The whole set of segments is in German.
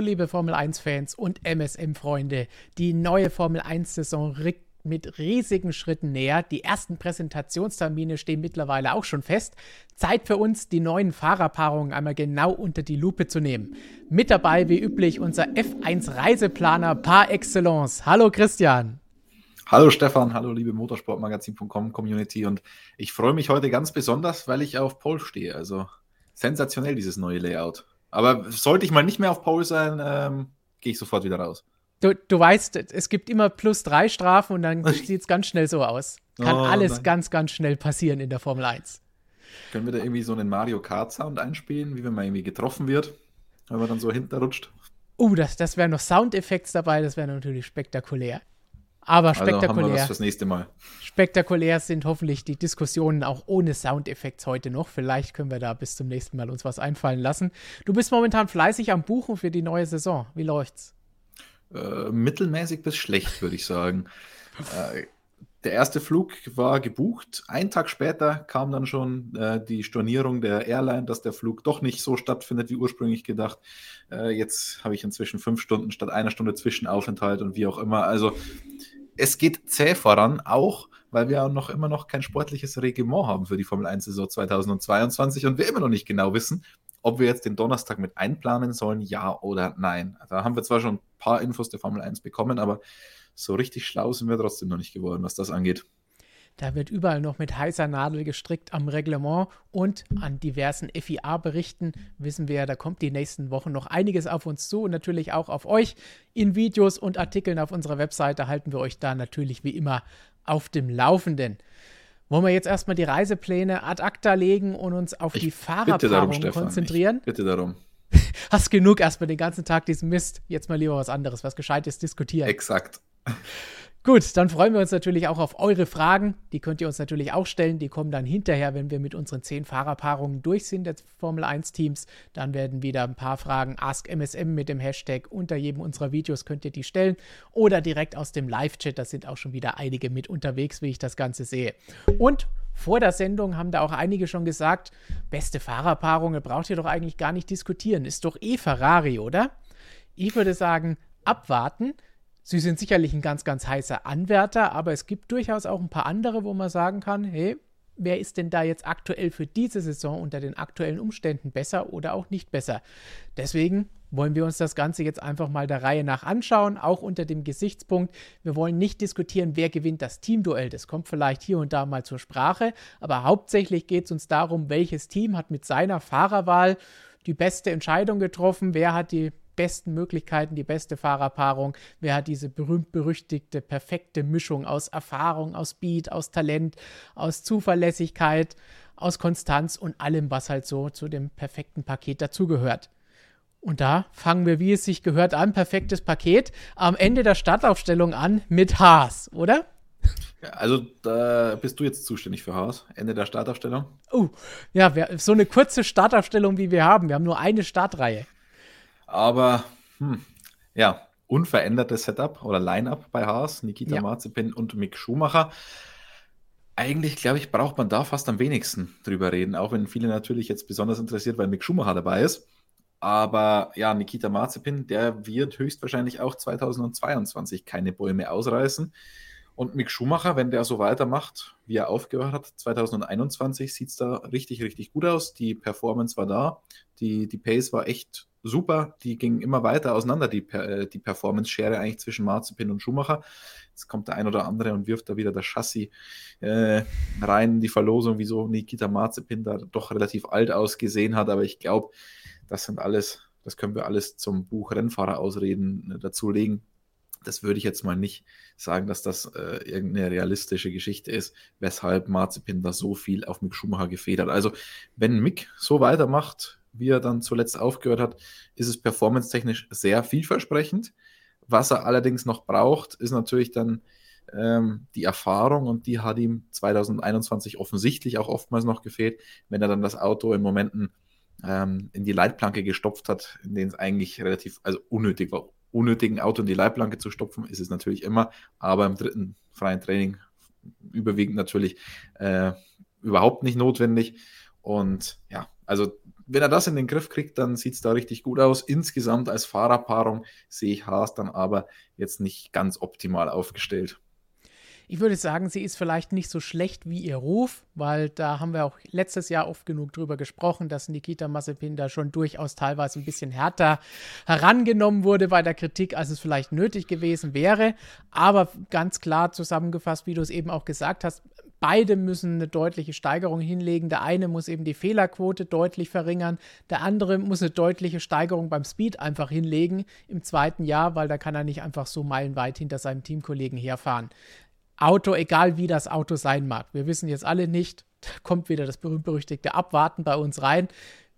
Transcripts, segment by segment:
Liebe Formel 1-Fans und MSM-Freunde. Die neue Formel 1-Saison rückt mit riesigen Schritten näher. Die ersten Präsentationstermine stehen mittlerweile auch schon fest. Zeit für uns, die neuen Fahrerpaarungen einmal genau unter die Lupe zu nehmen. Mit dabei, wie üblich, unser F1-Reiseplaner par excellence. Hallo, Christian. Hallo Stefan, hallo liebe Motorsportmagazin.com Community und ich freue mich heute ganz besonders, weil ich auf Pole stehe. Also sensationell dieses neue Layout. Aber sollte ich mal nicht mehr auf Pole sein, ähm, gehe ich sofort wieder raus. Du, du weißt, es gibt immer plus drei Strafen und dann sieht es ganz schnell so aus. Kann oh, alles nein. ganz, ganz schnell passieren in der Formel 1. Können wir da irgendwie so einen Mario Kart Sound einspielen, wie wenn man irgendwie getroffen wird, wenn man dann so hinten rutscht? Uh, das, das wären noch Soundeffekte dabei, das wäre natürlich spektakulär. Aber spektakulär. Also haben wir was fürs nächste Mal. Spektakulär sind hoffentlich die Diskussionen auch ohne Soundeffekte heute noch. Vielleicht können wir da bis zum nächsten Mal uns was einfallen lassen. Du bist momentan fleißig am Buchen für die neue Saison. Wie läuft's? Äh, mittelmäßig bis schlecht, würde ich sagen. äh, der erste Flug war gebucht. Einen Tag später kam dann schon äh, die Stornierung der Airline, dass der Flug doch nicht so stattfindet wie ursprünglich gedacht. Äh, jetzt habe ich inzwischen fünf Stunden statt einer Stunde Zwischenaufenthalt und wie auch immer. Also es geht zäh voran, auch weil wir noch immer noch kein sportliches Reglement haben für die Formel 1 Saison 2022 und wir immer noch nicht genau wissen, ob wir jetzt den Donnerstag mit einplanen sollen, ja oder nein. Da haben wir zwar schon ein paar Infos der Formel 1 bekommen, aber so richtig schlau sind wir trotzdem noch nicht geworden, was das angeht. Da wird überall noch mit heißer Nadel gestrickt am Reglement und an diversen FIA-Berichten wissen wir, da kommt die nächsten Wochen noch einiges auf uns zu und natürlich auch auf euch. In Videos und Artikeln auf unserer Webseite halten wir euch da natürlich wie immer auf dem Laufenden. Wollen wir jetzt erstmal die Reisepläne ad acta legen und uns auf ich die Fahrerpaarung konzentrieren? Ich bitte darum. Hast genug erstmal den ganzen Tag diesen Mist. Jetzt mal lieber was anderes, was Gescheites diskutieren. Exakt. Gut, dann freuen wir uns natürlich auch auf eure Fragen. Die könnt ihr uns natürlich auch stellen. Die kommen dann hinterher, wenn wir mit unseren zehn Fahrerpaarungen durch sind des Formel 1 Teams. Dann werden wieder ein paar Fragen Ask MSM mit dem Hashtag unter jedem unserer Videos könnt ihr die stellen oder direkt aus dem Live-Chat. Da sind auch schon wieder einige mit unterwegs, wie ich das Ganze sehe. Und vor der Sendung haben da auch einige schon gesagt, beste Fahrerpaarung, braucht ihr doch eigentlich gar nicht diskutieren. Ist doch eh Ferrari, oder? Ich würde sagen, abwarten. Sie sind sicherlich ein ganz, ganz heißer Anwärter, aber es gibt durchaus auch ein paar andere, wo man sagen kann, hey, wer ist denn da jetzt aktuell für diese Saison unter den aktuellen Umständen besser oder auch nicht besser? Deswegen wollen wir uns das Ganze jetzt einfach mal der Reihe nach anschauen, auch unter dem Gesichtspunkt, wir wollen nicht diskutieren, wer gewinnt das Teamduell. Das kommt vielleicht hier und da mal zur Sprache, aber hauptsächlich geht es uns darum, welches Team hat mit seiner Fahrerwahl die beste Entscheidung getroffen, wer hat die besten Möglichkeiten, die beste Fahrerpaarung. Wer hat diese berühmt-berüchtigte, perfekte Mischung aus Erfahrung, aus Speed, aus Talent, aus Zuverlässigkeit, aus Konstanz und allem, was halt so zu dem perfekten Paket dazugehört. Und da fangen wir, wie es sich gehört, an. Perfektes Paket. Am Ende der Startaufstellung an mit Haas, oder? Also da bist du jetzt zuständig für Haas. Ende der Startaufstellung. Oh, ja, so eine kurze Startaufstellung, wie wir haben. Wir haben nur eine Startreihe. Aber hm, ja, unverändertes Setup oder Line-up bei Haas, Nikita ja. Marzipin und Mick Schumacher. Eigentlich, glaube ich, braucht man da fast am wenigsten drüber reden, auch wenn viele natürlich jetzt besonders interessiert, weil Mick Schumacher dabei ist. Aber ja, Nikita Marzipin, der wird höchstwahrscheinlich auch 2022 keine Bäume ausreißen. Und Mick Schumacher, wenn der so weitermacht, wie er aufgehört hat, 2021 sieht es da richtig, richtig gut aus. Die Performance war da, die, die Pace war echt super. Die ging immer weiter auseinander, die, äh, die Performance-Schere eigentlich zwischen Marzipin und Schumacher. Jetzt kommt der ein oder andere und wirft da wieder das Chassis äh, rein in die Verlosung, wieso Nikita Marzipin da doch relativ alt ausgesehen hat. Aber ich glaube, das sind alles, das können wir alles zum Buch Rennfahrer ausreden äh, dazulegen. Das würde ich jetzt mal nicht sagen, dass das äh, irgendeine realistische Geschichte ist, weshalb Marzipin da so viel auf Mick Schumacher gefedert. Also, wenn Mick so weitermacht, wie er dann zuletzt aufgehört hat, ist es performance-technisch sehr vielversprechend. Was er allerdings noch braucht, ist natürlich dann ähm, die Erfahrung und die hat ihm 2021 offensichtlich auch oftmals noch gefehlt, wenn er dann das Auto in Momenten ähm, in die Leitplanke gestopft hat, in denen es eigentlich relativ, also unnötig war. Unnötigen Auto in die Leitplanke zu stopfen, ist es natürlich immer, aber im dritten freien Training überwiegend natürlich äh, überhaupt nicht notwendig. Und ja, also wenn er das in den Griff kriegt, dann sieht es da richtig gut aus. Insgesamt als Fahrerpaarung sehe ich Haas dann aber jetzt nicht ganz optimal aufgestellt. Ich würde sagen, sie ist vielleicht nicht so schlecht wie ihr Ruf, weil da haben wir auch letztes Jahr oft genug drüber gesprochen, dass Nikita Mazepin da schon durchaus teilweise ein bisschen härter herangenommen wurde bei der Kritik, als es vielleicht nötig gewesen wäre. Aber ganz klar zusammengefasst, wie du es eben auch gesagt hast, Beide müssen eine deutliche Steigerung hinlegen. Der eine muss eben die Fehlerquote deutlich verringern. Der andere muss eine deutliche Steigerung beim Speed einfach hinlegen im zweiten Jahr, weil da kann er nicht einfach so meilenweit hinter seinem Teamkollegen herfahren. Auto, egal wie das Auto sein mag. Wir wissen jetzt alle nicht, da kommt wieder das berühmt-berüchtigte Abwarten bei uns rein,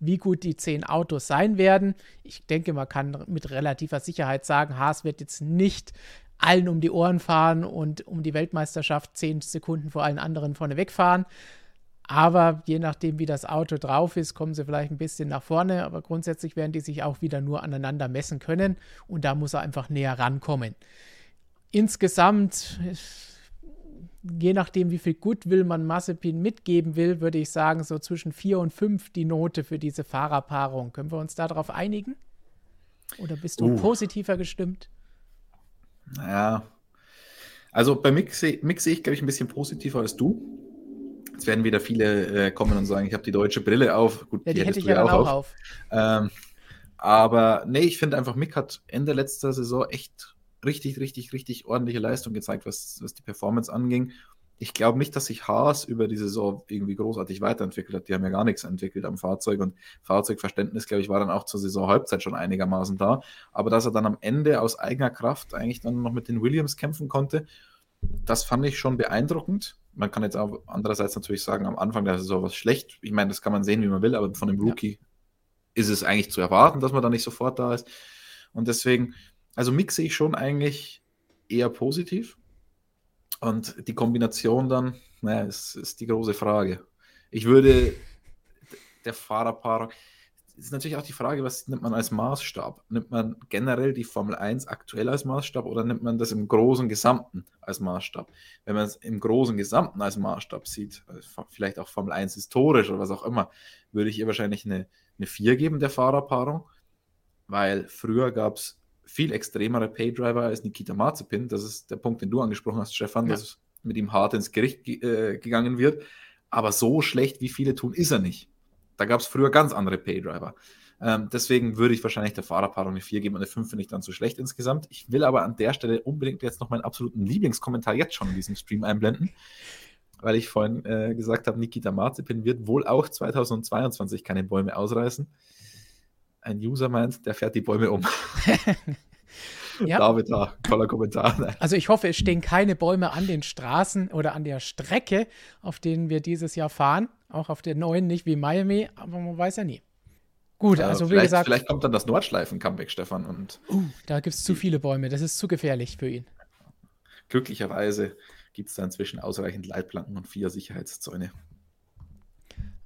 wie gut die zehn Autos sein werden. Ich denke, man kann mit relativer Sicherheit sagen, Haas wird jetzt nicht allen um die Ohren fahren und um die Weltmeisterschaft zehn Sekunden vor allen anderen vorne wegfahren. Aber je nachdem, wie das Auto drauf ist, kommen sie vielleicht ein bisschen nach vorne. Aber grundsätzlich werden die sich auch wieder nur aneinander messen können. Und da muss er einfach näher rankommen. Insgesamt je nachdem, wie viel Goodwill man Mazepin mitgeben will, würde ich sagen, so zwischen 4 und 5 die Note für diese Fahrerpaarung. Können wir uns darauf einigen? Oder bist du uh. positiver gestimmt? Naja, also bei Mick, sehe seh ich, glaube ich, ein bisschen positiver als du. Jetzt werden wieder viele äh, kommen und sagen, ich habe die deutsche Brille auf. Gut, ja, die, die hätte ich ja auch, auch auf. auf. Ähm, aber nee, ich finde einfach, Mick hat Ende letzter Saison echt richtig, richtig, richtig ordentliche Leistung gezeigt, was, was die Performance anging. Ich glaube nicht, dass sich Haas über die Saison irgendwie großartig weiterentwickelt hat. Die haben ja gar nichts entwickelt am Fahrzeug und Fahrzeugverständnis, glaube ich, war dann auch zur Saisonhalbzeit schon einigermaßen da. Aber dass er dann am Ende aus eigener Kraft eigentlich dann noch mit den Williams kämpfen konnte, das fand ich schon beeindruckend. Man kann jetzt auch andererseits natürlich sagen, am Anfang der Saison war es schlecht. Ich meine, das kann man sehen, wie man will, aber von dem Rookie ja. ist es eigentlich zu erwarten, dass man da nicht sofort da ist. Und deswegen, also mixe ich schon eigentlich eher positiv. Und die Kombination dann, naja, ist, ist die große Frage. Ich würde der Fahrerpaarung, ist natürlich auch die Frage, was nimmt man als Maßstab? Nimmt man generell die Formel 1 aktuell als Maßstab oder nimmt man das im großen Gesamten als Maßstab? Wenn man es im großen Gesamten als Maßstab sieht, also vielleicht auch Formel 1 historisch oder was auch immer, würde ich ihr wahrscheinlich eine, eine 4 geben, der Fahrerpaarung, weil früher gab es viel extremere Paydriver als Nikita Mazepin. Das ist der Punkt, den du angesprochen hast, Stefan, ja. dass mit ihm hart ins Gericht äh, gegangen wird. Aber so schlecht, wie viele tun, ist er nicht. Da gab es früher ganz andere Paydriver. Ähm, deswegen würde ich wahrscheinlich der Fahrerpaarung eine 4 geben und eine 5 finde ich dann zu schlecht insgesamt. Ich will aber an der Stelle unbedingt jetzt noch meinen absoluten Lieblingskommentar jetzt schon in diesem Stream einblenden, weil ich vorhin äh, gesagt habe, Nikita Mazepin wird wohl auch 2022 keine Bäume ausreißen ein User meint, der fährt die Bäume um. ja. David, da, toller Kommentar. Also ich hoffe, es stehen keine Bäume an den Straßen oder an der Strecke, auf denen wir dieses Jahr fahren. Auch auf der neuen, nicht wie Miami, aber man weiß ja nie. Gut, also wie gesagt. Vielleicht kommt dann das Nordschleifen-Comeback, Stefan. Und uh, da gibt es zu viele Bäume, das ist zu gefährlich für ihn. Glücklicherweise gibt es da inzwischen ausreichend Leitplanken und vier Sicherheitszäune.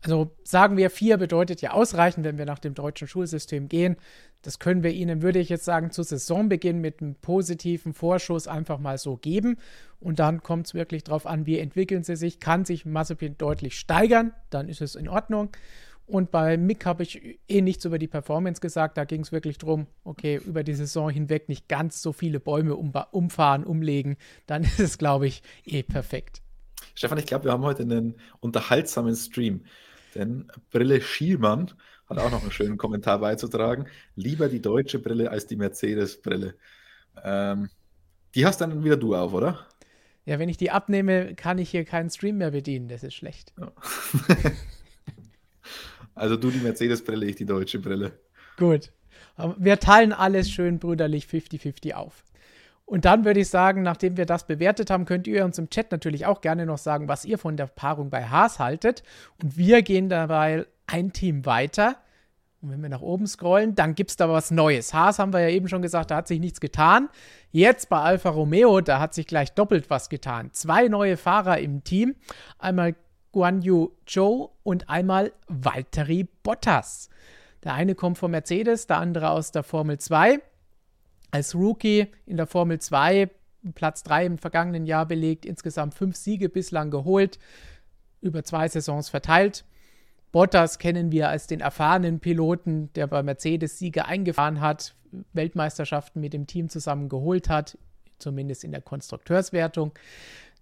Also sagen wir, vier bedeutet ja ausreichend, wenn wir nach dem deutschen Schulsystem gehen. Das können wir Ihnen, würde ich jetzt sagen, zu Saisonbeginn mit einem positiven Vorschuss einfach mal so geben. Und dann kommt es wirklich darauf an, wie entwickeln sie sich. Kann sich Mazepin deutlich steigern, dann ist es in Ordnung. Und bei Mick habe ich eh nichts über die Performance gesagt. Da ging es wirklich darum, okay, über die Saison hinweg nicht ganz so viele Bäume um, umfahren, umlegen. Dann ist es, glaube ich, eh perfekt. Stefan, ich glaube, wir haben heute einen unterhaltsamen Stream. Denn Brille Schielmann hat auch noch einen schönen Kommentar beizutragen. Lieber die deutsche Brille als die Mercedes-Brille. Ähm, die hast dann wieder du auf, oder? Ja, wenn ich die abnehme, kann ich hier keinen Stream mehr bedienen. Das ist schlecht. Ja. also du die Mercedes-Brille, ich die deutsche Brille. Gut. Wir teilen alles schön brüderlich 50-50 auf. Und dann würde ich sagen, nachdem wir das bewertet haben, könnt ihr uns im Chat natürlich auch gerne noch sagen, was ihr von der Paarung bei Haas haltet. Und wir gehen dabei ein Team weiter. Und wenn wir nach oben scrollen, dann gibt es da was Neues. Haas haben wir ja eben schon gesagt, da hat sich nichts getan. Jetzt bei Alfa Romeo, da hat sich gleich doppelt was getan. Zwei neue Fahrer im Team. Einmal Guan Yu Zhou und einmal Valtteri Bottas. Der eine kommt von Mercedes, der andere aus der Formel 2 als Rookie in der Formel 2 Platz 3 im vergangenen Jahr belegt, insgesamt fünf Siege bislang geholt, über zwei Saisons verteilt. Bottas kennen wir als den erfahrenen Piloten, der bei Mercedes Siege eingefahren hat, Weltmeisterschaften mit dem Team zusammen geholt hat, zumindest in der Konstrukteurswertung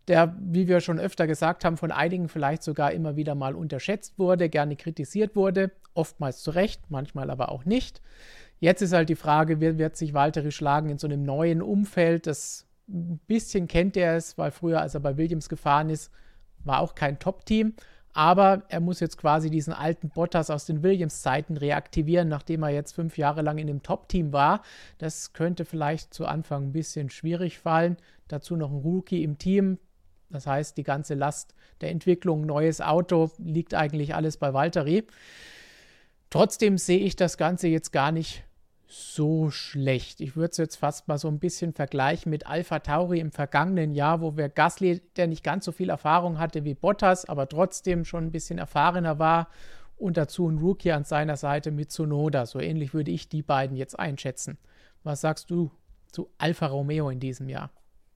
der, wie wir schon öfter gesagt haben, von einigen vielleicht sogar immer wieder mal unterschätzt wurde, gerne kritisiert wurde, oftmals zu Recht, manchmal aber auch nicht. Jetzt ist halt die Frage, wie wird sich Walter schlagen in so einem neuen Umfeld? Das ein bisschen kennt er es, weil früher, als er bei Williams gefahren ist, war auch kein Top-Team. Aber er muss jetzt quasi diesen alten Bottas aus den Williams-Zeiten reaktivieren, nachdem er jetzt fünf Jahre lang in dem Top-Team war. Das könnte vielleicht zu Anfang ein bisschen schwierig fallen. Dazu noch ein Rookie im Team. Das heißt, die ganze Last der Entwicklung, neues Auto, liegt eigentlich alles bei Valtteri. Trotzdem sehe ich das Ganze jetzt gar nicht so schlecht. Ich würde es jetzt fast mal so ein bisschen vergleichen mit Alpha Tauri im vergangenen Jahr, wo wir Gasly, der nicht ganz so viel Erfahrung hatte wie Bottas, aber trotzdem schon ein bisschen erfahrener war und dazu ein Rookie an seiner Seite mit Tsunoda. So ähnlich würde ich die beiden jetzt einschätzen. Was sagst du zu Alfa Romeo in diesem Jahr?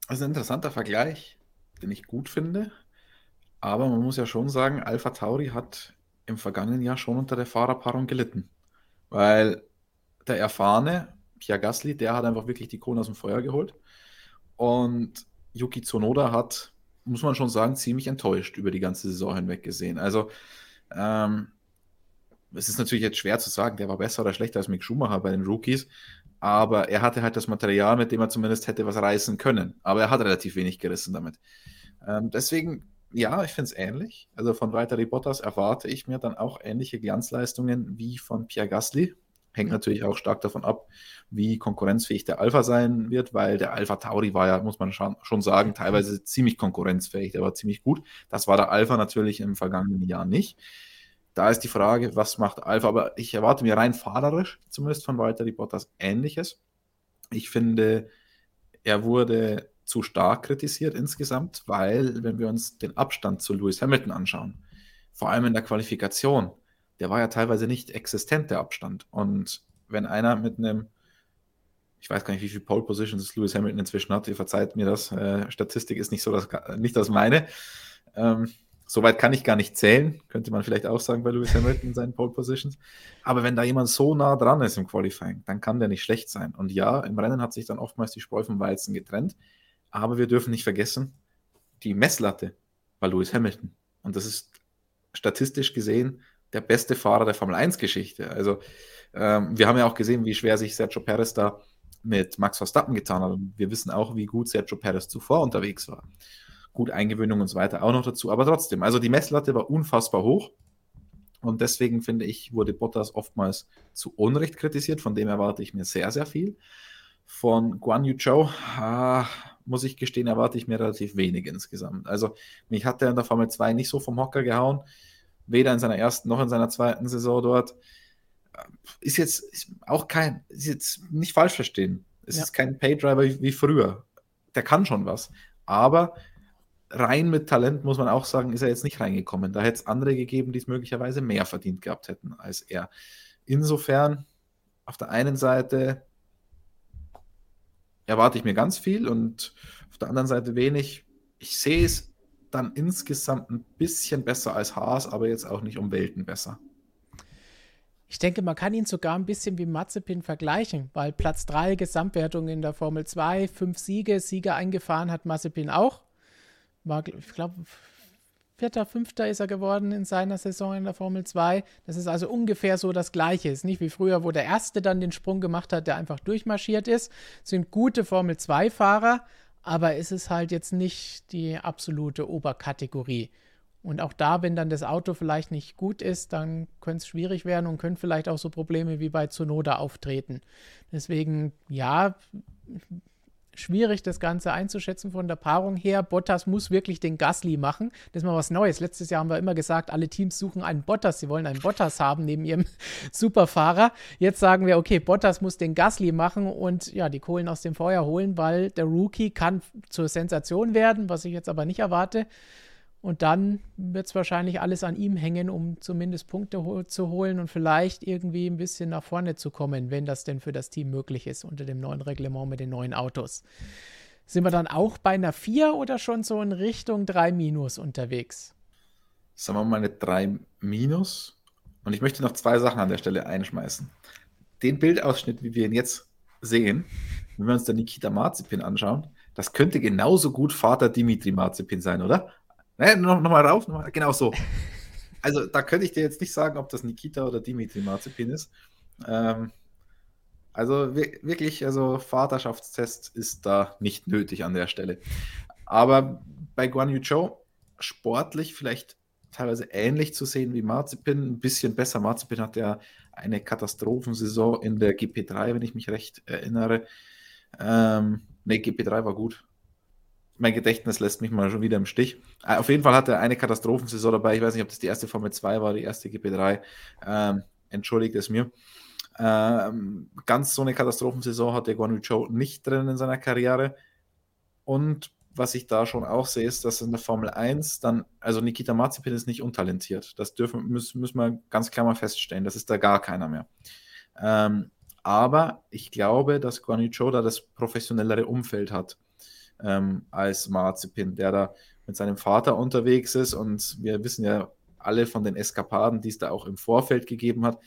Also ein interessanter Vergleich den ich gut finde. Aber man muss ja schon sagen, Alpha Tauri hat im vergangenen Jahr schon unter der Fahrerpaarung gelitten. Weil der erfahrene Pierre Gasly, der hat einfach wirklich die Kohlen aus dem Feuer geholt. Und Yuki Tsunoda hat, muss man schon sagen, ziemlich enttäuscht über die ganze Saison hinweg gesehen. Also, ähm, es ist natürlich jetzt schwer zu sagen, der war besser oder schlechter als Mick Schumacher bei den Rookies, aber er hatte halt das Material, mit dem er zumindest hätte was reißen können. Aber er hat relativ wenig gerissen damit. Ähm, deswegen, ja, ich finde es ähnlich. Also von Valtteri Bottas erwarte ich mir dann auch ähnliche Glanzleistungen wie von Pierre Gasly. Hängt natürlich auch stark davon ab, wie konkurrenzfähig der Alpha sein wird, weil der Alpha Tauri war ja, muss man schon sagen, teilweise ziemlich konkurrenzfähig. Der war ziemlich gut. Das war der Alpha natürlich im vergangenen Jahr nicht. Da ist die Frage, was macht Alpha? Aber ich erwarte mir rein fahrerisch, zumindest von Valtteri Bottas, Ähnliches. Ich finde, er wurde zu stark kritisiert insgesamt, weil, wenn wir uns den Abstand zu Lewis Hamilton anschauen, vor allem in der Qualifikation, der war ja teilweise nicht existent, der Abstand. Und wenn einer mit einem, ich weiß gar nicht, wie viele Pole Positions Lewis Hamilton inzwischen hat, ihr verzeiht mir das, äh, Statistik ist nicht so das, nicht das meine. Ähm, Soweit kann ich gar nicht zählen, könnte man vielleicht auch sagen bei Lewis Hamilton in seinen Pole Positions. Aber wenn da jemand so nah dran ist im Qualifying, dann kann der nicht schlecht sein. Und ja, im Rennen hat sich dann oftmals die Spreu vom Weizen getrennt. Aber wir dürfen nicht vergessen, die Messlatte war Lewis Hamilton. Und das ist statistisch gesehen der beste Fahrer der Formel 1-Geschichte. Also, ähm, wir haben ja auch gesehen, wie schwer sich Sergio Perez da mit Max Verstappen getan hat. Und wir wissen auch, wie gut Sergio Perez zuvor unterwegs war gut Eingewöhnung und so weiter auch noch dazu. Aber trotzdem, also die Messlatte war unfassbar hoch. Und deswegen finde ich, wurde Bottas oftmals zu Unrecht kritisiert. Von dem erwarte ich mir sehr, sehr viel. Von Guan Yu Zhou, ah, muss ich gestehen, erwarte ich mir relativ wenig insgesamt. Also mich hat er in der Formel 2 nicht so vom Hocker gehauen. Weder in seiner ersten noch in seiner zweiten Saison dort. Ist jetzt ist auch kein, ist jetzt nicht falsch verstehen. Es ja. ist kein Paydriver wie, wie früher. Der kann schon was. Aber rein mit Talent, muss man auch sagen, ist er jetzt nicht reingekommen. Da hätte es andere gegeben, die es möglicherweise mehr verdient gehabt hätten als er. Insofern, auf der einen Seite erwarte ich mir ganz viel und auf der anderen Seite wenig. Ich sehe es dann insgesamt ein bisschen besser als Haas, aber jetzt auch nicht um Welten besser. Ich denke, man kann ihn sogar ein bisschen wie Mazepin vergleichen, weil Platz 3 Gesamtwertung in der Formel 2, fünf Siege, Siege eingefahren hat Mazepin auch war, ich glaube, Vierter, Fünfter ist er geworden in seiner Saison in der Formel 2. Das ist also ungefähr so das Gleiche. Ist nicht wie früher, wo der Erste dann den Sprung gemacht hat, der einfach durchmarschiert ist. Sind gute Formel 2-Fahrer, aber es ist halt jetzt nicht die absolute Oberkategorie. Und auch da, wenn dann das Auto vielleicht nicht gut ist, dann könnte es schwierig werden und können vielleicht auch so Probleme wie bei Tsunoda auftreten. Deswegen, ja, schwierig, das Ganze einzuschätzen von der Paarung her. Bottas muss wirklich den Gasly machen. Das ist mal was Neues. Letztes Jahr haben wir immer gesagt, alle Teams suchen einen Bottas. Sie wollen einen Bottas haben neben ihrem Superfahrer. Jetzt sagen wir, okay, Bottas muss den Gasly machen und ja, die Kohlen aus dem Feuer holen, weil der Rookie kann zur Sensation werden, was ich jetzt aber nicht erwarte. Und dann wird es wahrscheinlich alles an ihm hängen, um zumindest Punkte ho zu holen und vielleicht irgendwie ein bisschen nach vorne zu kommen, wenn das denn für das Team möglich ist unter dem neuen Reglement mit den neuen Autos. Sind wir dann auch bei einer 4 oder schon so in Richtung 3 Minus unterwegs? Sagen wir mal eine 3 Minus. Und ich möchte noch zwei Sachen an der Stelle einschmeißen. Den Bildausschnitt, wie wir ihn jetzt sehen, wenn wir uns dann Nikita Marzipin anschauen, das könnte genauso gut Vater Dimitri Marzipin sein, oder? Ne, noch, noch mal rauf, noch mal, genau so. Also da könnte ich dir jetzt nicht sagen, ob das Nikita oder Dimitri Marzipin ist. Ähm, also wirklich, also Vaterschaftstest ist da nicht nötig an der Stelle. Aber bei Guan Yu Zhou sportlich vielleicht teilweise ähnlich zu sehen wie Marzipin, ein bisschen besser. Marzipin hat ja eine Katastrophensaison in der GP3, wenn ich mich recht erinnere. Ähm, ne, GP3 war gut. Mein Gedächtnis lässt mich mal schon wieder im Stich. Äh, auf jeden Fall hat er eine Katastrophensaison dabei. Ich weiß nicht, ob das die erste Formel 2 war, die erste GP3. Ähm, entschuldigt es mir. Ähm, ganz so eine Katastrophensaison hat der Guan Zhou nicht drin in seiner Karriere. Und was ich da schon auch sehe, ist, dass in der Formel 1 dann, also Nikita Mazepin ist nicht untalentiert. Das dürfen, müssen, müssen wir ganz klar mal feststellen. Das ist da gar keiner mehr. Ähm, aber ich glaube, dass Guan Zhou da das professionellere Umfeld hat ähm, als Mazepin, der da mit seinem Vater unterwegs ist. Und wir wissen ja alle von den Eskapaden, die es da auch im Vorfeld gegeben hat.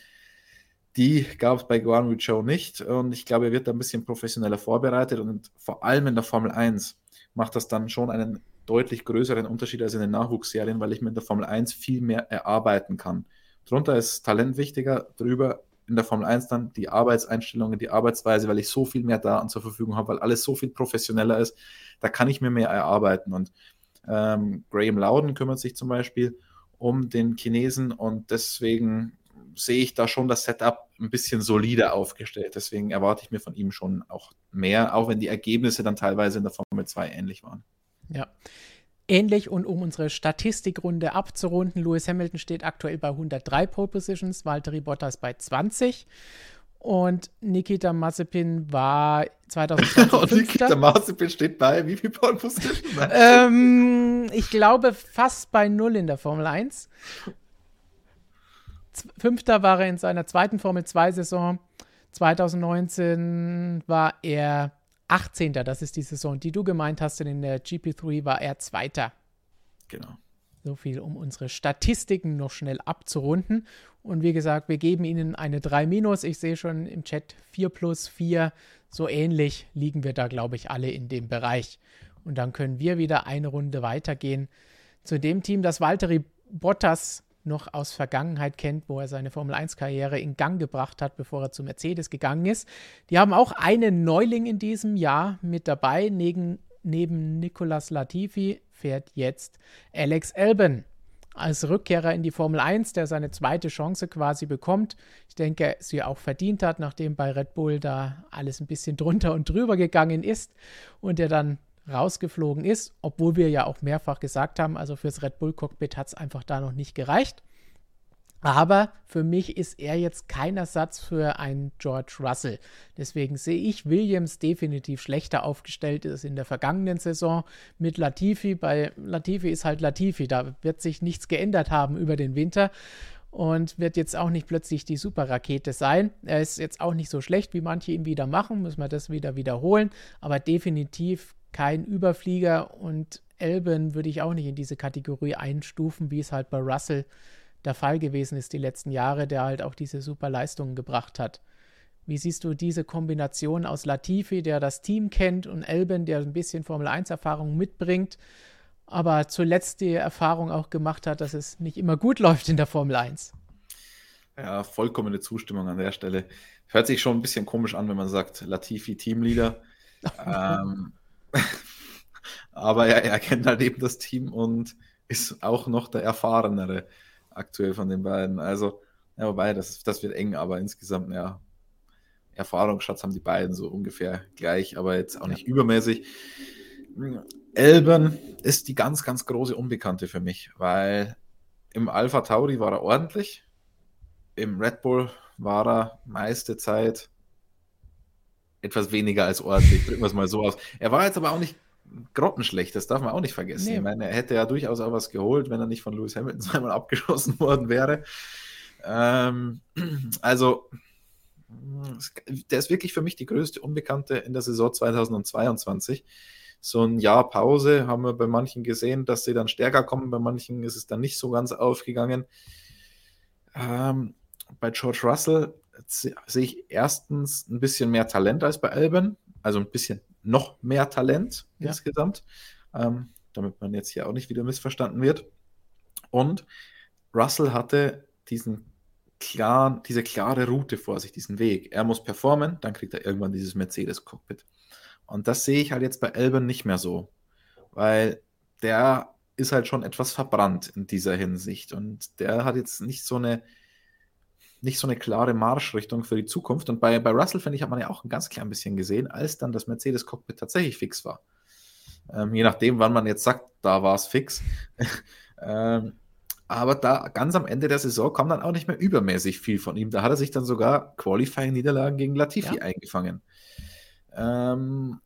Die gab es bei Guan Yu Zhou nicht. Und ich glaube, er wird da ein bisschen professioneller vorbereitet. Und vor allem in der Formel 1 macht das dann schon einen deutlich größeren Unterschied als in den Nachwuchsserien, weil ich mit der Formel 1 viel mehr erarbeiten kann. Drunter ist Talent wichtiger, drüber in der Formel 1 dann die Arbeitseinstellungen, die Arbeitsweise, weil ich so viel mehr Daten zur Verfügung habe, weil alles so viel professioneller ist. Da kann ich mir mehr erarbeiten. Und ähm, Graham Loudon kümmert sich zum Beispiel um den Chinesen und deswegen sehe ich da schon das Setup ein bisschen solider aufgestellt. Deswegen erwarte ich mir von ihm schon auch mehr, auch wenn die Ergebnisse dann teilweise in der Formel 2 ähnlich waren. Ja. Ähnlich und um unsere Statistikrunde abzurunden, Lewis Hamilton steht aktuell bei 103 Pole Positions, Valtteri Bottas bei 20 und Nikita Mazepin war 2020 Und Nikita Mazepin steht bei wie viel Pole Positions? ähm, ich glaube fast bei null in der Formel 1. Fünfter war er in seiner zweiten Formel 2-Saison. 2019 war er 18. Das ist die Saison, die du gemeint hast. Und in der GP3 war er Zweiter. Genau. So viel, um unsere Statistiken noch schnell abzurunden. Und wie gesagt, wir geben Ihnen eine 3 Ich sehe schon im Chat 4 plus 4. So ähnlich liegen wir da, glaube ich, alle in dem Bereich. Und dann können wir wieder eine Runde weitergehen zu dem Team, das Valtteri Bottas noch aus Vergangenheit kennt, wo er seine Formel-1-Karriere in Gang gebracht hat, bevor er zu Mercedes gegangen ist. Die haben auch einen Neuling in diesem Jahr mit dabei. Neben, neben Nicolas Latifi fährt jetzt Alex Albon als Rückkehrer in die Formel 1, der seine zweite Chance quasi bekommt. Ich denke, sie auch verdient hat, nachdem bei Red Bull da alles ein bisschen drunter und drüber gegangen ist und er dann rausgeflogen ist, obwohl wir ja auch mehrfach gesagt haben, also fürs Red Bull Cockpit hat es einfach da noch nicht gereicht. Aber für mich ist er jetzt kein Ersatz für einen George Russell. Deswegen sehe ich Williams definitiv schlechter aufgestellt als in der vergangenen Saison mit Latifi. Bei Latifi ist halt Latifi. Da wird sich nichts geändert haben über den Winter und wird jetzt auch nicht plötzlich die Superrakete sein. Er ist jetzt auch nicht so schlecht, wie manche ihn wieder machen. Müssen wir das wieder wiederholen. Aber definitiv kein Überflieger und Elben würde ich auch nicht in diese Kategorie einstufen, wie es halt bei Russell der Fall gewesen ist die letzten Jahre, der halt auch diese super Leistungen gebracht hat. Wie siehst du diese Kombination aus Latifi, der das Team kennt, und Elben, der ein bisschen Formel-1-Erfahrung mitbringt, aber zuletzt die Erfahrung auch gemacht hat, dass es nicht immer gut läuft in der Formel 1? Ja, vollkommene Zustimmung an der Stelle. Hört sich schon ein bisschen komisch an, wenn man sagt, Latifi Teamleader. ähm, Aber er, er kennt halt eben das Team und ist auch noch der Erfahrenere aktuell von den beiden. Also, ja, wobei, das, das wird eng, aber insgesamt, ja, Erfahrungsschatz haben die beiden so ungefähr gleich, aber jetzt auch nicht ja. übermäßig. Elben ist die ganz, ganz große Unbekannte für mich, weil im Alpha Tauri war er ordentlich, im Red Bull war er meiste Zeit etwas weniger als ordentlich, drücken wir es mal so aus. Er war jetzt aber auch nicht grottenschlecht, das darf man auch nicht vergessen. Nee. Ich meine, er hätte ja durchaus auch was geholt, wenn er nicht von Lewis Hamilton zweimal abgeschossen worden wäre. Ähm, also, der ist wirklich für mich die größte Unbekannte in der Saison 2022. So ein Jahr Pause haben wir bei manchen gesehen, dass sie dann stärker kommen, bei manchen ist es dann nicht so ganz aufgegangen. Ähm, bei George Russell sehe ich erstens ein bisschen mehr Talent als bei Alban, also ein bisschen noch mehr Talent ja. insgesamt, ähm, damit man jetzt hier auch nicht wieder missverstanden wird. Und Russell hatte diesen klaren, diese klare Route vor sich, diesen Weg. Er muss performen, dann kriegt er irgendwann dieses Mercedes-Cockpit. Und das sehe ich halt jetzt bei Alban nicht mehr so, weil der ist halt schon etwas verbrannt in dieser Hinsicht und der hat jetzt nicht so eine nicht so eine klare Marschrichtung für die Zukunft. Und bei, bei Russell, finde ich, hat man ja auch ein ganz klein bisschen gesehen, als dann das Mercedes-Cockpit tatsächlich fix war. Ähm, je nachdem, wann man jetzt sagt, da war es fix. ähm, aber da ganz am Ende der Saison kam dann auch nicht mehr übermäßig viel von ihm. Da hat er sich dann sogar Qualifying-Niederlagen gegen Latifi ja. eingefangen. Ähm,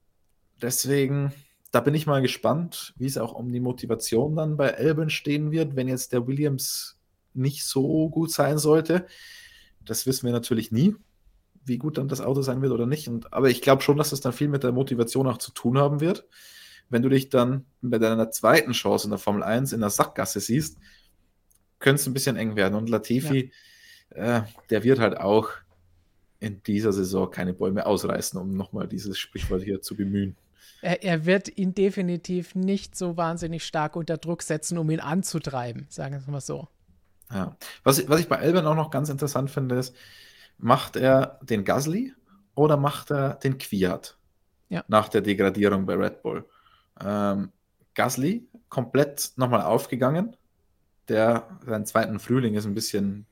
deswegen, da bin ich mal gespannt, wie es auch um die Motivation dann bei Elben stehen wird, wenn jetzt der Williams nicht so gut sein sollte. Das wissen wir natürlich nie, wie gut dann das Auto sein wird oder nicht. Und, aber ich glaube schon, dass das dann viel mit der Motivation auch zu tun haben wird. Wenn du dich dann bei deiner zweiten Chance in der Formel 1 in der Sackgasse siehst, könnte es ein bisschen eng werden. Und Latifi, ja. äh, der wird halt auch in dieser Saison keine Bäume ausreißen, um nochmal dieses Sprichwort hier zu bemühen. Er, er, wird ihn definitiv nicht so wahnsinnig stark unter Druck setzen, um ihn anzutreiben, sagen wir es mal so. Ja. Was, was ich bei Elben auch noch ganz interessant finde, ist, macht er den Gasly oder macht er den Kwiat ja. nach der Degradierung bei Red Bull? Ähm, Gasly komplett nochmal aufgegangen. Der, seinen zweiten Frühling ist ein bisschen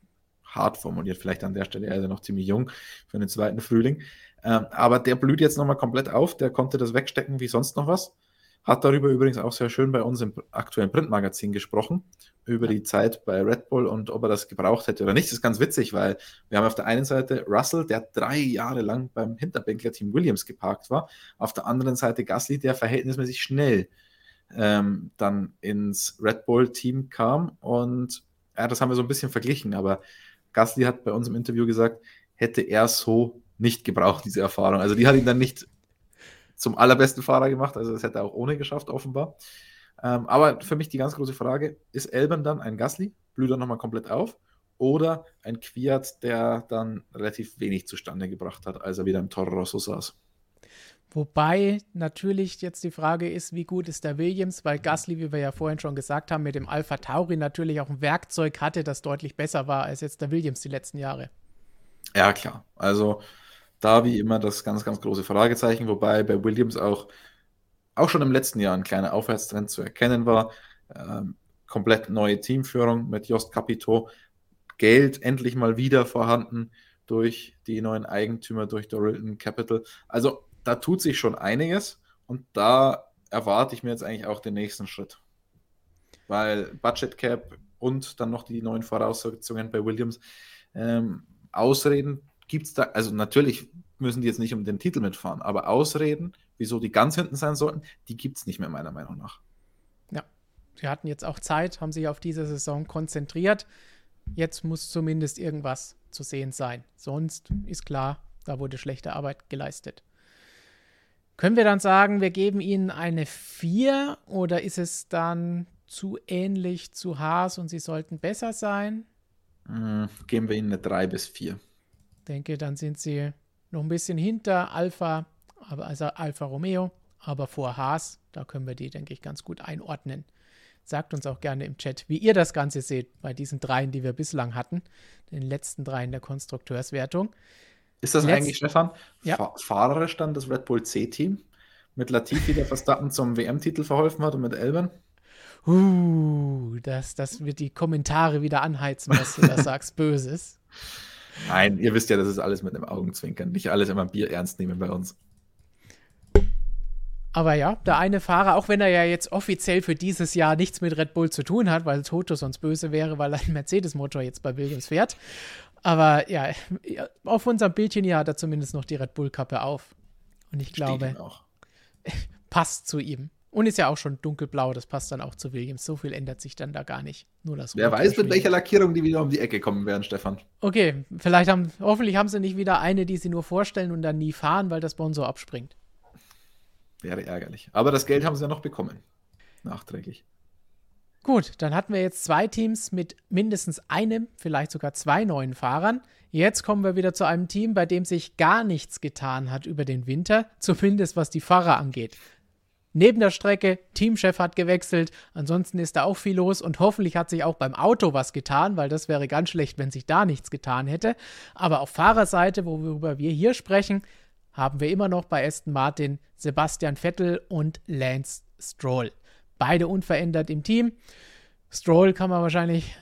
hart formuliert, vielleicht an der Stelle, er ist ja noch ziemlich jung für den zweiten Frühling. Ähm, aber der blüht jetzt nochmal komplett auf, der konnte das wegstecken wie sonst noch was. Hat darüber übrigens auch sehr schön bei uns im aktuellen Printmagazin gesprochen, über die Zeit bei Red Bull und ob er das gebraucht hätte oder nicht. Das ist ganz witzig, weil wir haben auf der einen Seite Russell, der drei Jahre lang beim Hinterbänkler-Team Williams geparkt war, auf der anderen Seite Gasly, der verhältnismäßig schnell ähm, dann ins Red Bull-Team kam und ja, das haben wir so ein bisschen verglichen, aber Gasly hat bei uns im Interview gesagt, hätte er so nicht gebraucht, diese Erfahrung. Also die hat ihn dann nicht zum allerbesten Fahrer gemacht. Also das hätte er auch ohne geschafft, offenbar. Ähm, aber für mich die ganz große Frage: Ist Elben dann ein Gasly? Blüht er nochmal komplett auf? Oder ein Quiat, der dann relativ wenig zustande gebracht hat, als er wieder im Toro Rosso saß? Wobei natürlich jetzt die Frage ist, wie gut ist der Williams, weil Gasly, wie wir ja vorhin schon gesagt haben, mit dem Alpha Tauri natürlich auch ein Werkzeug hatte, das deutlich besser war als jetzt der Williams die letzten Jahre. Ja, klar. Also da wie immer das ganz, ganz große Fragezeichen, wobei bei Williams auch, auch schon im letzten Jahr ein kleiner Aufwärtstrend zu erkennen war. Ähm, komplett neue Teamführung mit Jost Capito. Geld endlich mal wieder vorhanden durch die neuen Eigentümer, durch Dorilton Capital. Also da tut sich schon einiges und da erwarte ich mir jetzt eigentlich auch den nächsten Schritt. Weil Budget Cap und dann noch die neuen Voraussetzungen bei Williams. Ähm, Ausreden gibt es da, also natürlich müssen die jetzt nicht um den Titel mitfahren, aber Ausreden, wieso die ganz hinten sein sollten, die gibt es nicht mehr, meiner Meinung nach. Ja, sie hatten jetzt auch Zeit, haben sich auf diese Saison konzentriert. Jetzt muss zumindest irgendwas zu sehen sein. Sonst ist klar, da wurde schlechte Arbeit geleistet. Können wir dann sagen, wir geben ihnen eine 4 oder ist es dann zu ähnlich zu Haas und sie sollten besser sein? Mhm, geben wir ihnen eine 3 bis 4 denke, dann sind sie noch ein bisschen hinter Alpha, also Alfa Romeo, aber vor Haas. Da können wir die, denke ich, ganz gut einordnen. Sagt uns auch gerne im Chat, wie ihr das Ganze seht bei diesen dreien, die wir bislang hatten, den letzten dreien der Konstrukteurswertung. Ist das Letz eigentlich, Stefan, ja. fahrerisch dann das Red Bull C-Team? Mit Latifi, der Verstappen zum WM-Titel verholfen hat und mit Elben? Uh, das, das wird die Kommentare wieder anheizen, was du da sagst, Böses. Nein, ihr wisst ja, das ist alles mit einem Augenzwinkern. Nicht alles immer Bier ernst nehmen bei uns. Aber ja, der eine Fahrer, auch wenn er ja jetzt offiziell für dieses Jahr nichts mit Red Bull zu tun hat, weil Toto sonst böse wäre, weil er einen Mercedes-Motor jetzt bei Williams fährt. Aber ja, auf unserem Bildchen hier hat er zumindest noch die Red Bull-Kappe auf. Und ich glaube, passt zu ihm. Und ist ja auch schon dunkelblau, das passt dann auch zu Williams. So viel ändert sich dann da gar nicht. Nur das Wer weiß, mit welcher Lackierung die wieder um die Ecke kommen werden, Stefan. Okay, vielleicht haben, hoffentlich haben sie nicht wieder eine, die sie nur vorstellen und dann nie fahren, weil der Sponsor abspringt. Wäre ärgerlich. Aber das Geld haben sie ja noch bekommen. Nachträglich. Gut, dann hatten wir jetzt zwei Teams mit mindestens einem, vielleicht sogar zwei neuen Fahrern. Jetzt kommen wir wieder zu einem Team, bei dem sich gar nichts getan hat über den Winter, zumindest was die Fahrer angeht. Neben der Strecke, Teamchef hat gewechselt, ansonsten ist da auch viel los und hoffentlich hat sich auch beim Auto was getan, weil das wäre ganz schlecht, wenn sich da nichts getan hätte. Aber auf Fahrerseite, worüber wir hier sprechen, haben wir immer noch bei Aston Martin Sebastian Vettel und Lance Stroll. Beide unverändert im Team. Stroll kann man wahrscheinlich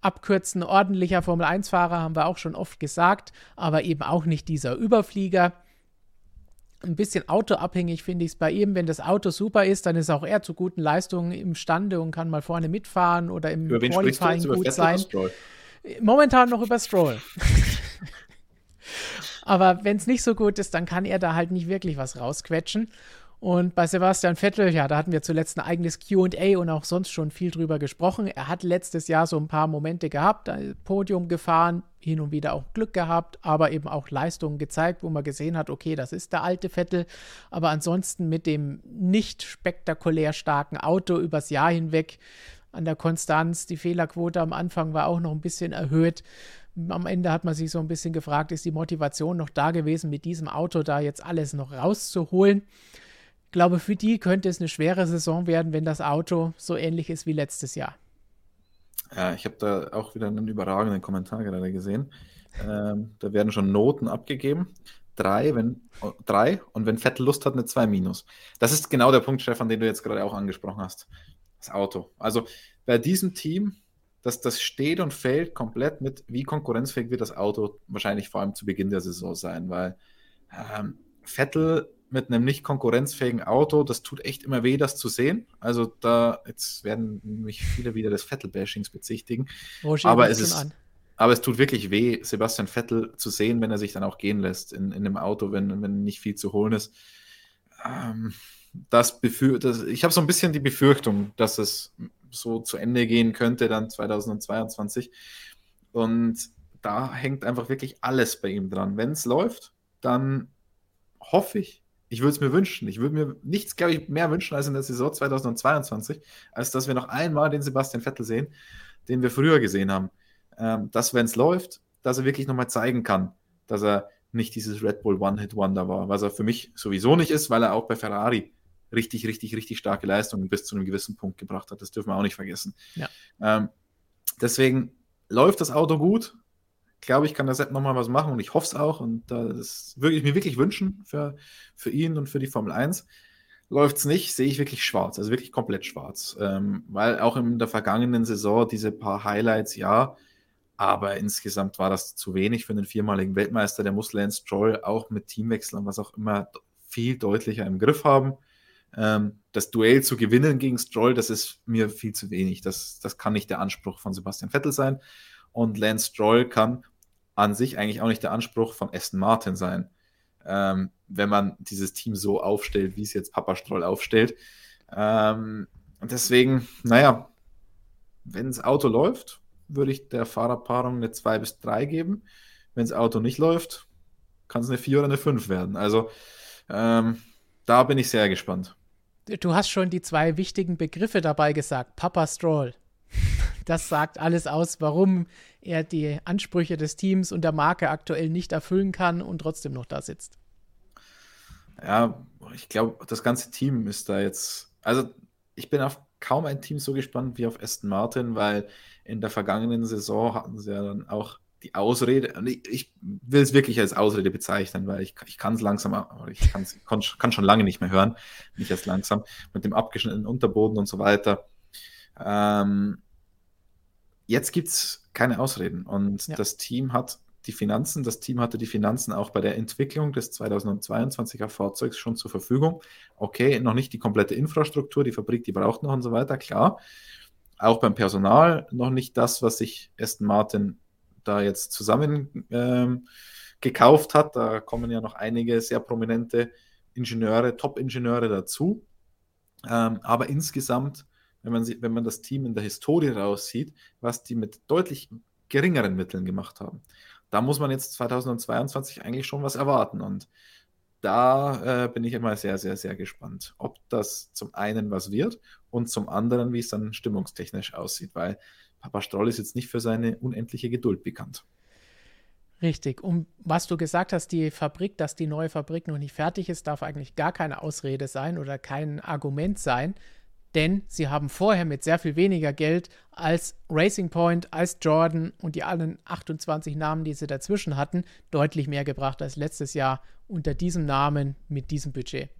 abkürzen, ordentlicher Formel-1-Fahrer, haben wir auch schon oft gesagt, aber eben auch nicht dieser Überflieger ein bisschen autoabhängig finde ich es bei ihm. Wenn das Auto super ist, dann ist auch er zu guten Leistungen imstande und kann mal vorne mitfahren oder im über Qualifying gut sein. Momentan noch über Stroll. Aber wenn es nicht so gut ist, dann kann er da halt nicht wirklich was rausquetschen. Und bei Sebastian Vettel, ja, da hatten wir zuletzt ein eigenes QA und auch sonst schon viel drüber gesprochen. Er hat letztes Jahr so ein paar Momente gehabt, Podium gefahren, hin und wieder auch Glück gehabt, aber eben auch Leistungen gezeigt, wo man gesehen hat, okay, das ist der alte Vettel. Aber ansonsten mit dem nicht spektakulär starken Auto übers Jahr hinweg an der Konstanz, die Fehlerquote am Anfang war auch noch ein bisschen erhöht. Am Ende hat man sich so ein bisschen gefragt, ist die Motivation noch da gewesen, mit diesem Auto da jetzt alles noch rauszuholen? Glaube, für die könnte es eine schwere Saison werden, wenn das Auto so ähnlich ist wie letztes Jahr. Ja, ich habe da auch wieder einen überragenden Kommentar gerade gesehen. Ähm, da werden schon Noten abgegeben. Drei, wenn, drei und wenn Vettel Lust hat, eine 2 minus. Das ist genau der Punkt, Stefan, den du jetzt gerade auch angesprochen hast. Das Auto. Also bei diesem Team, das, das steht und fällt komplett mit, wie konkurrenzfähig wird das Auto wahrscheinlich vor allem zu Beginn der Saison sein, weil ähm, Vettel mit einem nicht konkurrenzfähigen Auto, das tut echt immer weh, das zu sehen. Also da, jetzt werden mich viele wieder des Vettel-Bashings bezichtigen. aber es ist, aber es tut wirklich weh, Sebastian Vettel zu sehen, wenn er sich dann auch gehen lässt in, in dem Auto, wenn, wenn nicht viel zu holen ist. Ähm, das befür das, ich habe so ein bisschen die Befürchtung, dass es so zu Ende gehen könnte dann 2022. Und da hängt einfach wirklich alles bei ihm dran. Wenn es läuft, dann hoffe ich, ich würde es mir wünschen. Ich würde mir nichts, glaube ich, mehr wünschen als in der Saison 2022, als dass wir noch einmal den Sebastian Vettel sehen, den wir früher gesehen haben. Ähm, dass, wenn es läuft, dass er wirklich nochmal zeigen kann, dass er nicht dieses Red Bull One-Hit-Wonder war, was er für mich sowieso nicht ist, weil er auch bei Ferrari richtig, richtig, richtig starke Leistungen bis zu einem gewissen Punkt gebracht hat. Das dürfen wir auch nicht vergessen. Ja. Ähm, deswegen läuft das Auto gut, glaube ich, kann der Sepp nochmal was machen und ich hoffe es auch. Und das würde ich mir wirklich wünschen für, für ihn und für die Formel 1. Läuft es nicht, sehe ich wirklich schwarz, also wirklich komplett schwarz. Ähm, weil auch in der vergangenen Saison diese paar Highlights, ja, aber insgesamt war das zu wenig für einen viermaligen Weltmeister. Der muss Lance Stroll auch mit Teamwechseln was auch immer viel deutlicher im Griff haben. Ähm, das Duell zu gewinnen gegen Stroll, das ist mir viel zu wenig. Das, das kann nicht der Anspruch von Sebastian Vettel sein. Und Lance Stroll kann an sich eigentlich auch nicht der Anspruch von Aston Martin sein, ähm, wenn man dieses Team so aufstellt, wie es jetzt Papa Stroll aufstellt. Ähm, und deswegen, naja, wenn das Auto läuft, würde ich der Fahrerpaarung eine 2 bis 3 geben. Wenn das Auto nicht läuft, kann es eine 4 oder eine 5 werden. Also ähm, da bin ich sehr gespannt. Du hast schon die zwei wichtigen Begriffe dabei gesagt. Papa Stroll. Das sagt alles aus, warum er die Ansprüche des Teams und der Marke aktuell nicht erfüllen kann und trotzdem noch da sitzt. Ja, ich glaube, das ganze Team ist da jetzt. Also, ich bin auf kaum ein Team so gespannt wie auf Aston Martin, weil in der vergangenen Saison hatten sie ja dann auch die Ausrede, ich will es wirklich als Ausrede bezeichnen, weil ich, ich kann es langsam, ich kann, kann schon lange nicht mehr hören, nicht erst langsam, mit dem abgeschnittenen Unterboden und so weiter. Ähm, jetzt gibt es keine Ausreden. Und ja. das Team hat die Finanzen, das Team hatte die Finanzen auch bei der Entwicklung des 2022er Fahrzeugs schon zur Verfügung. Okay, noch nicht die komplette Infrastruktur, die Fabrik, die braucht noch und so weiter, klar. Auch beim Personal noch nicht das, was sich Aston Martin da jetzt zusammen ähm, gekauft hat. Da kommen ja noch einige sehr prominente Ingenieure, Top-Ingenieure dazu. Ähm, aber insgesamt wenn man, wenn man das Team in der Historie raussieht, was die mit deutlich geringeren Mitteln gemacht haben. Da muss man jetzt 2022 eigentlich schon was erwarten. Und da äh, bin ich immer sehr, sehr, sehr gespannt, ob das zum einen was wird und zum anderen, wie es dann stimmungstechnisch aussieht, weil Papa Stroll ist jetzt nicht für seine unendliche Geduld bekannt. Richtig. Und was du gesagt hast, die Fabrik, dass die neue Fabrik noch nicht fertig ist, darf eigentlich gar keine Ausrede sein oder kein Argument sein denn sie haben vorher mit sehr viel weniger Geld als Racing Point, als Jordan und die allen 28 Namen, die sie dazwischen hatten, deutlich mehr gebracht als letztes Jahr unter diesem Namen mit diesem Budget.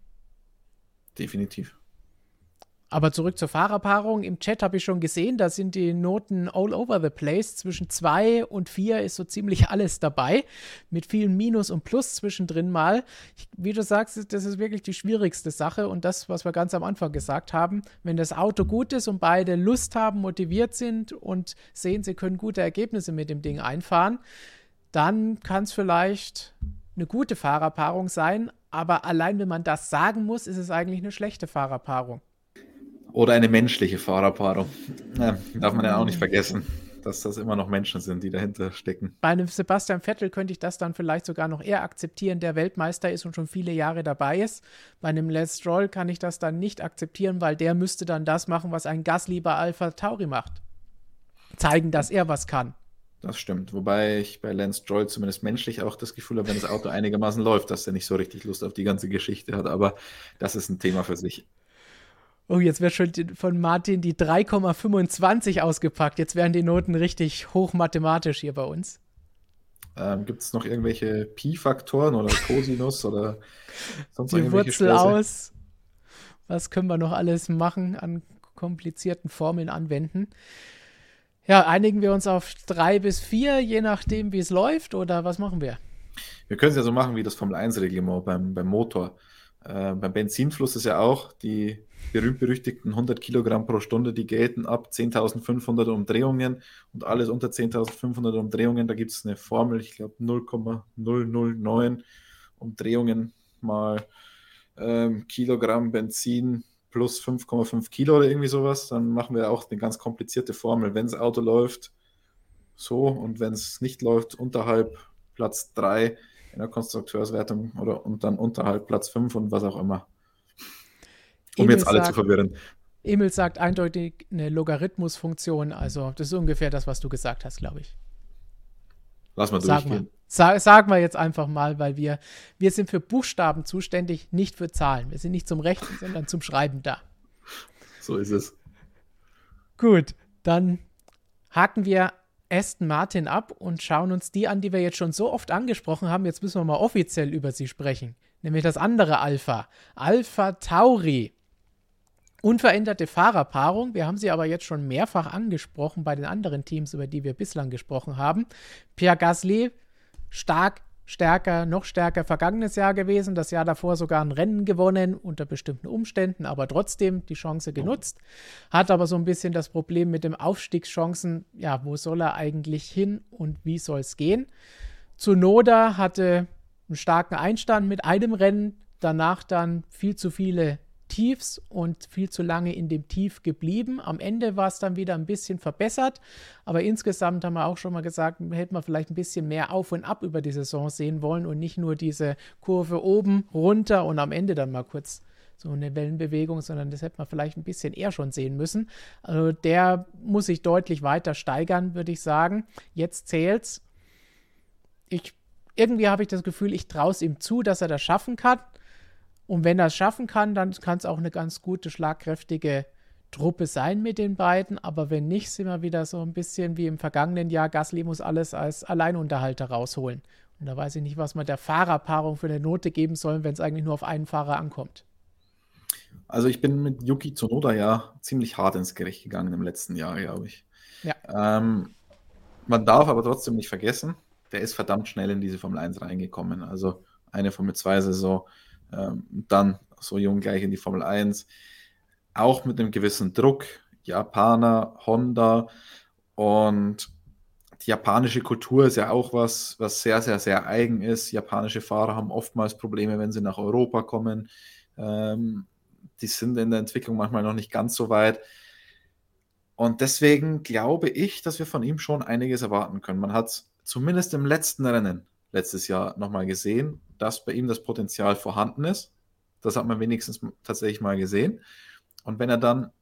Definitiv. Aber zurück zur Fahrerpaarung. Im Chat habe ich schon gesehen, da sind die Noten all over the place. Zwischen 2 und 4 ist so ziemlich alles dabei. Mit vielen Minus und Plus zwischendrin mal. Ich, wie du sagst, das ist wirklich die schwierigste Sache. Und das, was wir ganz am Anfang gesagt haben, wenn das Auto gut ist und beide Lust haben, motiviert sind und sehen, sie können gute Ergebnisse mit dem Ding einfahren, dann kann es vielleicht eine gute Fahrerpaarung sein. Aber allein wenn man das sagen muss, ist es eigentlich eine schlechte Fahrerpaarung. Oder eine menschliche Fahrerpaarung. Ja, darf man ja auch nicht vergessen, dass das immer noch Menschen sind, die dahinter stecken. Bei einem Sebastian Vettel könnte ich das dann vielleicht sogar noch eher akzeptieren, der Weltmeister ist und schon viele Jahre dabei ist. Bei einem Les Stroll kann ich das dann nicht akzeptieren, weil der müsste dann das machen, was ein Gasly bei Alpha Tauri macht. Zeigen, dass er was kann. Das stimmt. Wobei ich bei Lance Stroll zumindest menschlich auch das Gefühl habe, wenn das Auto einigermaßen läuft, dass er nicht so richtig Lust auf die ganze Geschichte hat. Aber das ist ein Thema für sich. Oh, jetzt wird schon von Martin die 3,25 ausgepackt. Jetzt werden die Noten richtig hochmathematisch hier bei uns. Ähm, Gibt es noch irgendwelche Pi-Faktoren oder Cosinus oder sonst Die Wurzel Späße? aus. Was können wir noch alles machen an komplizierten Formeln anwenden? Ja, einigen wir uns auf drei bis vier, je nachdem, wie es läuft, oder was machen wir? Wir können es ja so machen wie das Formel-1-Reglement beim, beim Motor. Äh, beim Benzinfluss ist ja auch die berühmt-berüchtigten 100 Kilogramm pro Stunde, die gelten ab 10.500 Umdrehungen und alles unter 10.500 Umdrehungen, da gibt es eine Formel, ich glaube 0,009 Umdrehungen mal ähm, Kilogramm Benzin plus 5,5 Kilo oder irgendwie sowas, dann machen wir auch eine ganz komplizierte Formel. Wenn das Auto läuft, so und wenn es nicht läuft, unterhalb Platz 3 in der Konstrukteurswertung oder und dann unterhalb Platz 5 und was auch immer. Um Emil jetzt alle sagt, zu verwirren. Emil sagt eindeutig eine Logarithmusfunktion, also das ist ungefähr das, was du gesagt hast, glaube ich. Lass mal sag durchgehen. Mal. Sag, sagen wir jetzt einfach mal, weil wir, wir sind für Buchstaben zuständig, nicht für Zahlen. Wir sind nicht zum Rechnen, sondern zum Schreiben da. So ist es. Gut, dann haken wir Aston Martin ab und schauen uns die an, die wir jetzt schon so oft angesprochen haben. Jetzt müssen wir mal offiziell über sie sprechen. Nämlich das andere Alpha. Alpha Tauri. Unveränderte Fahrerpaarung. Wir haben sie aber jetzt schon mehrfach angesprochen bei den anderen Teams, über die wir bislang gesprochen haben. Pierre Gasly, stark, stärker, noch stärker vergangenes Jahr gewesen. Das Jahr davor sogar ein Rennen gewonnen, unter bestimmten Umständen, aber trotzdem die Chance genutzt. Hat aber so ein bisschen das Problem mit den Aufstiegschancen. Ja, wo soll er eigentlich hin und wie soll es gehen? Zunoda hatte einen starken Einstand mit einem Rennen, danach dann viel zu viele Tiefs und viel zu lange in dem Tief geblieben. Am Ende war es dann wieder ein bisschen verbessert, aber insgesamt haben wir auch schon mal gesagt, hätte man vielleicht ein bisschen mehr auf und ab über die Saison sehen wollen und nicht nur diese Kurve oben, runter und am Ende dann mal kurz so eine Wellenbewegung, sondern das hätte man vielleicht ein bisschen eher schon sehen müssen. Also der muss sich deutlich weiter steigern, würde ich sagen. Jetzt zählt's. Ich irgendwie habe ich das Gefühl, ich traue es ihm zu, dass er das schaffen kann. Und wenn er es schaffen kann, dann kann es auch eine ganz gute, schlagkräftige Truppe sein mit den beiden. Aber wenn nicht, sind wir wieder so ein bisschen wie im vergangenen Jahr. Gasly muss alles als Alleinunterhalter rausholen. Und da weiß ich nicht, was man der Fahrerpaarung für eine Note geben soll, wenn es eigentlich nur auf einen Fahrer ankommt. Also ich bin mit Yuki Tsunoda ja ziemlich hart ins Gericht gegangen im letzten Jahr, glaube ich. Ja. Ähm, man darf aber trotzdem nicht vergessen, der ist verdammt schnell in diese Formel 1 reingekommen. Also eine Formel 2 Saison ähm, dann so jung gleich in die Formel 1. Auch mit einem gewissen Druck. Japaner, Honda und die japanische Kultur ist ja auch was, was sehr, sehr, sehr eigen ist. Japanische Fahrer haben oftmals Probleme, wenn sie nach Europa kommen. Ähm, die sind in der Entwicklung manchmal noch nicht ganz so weit. Und deswegen glaube ich, dass wir von ihm schon einiges erwarten können. Man hat zumindest im letzten Rennen letztes Jahr nochmal gesehen, dass bei ihm das Potenzial vorhanden ist. Das hat man wenigstens tatsächlich mal gesehen. Und wenn er dann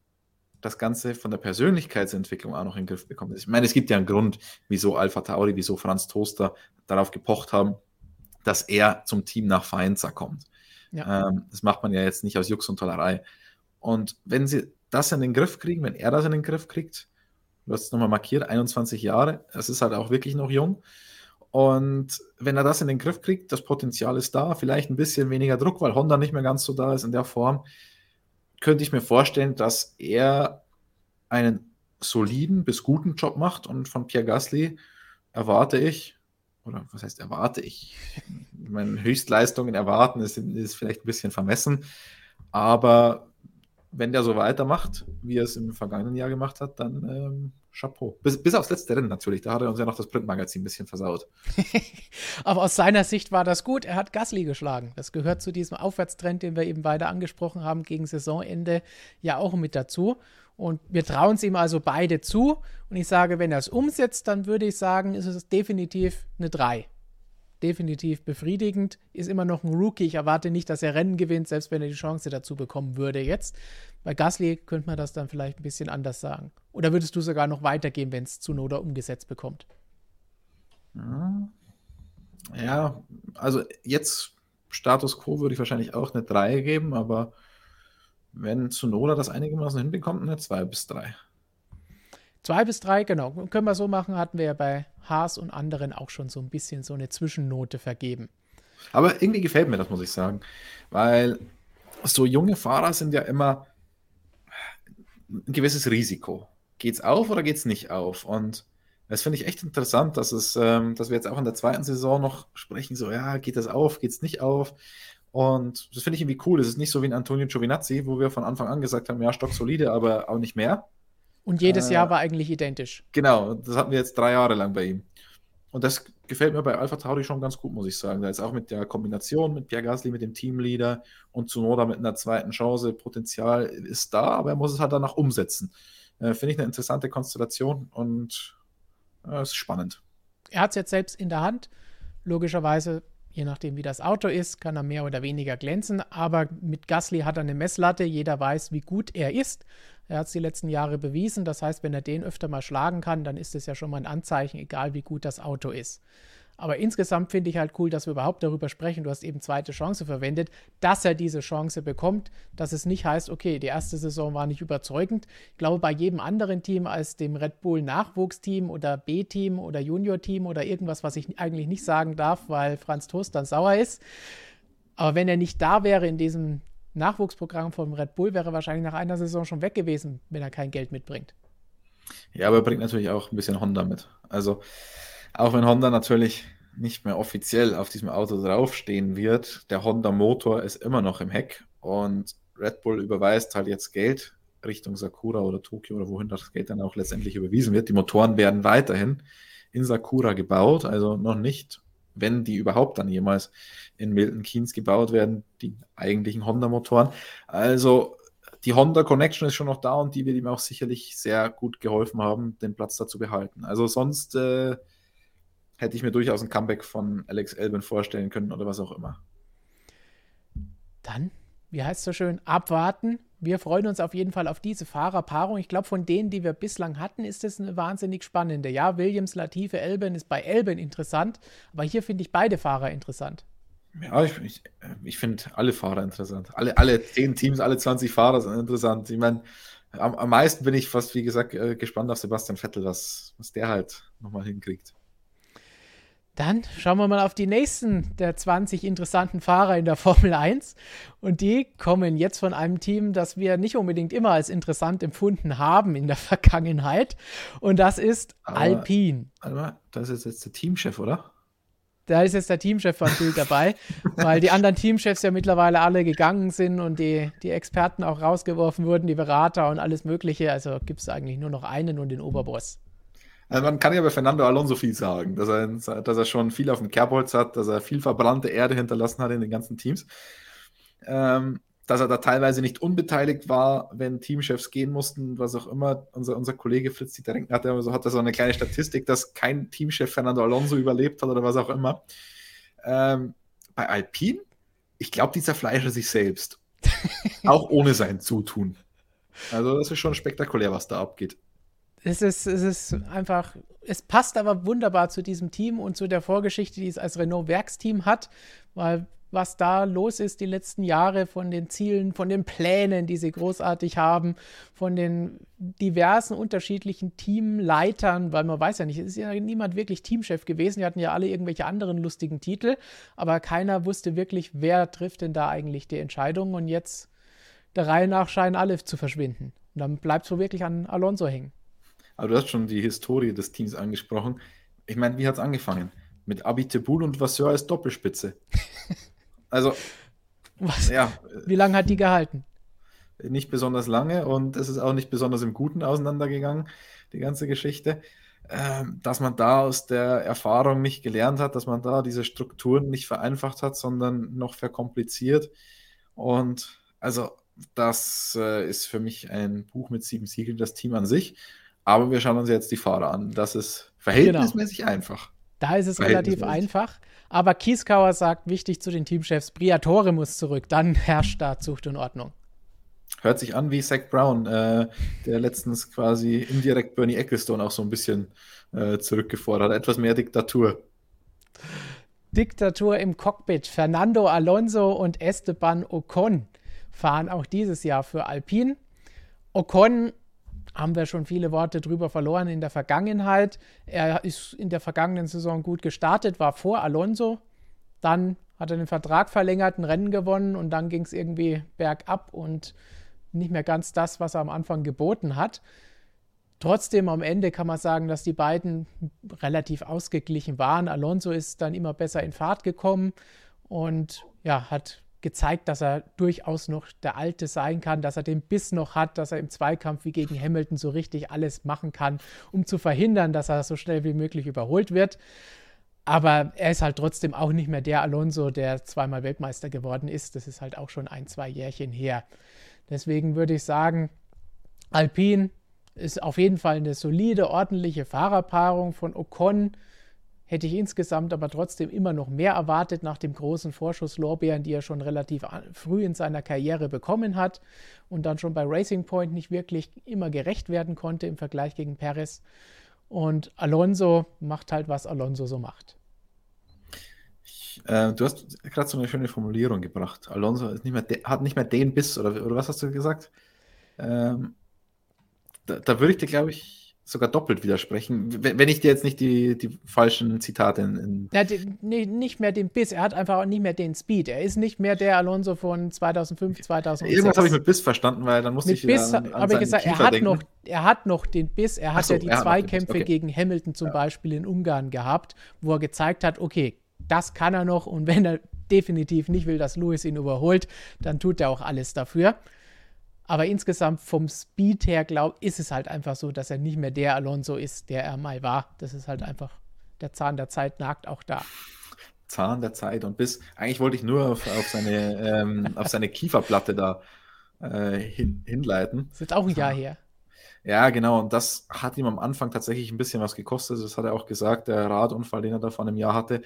das Ganze von der Persönlichkeitsentwicklung auch noch in den Griff bekommt. Ich meine, es gibt ja einen Grund, wieso Alpha Tauri, wieso Franz Toaster darauf gepocht haben, dass er zum Team nach Faenza kommt. Ja. Ähm, das macht man ja jetzt nicht aus Jux und Tollerei. Und wenn sie das in den Griff kriegen, wenn er das in den Griff kriegt, du hast es nochmal markiert, 21 Jahre, das ist halt auch wirklich noch jung. Und wenn er das in den Griff kriegt, das Potenzial ist da, vielleicht ein bisschen weniger Druck, weil Honda nicht mehr ganz so da ist in der Form, könnte ich mir vorstellen, dass er einen soliden bis guten Job macht und von Pierre Gasly erwarte ich, oder was heißt erwarte ich? Meine Höchstleistungen erwarten ist, ist vielleicht ein bisschen vermessen, aber wenn der so weitermacht, wie er es im vergangenen Jahr gemacht hat, dann ähm, Chapeau. Bis, bis aufs letzte Rennen natürlich. Da hat er uns ja noch das Printmagazin ein bisschen versaut. Aber aus seiner Sicht war das gut. Er hat Gasly geschlagen. Das gehört zu diesem Aufwärtstrend, den wir eben beide angesprochen haben, gegen Saisonende ja auch mit dazu. Und wir trauen es ihm also beide zu. Und ich sage, wenn er es umsetzt, dann würde ich sagen, ist es definitiv eine 3 definitiv befriedigend. Ist immer noch ein Rookie. Ich erwarte nicht, dass er Rennen gewinnt, selbst wenn er die Chance dazu bekommen würde jetzt. Bei Gasly könnte man das dann vielleicht ein bisschen anders sagen. Oder würdest du sogar noch weitergehen, wenn es zu Noda umgesetzt bekommt? Ja, also jetzt Status Quo würde ich wahrscheinlich auch eine 3 geben, aber wenn Zunoda das einigermaßen hinbekommt, eine 2 bis 3. Zwei bis drei, genau. Können wir so machen, hatten wir ja bei Haas und anderen auch schon so ein bisschen so eine Zwischennote vergeben. Aber irgendwie gefällt mir das, muss ich sagen. Weil so junge Fahrer sind ja immer ein gewisses Risiko. Geht es auf oder geht es nicht auf? Und das finde ich echt interessant, dass, es, ähm, dass wir jetzt auch in der zweiten Saison noch sprechen, so, ja, geht das auf, geht es nicht auf? Und das finde ich irgendwie cool. Es ist nicht so wie ein Antonio Giovinazzi, wo wir von Anfang an gesagt haben, ja, stocksolide, aber auch nicht mehr. Und jedes äh, Jahr war eigentlich identisch. Genau, das hatten wir jetzt drei Jahre lang bei ihm. Und das gefällt mir bei Alpha Tauri schon ganz gut, muss ich sagen. Da ist auch mit der Kombination mit Pierre Gasly, mit dem Teamleader und Zunoda mit einer zweiten Chance, Potenzial ist da, aber er muss es halt danach umsetzen. Äh, Finde ich eine interessante Konstellation und äh, ist spannend. Er hat es jetzt selbst in der Hand. Logischerweise Je nachdem, wie das Auto ist, kann er mehr oder weniger glänzen. Aber mit Gasly hat er eine Messlatte. Jeder weiß, wie gut er ist. Er hat es die letzten Jahre bewiesen. Das heißt, wenn er den öfter mal schlagen kann, dann ist es ja schon mal ein Anzeichen, egal wie gut das Auto ist. Aber insgesamt finde ich halt cool, dass wir überhaupt darüber sprechen. Du hast eben zweite Chance verwendet, dass er diese Chance bekommt, dass es nicht heißt, okay, die erste Saison war nicht überzeugend. Ich glaube, bei jedem anderen Team als dem Red Bull Nachwuchsteam oder B-Team oder Junior-Team oder irgendwas, was ich eigentlich nicht sagen darf, weil Franz Toast dann sauer ist. Aber wenn er nicht da wäre in diesem Nachwuchsprogramm vom Red Bull, wäre wahrscheinlich nach einer Saison schon weg gewesen, wenn er kein Geld mitbringt. Ja, aber er bringt natürlich auch ein bisschen Honda mit. Also auch wenn Honda natürlich nicht mehr offiziell auf diesem Auto draufstehen wird, der Honda-Motor ist immer noch im Heck und Red Bull überweist halt jetzt Geld Richtung Sakura oder Tokio oder wohin das Geld dann auch letztendlich überwiesen wird. Die Motoren werden weiterhin in Sakura gebaut, also noch nicht, wenn die überhaupt dann jemals in Milton Keynes gebaut werden, die eigentlichen Honda-Motoren. Also die Honda Connection ist schon noch da und die wird ihm auch sicherlich sehr gut geholfen haben, den Platz da zu behalten. Also sonst äh, hätte ich mir durchaus ein Comeback von Alex Elben vorstellen können oder was auch immer. Dann, wie heißt es so schön, abwarten. Wir freuen uns auf jeden Fall auf diese Fahrerpaarung. Ich glaube, von denen, die wir bislang hatten, ist es eine wahnsinnig spannende. Ja, Williams, Latife, Elben ist bei Elben interessant, aber hier finde ich beide Fahrer interessant. Ja, ich, ich, ich finde alle Fahrer interessant. Alle, alle zehn Teams, alle 20 Fahrer sind interessant. Ich meine, am, am meisten bin ich fast, wie gesagt, äh, gespannt auf Sebastian Vettel, was, was der halt nochmal hinkriegt. Dann schauen wir mal auf die nächsten der 20 interessanten Fahrer in der Formel 1. Und die kommen jetzt von einem Team, das wir nicht unbedingt immer als interessant empfunden haben in der Vergangenheit. Und das ist Aber, Alpine. Aber das ist jetzt der Teamchef, oder? Da ist jetzt der Teamchef von Bild dabei, weil die anderen Teamchefs ja mittlerweile alle gegangen sind und die, die Experten auch rausgeworfen wurden, die Berater und alles Mögliche. Also gibt es eigentlich nur noch einen und den Oberboss. Also man kann ja bei Fernando Alonso viel sagen, dass er, dass er schon viel auf dem Kerbholz hat, dass er viel verbrannte Erde hinterlassen hat in den ganzen Teams. Ähm, dass er da teilweise nicht unbeteiligt war, wenn Teamchefs gehen mussten, was auch immer. Unser, unser Kollege Fritz Dieter Renken hat, so, hat da so eine kleine Statistik, dass kein Teamchef Fernando Alonso überlebt hat oder was auch immer. Ähm, bei Alpine, ich glaube, die zerfleischen sich selbst. auch ohne sein Zutun. Also, das ist schon spektakulär, was da abgeht. Es ist, es ist einfach, es passt aber wunderbar zu diesem Team und zu der Vorgeschichte, die es als Renault-Werksteam hat, weil was da los ist die letzten Jahre von den Zielen, von den Plänen, die sie großartig haben, von den diversen unterschiedlichen Teamleitern, weil man weiß ja nicht, es ist ja niemand wirklich Teamchef gewesen, die hatten ja alle irgendwelche anderen lustigen Titel, aber keiner wusste wirklich, wer trifft denn da eigentlich die Entscheidung und jetzt der Reihe nach scheinen alle zu verschwinden. Und dann bleibt es so wirklich an Alonso hängen. Aber du hast schon die Historie des Teams angesprochen. Ich meine, wie hat es angefangen? Mit Abitebul und Vasseur als Doppelspitze. Also, Was? ja. Wie lange hat die gehalten? Nicht besonders lange und es ist auch nicht besonders im Guten auseinandergegangen, die ganze Geschichte. Ähm, dass man da aus der Erfahrung nicht gelernt hat, dass man da diese Strukturen nicht vereinfacht hat, sondern noch verkompliziert. Und also, das äh, ist für mich ein Buch mit sieben Siegeln, das Team an sich. Aber wir schauen uns jetzt die Fahrer an. Das ist verhältnismäßig genau. einfach. Da ist es relativ einfach. Aber Kieskauer sagt, wichtig zu den Teamchefs, Briatore muss zurück. Dann herrscht da Zucht und Ordnung. Hört sich an wie Zach Brown, äh, der letztens quasi indirekt Bernie Ecclestone auch so ein bisschen äh, zurückgefordert hat. Etwas mehr Diktatur. Diktatur im Cockpit. Fernando Alonso und Esteban Ocon fahren auch dieses Jahr für Alpine. Ocon haben wir schon viele Worte drüber verloren in der Vergangenheit. Er ist in der vergangenen Saison gut gestartet, war vor Alonso. Dann hat er den Vertrag verlängert, ein Rennen gewonnen und dann ging es irgendwie bergab und nicht mehr ganz das, was er am Anfang geboten hat. Trotzdem am Ende kann man sagen, dass die beiden relativ ausgeglichen waren. Alonso ist dann immer besser in Fahrt gekommen und ja, hat gezeigt, dass er durchaus noch der Alte sein kann, dass er den Biss noch hat, dass er im Zweikampf wie gegen Hamilton so richtig alles machen kann, um zu verhindern, dass er so schnell wie möglich überholt wird. Aber er ist halt trotzdem auch nicht mehr der Alonso, der zweimal Weltmeister geworden ist. Das ist halt auch schon ein, zwei Jährchen her. Deswegen würde ich sagen, Alpine ist auf jeden Fall eine solide, ordentliche Fahrerpaarung von Ocon hätte ich insgesamt aber trotzdem immer noch mehr erwartet nach dem großen Vorschusslorbeeren, die er schon relativ früh in seiner Karriere bekommen hat und dann schon bei Racing Point nicht wirklich immer gerecht werden konnte im Vergleich gegen Perez. Und Alonso macht halt, was Alonso so macht. Äh, du hast gerade so eine schöne Formulierung gebracht. Alonso nicht mehr hat nicht mehr den Biss, oder, oder was hast du gesagt? Ähm, da, da würde ich dir, glaube ich, sogar doppelt widersprechen, wenn ich dir jetzt nicht die, die falschen Zitate in. in er hat nicht mehr den Biss, er hat einfach auch nicht mehr den Speed. Er ist nicht mehr der Alonso von 2005, 2006. Irgendwas habe ich mit Biss verstanden, weil dann musste mit ich Biss habe ich gesagt, er hat, noch, er hat noch den Biss, er hat so, ja die Zweikämpfe okay. gegen Hamilton zum ja. Beispiel in Ungarn gehabt, wo er gezeigt hat, okay, das kann er noch und wenn er definitiv nicht will, dass Lewis ihn überholt, dann tut er auch alles dafür. Aber insgesamt vom Speed her, glaube ist es halt einfach so, dass er nicht mehr der Alonso ist, der er mal war. Das ist halt einfach, der Zahn der Zeit nagt auch da. Zahn der Zeit und bis, eigentlich wollte ich nur auf, auf seine, ähm, auf seine Kieferplatte da äh, hin, hinleiten. Das ist auch ein Jahr her. Ja, genau. Und das hat ihm am Anfang tatsächlich ein bisschen was gekostet. Das hat er auch gesagt. Der Radunfall, den er da vor einem Jahr hatte,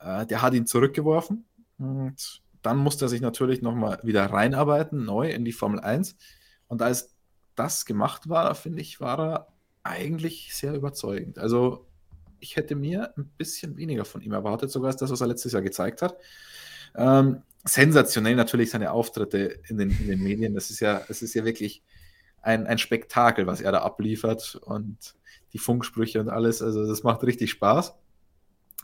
äh, der hat ihn zurückgeworfen. Und dann musste er sich natürlich nochmal wieder reinarbeiten, neu in die Formel 1. Und als das gemacht war, finde ich, war er eigentlich sehr überzeugend. Also ich hätte mir ein bisschen weniger von ihm erwartet, sogar als das, was er letztes Jahr gezeigt hat. Ähm, sensationell natürlich seine Auftritte in den, in den Medien. Das ist ja, es ist ja wirklich ein, ein Spektakel, was er da abliefert und die Funksprüche und alles. Also das macht richtig Spaß.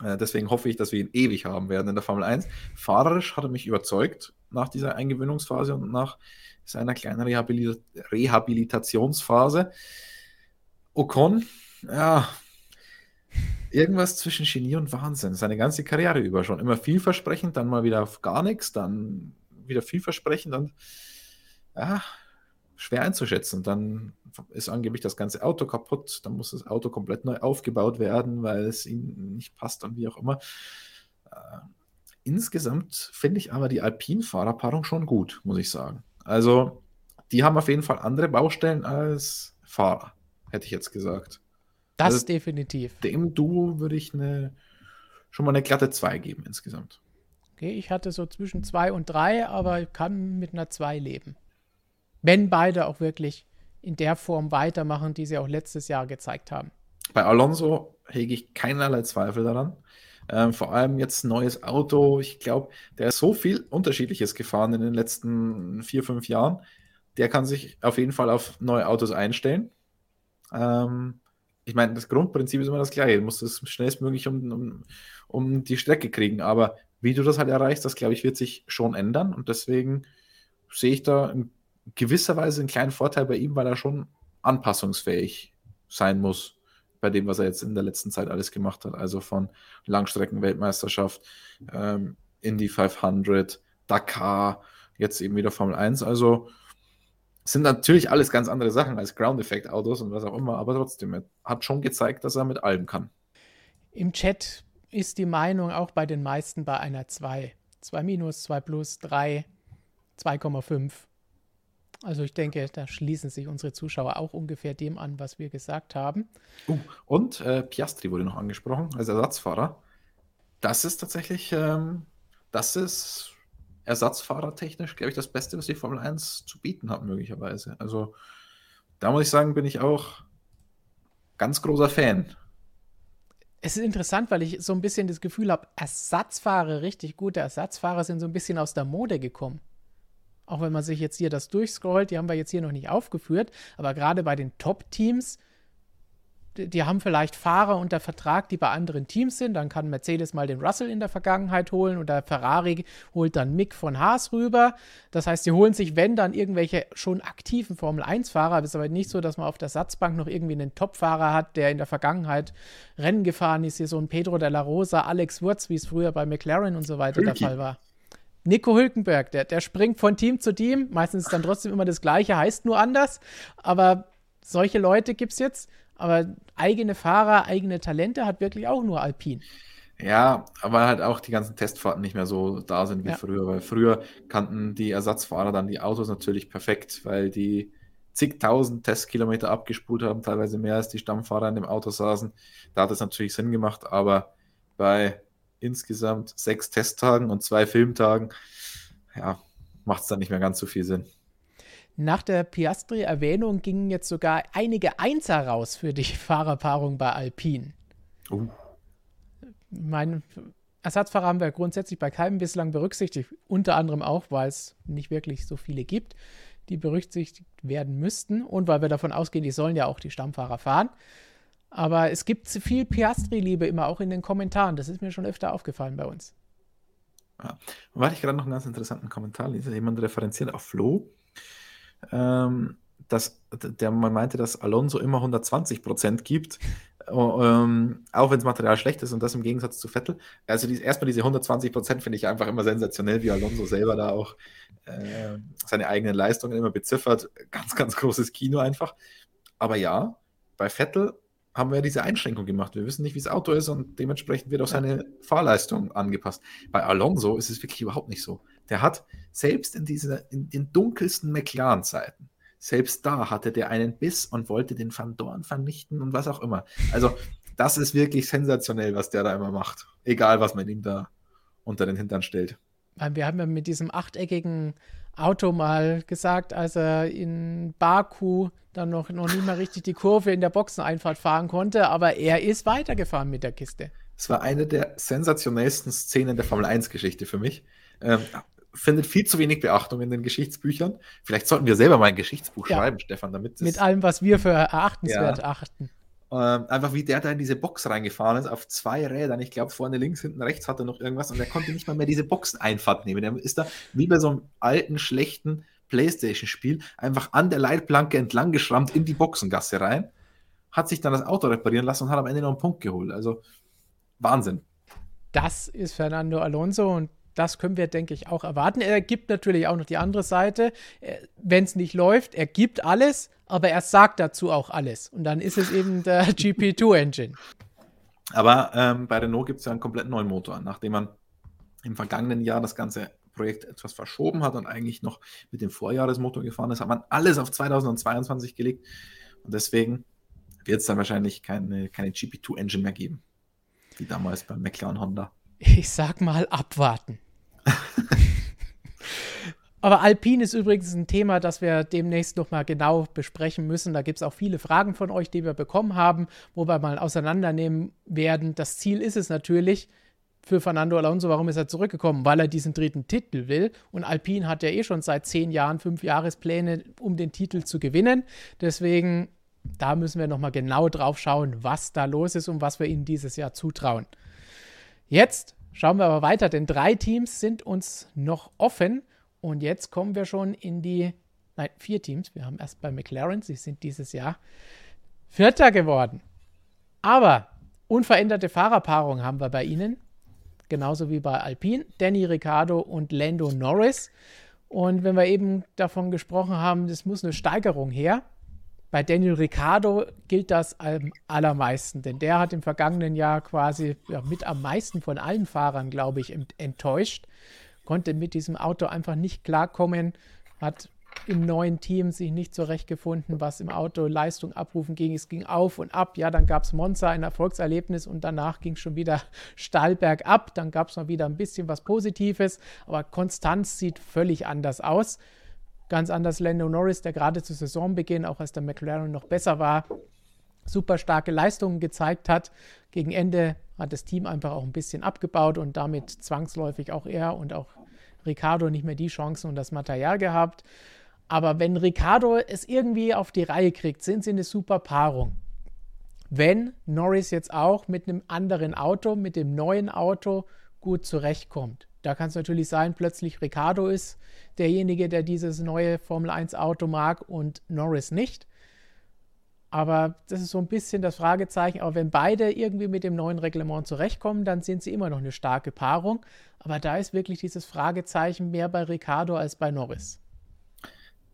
Äh, deswegen hoffe ich, dass wir ihn ewig haben werden in der Formel 1. Fahrerisch hat er mich überzeugt nach dieser Eingewöhnungsphase und nach seiner kleinen Rehabilit Rehabilitationsphase. Ocon, ja, irgendwas zwischen Genie und Wahnsinn. Seine ganze Karriere über schon. Immer vielversprechend, dann mal wieder gar nichts, dann wieder vielversprechend und ja, schwer einzuschätzen. Dann ist angeblich das ganze Auto kaputt, dann muss das Auto komplett neu aufgebaut werden, weil es ihm nicht passt und wie auch immer. Äh, insgesamt finde ich aber die Alpin-Fahrerpaarung schon gut, muss ich sagen. Also, die haben auf jeden Fall andere Baustellen als Fahrer, hätte ich jetzt gesagt. Das also, definitiv. Dem Duo würde ich eine schon mal eine glatte 2 geben insgesamt. Okay, ich hatte so zwischen 2 und 3, aber kann mit einer 2 leben. Wenn beide auch wirklich in der Form weitermachen, die sie auch letztes Jahr gezeigt haben. Bei Alonso hege ich keinerlei Zweifel daran. Ähm, vor allem jetzt ein neues Auto. Ich glaube, der ist so viel Unterschiedliches gefahren in den letzten vier, fünf Jahren. Der kann sich auf jeden Fall auf neue Autos einstellen. Ähm, ich meine, das Grundprinzip ist immer das gleiche. Du musst es schnellstmöglich um, um, um die Strecke kriegen. Aber wie du das halt erreichst, das glaube ich, wird sich schon ändern. Und deswegen sehe ich da in gewisser Weise einen kleinen Vorteil bei ihm, weil er schon anpassungsfähig sein muss bei dem, was er jetzt in der letzten Zeit alles gemacht hat. Also von Langstreckenweltmeisterschaft, ähm, Indy 500, Dakar, jetzt eben wieder Formel 1. Also sind natürlich alles ganz andere Sachen als Ground Effect Autos und was auch immer, aber trotzdem, hat schon gezeigt, dass er mit allem kann. Im Chat ist die Meinung auch bei den meisten bei einer 2. 2 minus, 2 plus, 3, 2,5. Also ich denke, da schließen sich unsere Zuschauer auch ungefähr dem an, was wir gesagt haben. Uh, und äh, Piastri wurde noch angesprochen als Ersatzfahrer. Das ist tatsächlich, ähm, das ist ersatzfahrertechnisch, glaube ich, das Beste, was die Formel 1 zu bieten hat, möglicherweise. Also da muss ich sagen, bin ich auch ganz großer Fan. Es ist interessant, weil ich so ein bisschen das Gefühl habe, Ersatzfahrer, richtig gute Ersatzfahrer sind so ein bisschen aus der Mode gekommen. Auch wenn man sich jetzt hier das durchscrollt, die haben wir jetzt hier noch nicht aufgeführt, aber gerade bei den Top-Teams die haben vielleicht Fahrer unter Vertrag, die bei anderen Teams sind. Dann kann Mercedes mal den Russell in der Vergangenheit holen oder Ferrari holt dann Mick von Haas rüber. Das heißt, sie holen sich, wenn dann irgendwelche schon aktiven Formel-1-Fahrer. Es ist aber nicht so, dass man auf der Satzbank noch irgendwie einen Top-Fahrer hat, der in der Vergangenheit Rennen gefahren ist. Hier so ein Pedro de la Rosa, Alex Wurz, wie es früher bei McLaren und so weiter Hülki. der Fall war. Nico Hülkenberg, der, der springt von Team zu Team. Meistens ist dann trotzdem immer das Gleiche, heißt nur anders. Aber solche Leute gibt es jetzt. Aber eigene Fahrer, eigene Talente hat wirklich auch nur Alpin. Ja, aber halt auch die ganzen Testfahrten nicht mehr so da sind wie ja. früher, weil früher kannten die Ersatzfahrer dann die Autos natürlich perfekt, weil die zigtausend Testkilometer abgespult haben, teilweise mehr als die Stammfahrer in dem Auto saßen. Da hat es natürlich Sinn gemacht, aber bei insgesamt sechs Testtagen und zwei Filmtagen, ja, macht es dann nicht mehr ganz so viel Sinn. Nach der Piastri-Erwähnung gingen jetzt sogar einige Einser raus für die Fahrerpaarung bei Alpine. Uh. Mein Ersatzfahrer haben wir grundsätzlich bei keinem bislang berücksichtigt, unter anderem auch, weil es nicht wirklich so viele gibt, die berücksichtigt werden müssten und weil wir davon ausgehen, die sollen ja auch die Stammfahrer fahren. Aber es gibt viel Piastri-Liebe immer auch in den Kommentaren. Das ist mir schon öfter aufgefallen bei uns. Ja. Weil ich gerade noch einen ganz interessanten Kommentar lese. Jemand referenziert auf Flo ähm, dass der man meinte, dass Alonso immer 120 Prozent gibt, ähm, auch wenn das Material schlecht ist und das im Gegensatz zu Vettel. Also die, erstmal diese 120 Prozent finde ich einfach immer sensationell, wie Alonso selber da auch äh, seine eigenen Leistungen immer beziffert. Ganz, ganz großes Kino einfach. Aber ja, bei Vettel haben wir diese Einschränkung gemacht. Wir wissen nicht, wie das Auto ist und dementsprechend wird auch seine Fahrleistung angepasst. Bei Alonso ist es wirklich überhaupt nicht so. Der hat selbst in, diese, in den dunkelsten McLaren-Zeiten, selbst da hatte der einen Biss und wollte den Van Dorn vernichten und was auch immer. Also, das ist wirklich sensationell, was der da immer macht. Egal, was man ihm da unter den Hintern stellt. Wir haben ja mit diesem achteckigen Auto mal gesagt, als er in Baku dann noch, noch nicht mal richtig die Kurve in der Boxeneinfahrt fahren konnte, aber er ist weitergefahren mit der Kiste. Es war eine der sensationellsten Szenen der Formel 1-Geschichte für mich. Ähm, findet viel zu wenig Beachtung in den Geschichtsbüchern. Vielleicht sollten wir selber mal ein Geschichtsbuch ja. schreiben, Stefan, damit Mit allem, was wir für erachtenswert ja. achten. Ähm, einfach wie der da in diese Box reingefahren ist, auf zwei Rädern. Ich glaube, vorne links, hinten rechts hat er noch irgendwas und er konnte nicht mal mehr diese Boxeneinfahrt nehmen. Er ist da wie bei so einem alten, schlechten Playstation-Spiel einfach an der Leitplanke entlang geschrammt in die Boxengasse rein, hat sich dann das Auto reparieren lassen und hat am Ende noch einen Punkt geholt. Also Wahnsinn. Das ist Fernando Alonso und das können wir, denke ich, auch erwarten. Er gibt natürlich auch noch die andere Seite. Wenn es nicht läuft, er gibt alles, aber er sagt dazu auch alles. Und dann ist es eben der GP2-Engine. Aber ähm, bei Renault gibt es ja einen komplett neuen Motor. Nachdem man im vergangenen Jahr das ganze Projekt etwas verschoben hat und eigentlich noch mit dem Vorjahresmotor gefahren ist, hat man alles auf 2022 gelegt. Und deswegen wird es dann wahrscheinlich keine, keine GP2-Engine mehr geben. Wie damals beim McLaren Honda. Ich sag mal abwarten. Aber Alpine ist übrigens ein Thema, das wir demnächst nochmal genau besprechen müssen. Da gibt es auch viele Fragen von euch, die wir bekommen haben, wo wir mal auseinandernehmen werden. Das Ziel ist es natürlich für Fernando Alonso, warum ist er zurückgekommen? Weil er diesen dritten Titel will. Und Alpine hat ja eh schon seit zehn Jahren fünf Jahrespläne, um den Titel zu gewinnen. Deswegen, da müssen wir nochmal genau drauf schauen, was da los ist und was wir ihnen dieses Jahr zutrauen. Jetzt schauen wir aber weiter, denn drei Teams sind uns noch offen. Und jetzt kommen wir schon in die, nein, vier Teams. Wir haben erst bei McLaren, sie sind dieses Jahr Vierter geworden. Aber unveränderte Fahrerpaarung haben wir bei ihnen. Genauso wie bei Alpine, Danny Ricciardo und Lando Norris. Und wenn wir eben davon gesprochen haben, es muss eine Steigerung her. Bei Daniel Ricciardo gilt das am allermeisten, denn der hat im vergangenen Jahr quasi ja, mit am meisten von allen Fahrern, glaube ich, enttäuscht konnte mit diesem Auto einfach nicht klarkommen, hat im neuen Team sich nicht zurechtgefunden, was im Auto Leistung abrufen ging. Es ging auf und ab. Ja, dann gab es Monza, ein Erfolgserlebnis und danach ging schon wieder steil bergab. Dann gab es mal wieder ein bisschen was Positives, aber Konstanz sieht völlig anders aus. Ganz anders Lando Norris, der gerade zu Saisonbeginn, auch als der McLaren noch besser war, super starke Leistungen gezeigt hat. Gegen Ende hat das Team einfach auch ein bisschen abgebaut und damit zwangsläufig auch er und auch Ricardo nicht mehr die Chancen und das Material gehabt. Aber wenn Ricardo es irgendwie auf die Reihe kriegt, sind sie eine super Paarung. Wenn Norris jetzt auch mit einem anderen Auto, mit dem neuen Auto gut zurechtkommt. Da kann es natürlich sein, plötzlich Ricardo ist derjenige, der dieses neue Formel 1 Auto mag und Norris nicht. Aber das ist so ein bisschen das Fragezeichen. Aber wenn beide irgendwie mit dem neuen Reglement zurechtkommen, dann sind sie immer noch eine starke Paarung. Aber da ist wirklich dieses Fragezeichen mehr bei Ricardo als bei Norris.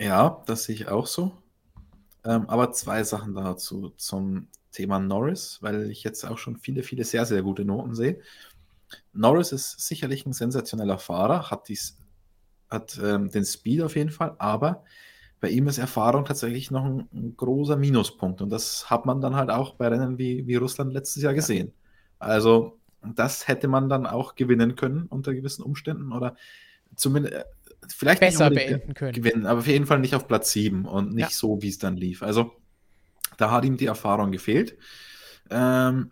Ja, das sehe ich auch so. Ähm, aber zwei Sachen dazu zum Thema Norris, weil ich jetzt auch schon viele, viele sehr, sehr gute Noten sehe. Norris ist sicherlich ein sensationeller Fahrer, hat, dies, hat ähm, den Speed auf jeden Fall, aber bei ihm ist Erfahrung tatsächlich noch ein, ein, großer Minuspunkt. Und das hat man dann halt auch bei Rennen wie, wie Russland letztes Jahr gesehen. Also, das hätte man dann auch gewinnen können unter gewissen Umständen oder zumindest äh, vielleicht besser beenden können. Gewinnen, aber auf jeden Fall nicht auf Platz 7 und nicht ja. so, wie es dann lief. Also, da hat ihm die Erfahrung gefehlt. Ähm,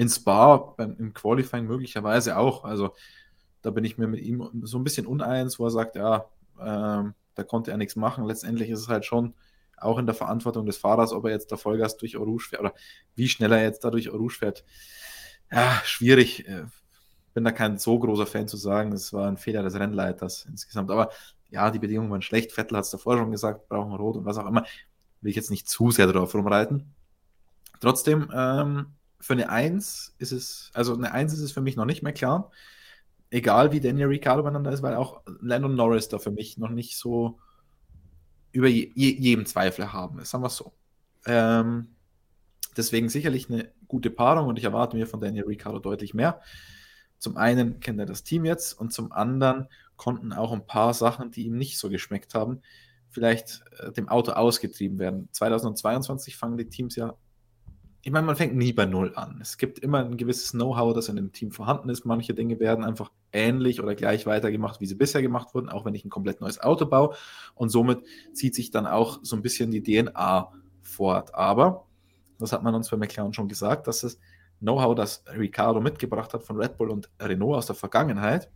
in Spa, beim, im Qualifying möglicherweise auch. Also, da bin ich mir mit ihm so ein bisschen uneins, wo er sagt, ja, ähm, da konnte er nichts machen. Letztendlich ist es halt schon auch in der Verantwortung des Fahrers, ob er jetzt da Vollgas durch Orange fährt oder wie schnell er jetzt da durch Orange fährt. Ja, schwierig. Äh, bin da kein so großer Fan zu sagen, es war ein Fehler des Rennleiters insgesamt. Aber ja, die Bedingungen waren schlecht. Vettel hat es davor schon gesagt, brauchen Rot und was auch immer. Will ich jetzt nicht zu sehr darauf rumreiten. Trotzdem, ähm, für eine Eins ist es, also eine Eins ist es für mich noch nicht mehr klar egal wie Daniel Ricciardo beieinander ist, weil auch Landon Norris da für mich noch nicht so über je, je, jedem Zweifel haben ist, sagen wir es so. Ähm, deswegen sicherlich eine gute Paarung und ich erwarte mir von Daniel Ricciardo deutlich mehr. Zum einen kennt er das Team jetzt und zum anderen konnten auch ein paar Sachen, die ihm nicht so geschmeckt haben, vielleicht äh, dem Auto ausgetrieben werden. 2022 fangen die Teams ja ich meine, man fängt nie bei Null an. Es gibt immer ein gewisses Know-how, das in dem Team vorhanden ist. Manche Dinge werden einfach ähnlich oder gleich weitergemacht, wie sie bisher gemacht wurden, auch wenn ich ein komplett neues Auto baue. Und somit zieht sich dann auch so ein bisschen die DNA fort. Aber, das hat man uns bei McLaren schon gesagt, dass das Know-how, das Ricardo mitgebracht hat von Red Bull und Renault aus der Vergangenheit,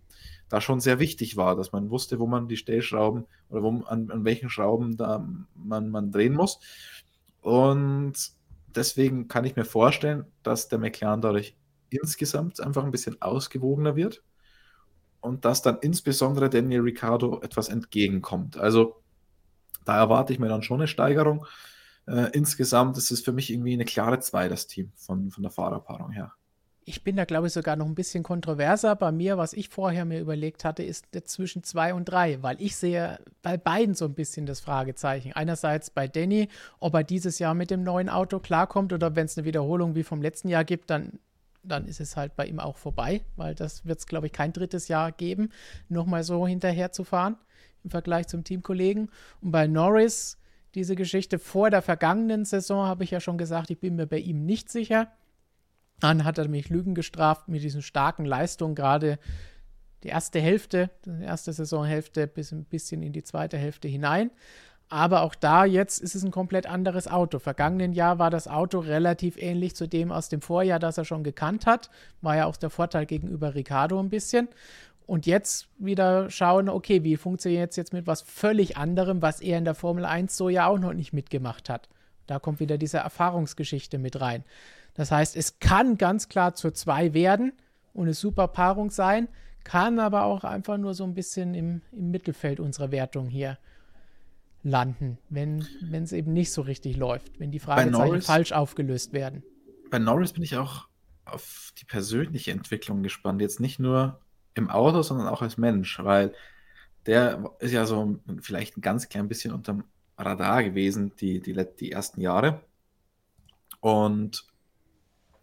da schon sehr wichtig war, dass man wusste, wo man die Stellschrauben oder wo, an, an welchen Schrauben da man, man drehen muss. Und deswegen kann ich mir vorstellen, dass der McLaren dadurch insgesamt einfach ein bisschen ausgewogener wird und dass dann insbesondere Daniel Ricciardo etwas entgegenkommt. Also da erwarte ich mir dann schon eine Steigerung. Äh, insgesamt ist es für mich irgendwie eine klare 2, das Team von, von der Fahrerpaarung her. Ich bin da, glaube ich, sogar noch ein bisschen kontroverser. Bei mir, was ich vorher mir überlegt hatte, ist zwischen zwei und drei, weil ich sehe bei beiden so ein bisschen das Fragezeichen. Einerseits bei Danny, ob er dieses Jahr mit dem neuen Auto klarkommt oder wenn es eine Wiederholung wie vom letzten Jahr gibt, dann, dann ist es halt bei ihm auch vorbei, weil das wird es, glaube ich, kein drittes Jahr geben, nochmal so hinterher zu fahren im Vergleich zum Teamkollegen. Und bei Norris, diese Geschichte vor der vergangenen Saison, habe ich ja schon gesagt, ich bin mir bei ihm nicht sicher Dann hat er mich Lügen gestraft mit diesen starken Leistungen, gerade die erste Hälfte, die erste Saisonhälfte bis ein bisschen in die zweite Hälfte hinein. Aber auch da jetzt ist es ein komplett anderes Auto. Vergangenen Jahr war das Auto relativ ähnlich zu dem aus dem Vorjahr, das er schon gekannt hat. War ja auch der Vorteil gegenüber Ricardo ein bisschen. Und jetzt wieder schauen, okay, wie funktioniert es jetzt mit was völlig anderem, was er in der Formel 1 so ja auch noch nicht mitgemacht hat. Da kommt wieder diese Erfahrungsgeschichte mit rein. Das heißt, es kann ganz klar zur 2 werden und eine super Paarung sein, kann aber auch einfach nur so ein bisschen im, im Mittelfeld unserer Wertung hier landen, wenn es eben nicht so richtig läuft, wenn die Fragezeichen falsch aufgelöst werden. Bei Norris bin ich auch auf die persönliche Entwicklung gespannt. Jetzt nicht nur im Auto, sondern auch als Mensch, weil der ist ja so vielleicht ein ganz klein bisschen unterm Radar gewesen, die, die, die ersten Jahre. Und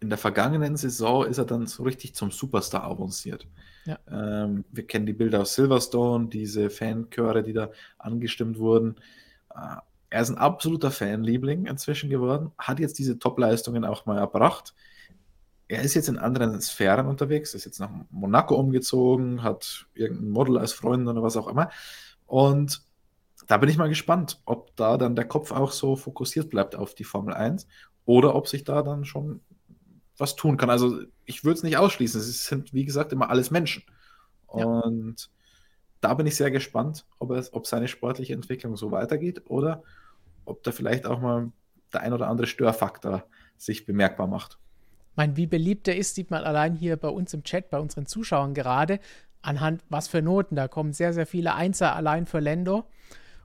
in der vergangenen Saison ist er dann so richtig zum Superstar avanciert. Ja. Ähm, wir kennen die Bilder aus Silverstone, diese Fanchöre, die da angestimmt wurden. Äh, er ist ein absoluter Fanliebling inzwischen geworden, hat jetzt diese Top-Leistungen auch mal erbracht. Er ist jetzt in anderen Sphären unterwegs, ist jetzt nach Monaco umgezogen, hat irgendein Model als Freundin oder was auch immer. Und da bin ich mal gespannt, ob da dann der Kopf auch so fokussiert bleibt auf die Formel 1 oder ob sich da dann schon was tun kann. Also ich würde es nicht ausschließen. Es sind, wie gesagt, immer alles Menschen. Ja. Und da bin ich sehr gespannt, ob, es, ob seine sportliche Entwicklung so weitergeht oder ob da vielleicht auch mal der ein oder andere Störfaktor sich bemerkbar macht. Mein, wie beliebt er ist, sieht man allein hier bei uns im Chat, bei unseren Zuschauern gerade, anhand was für Noten. Da kommen sehr, sehr viele Einser allein für Lendo.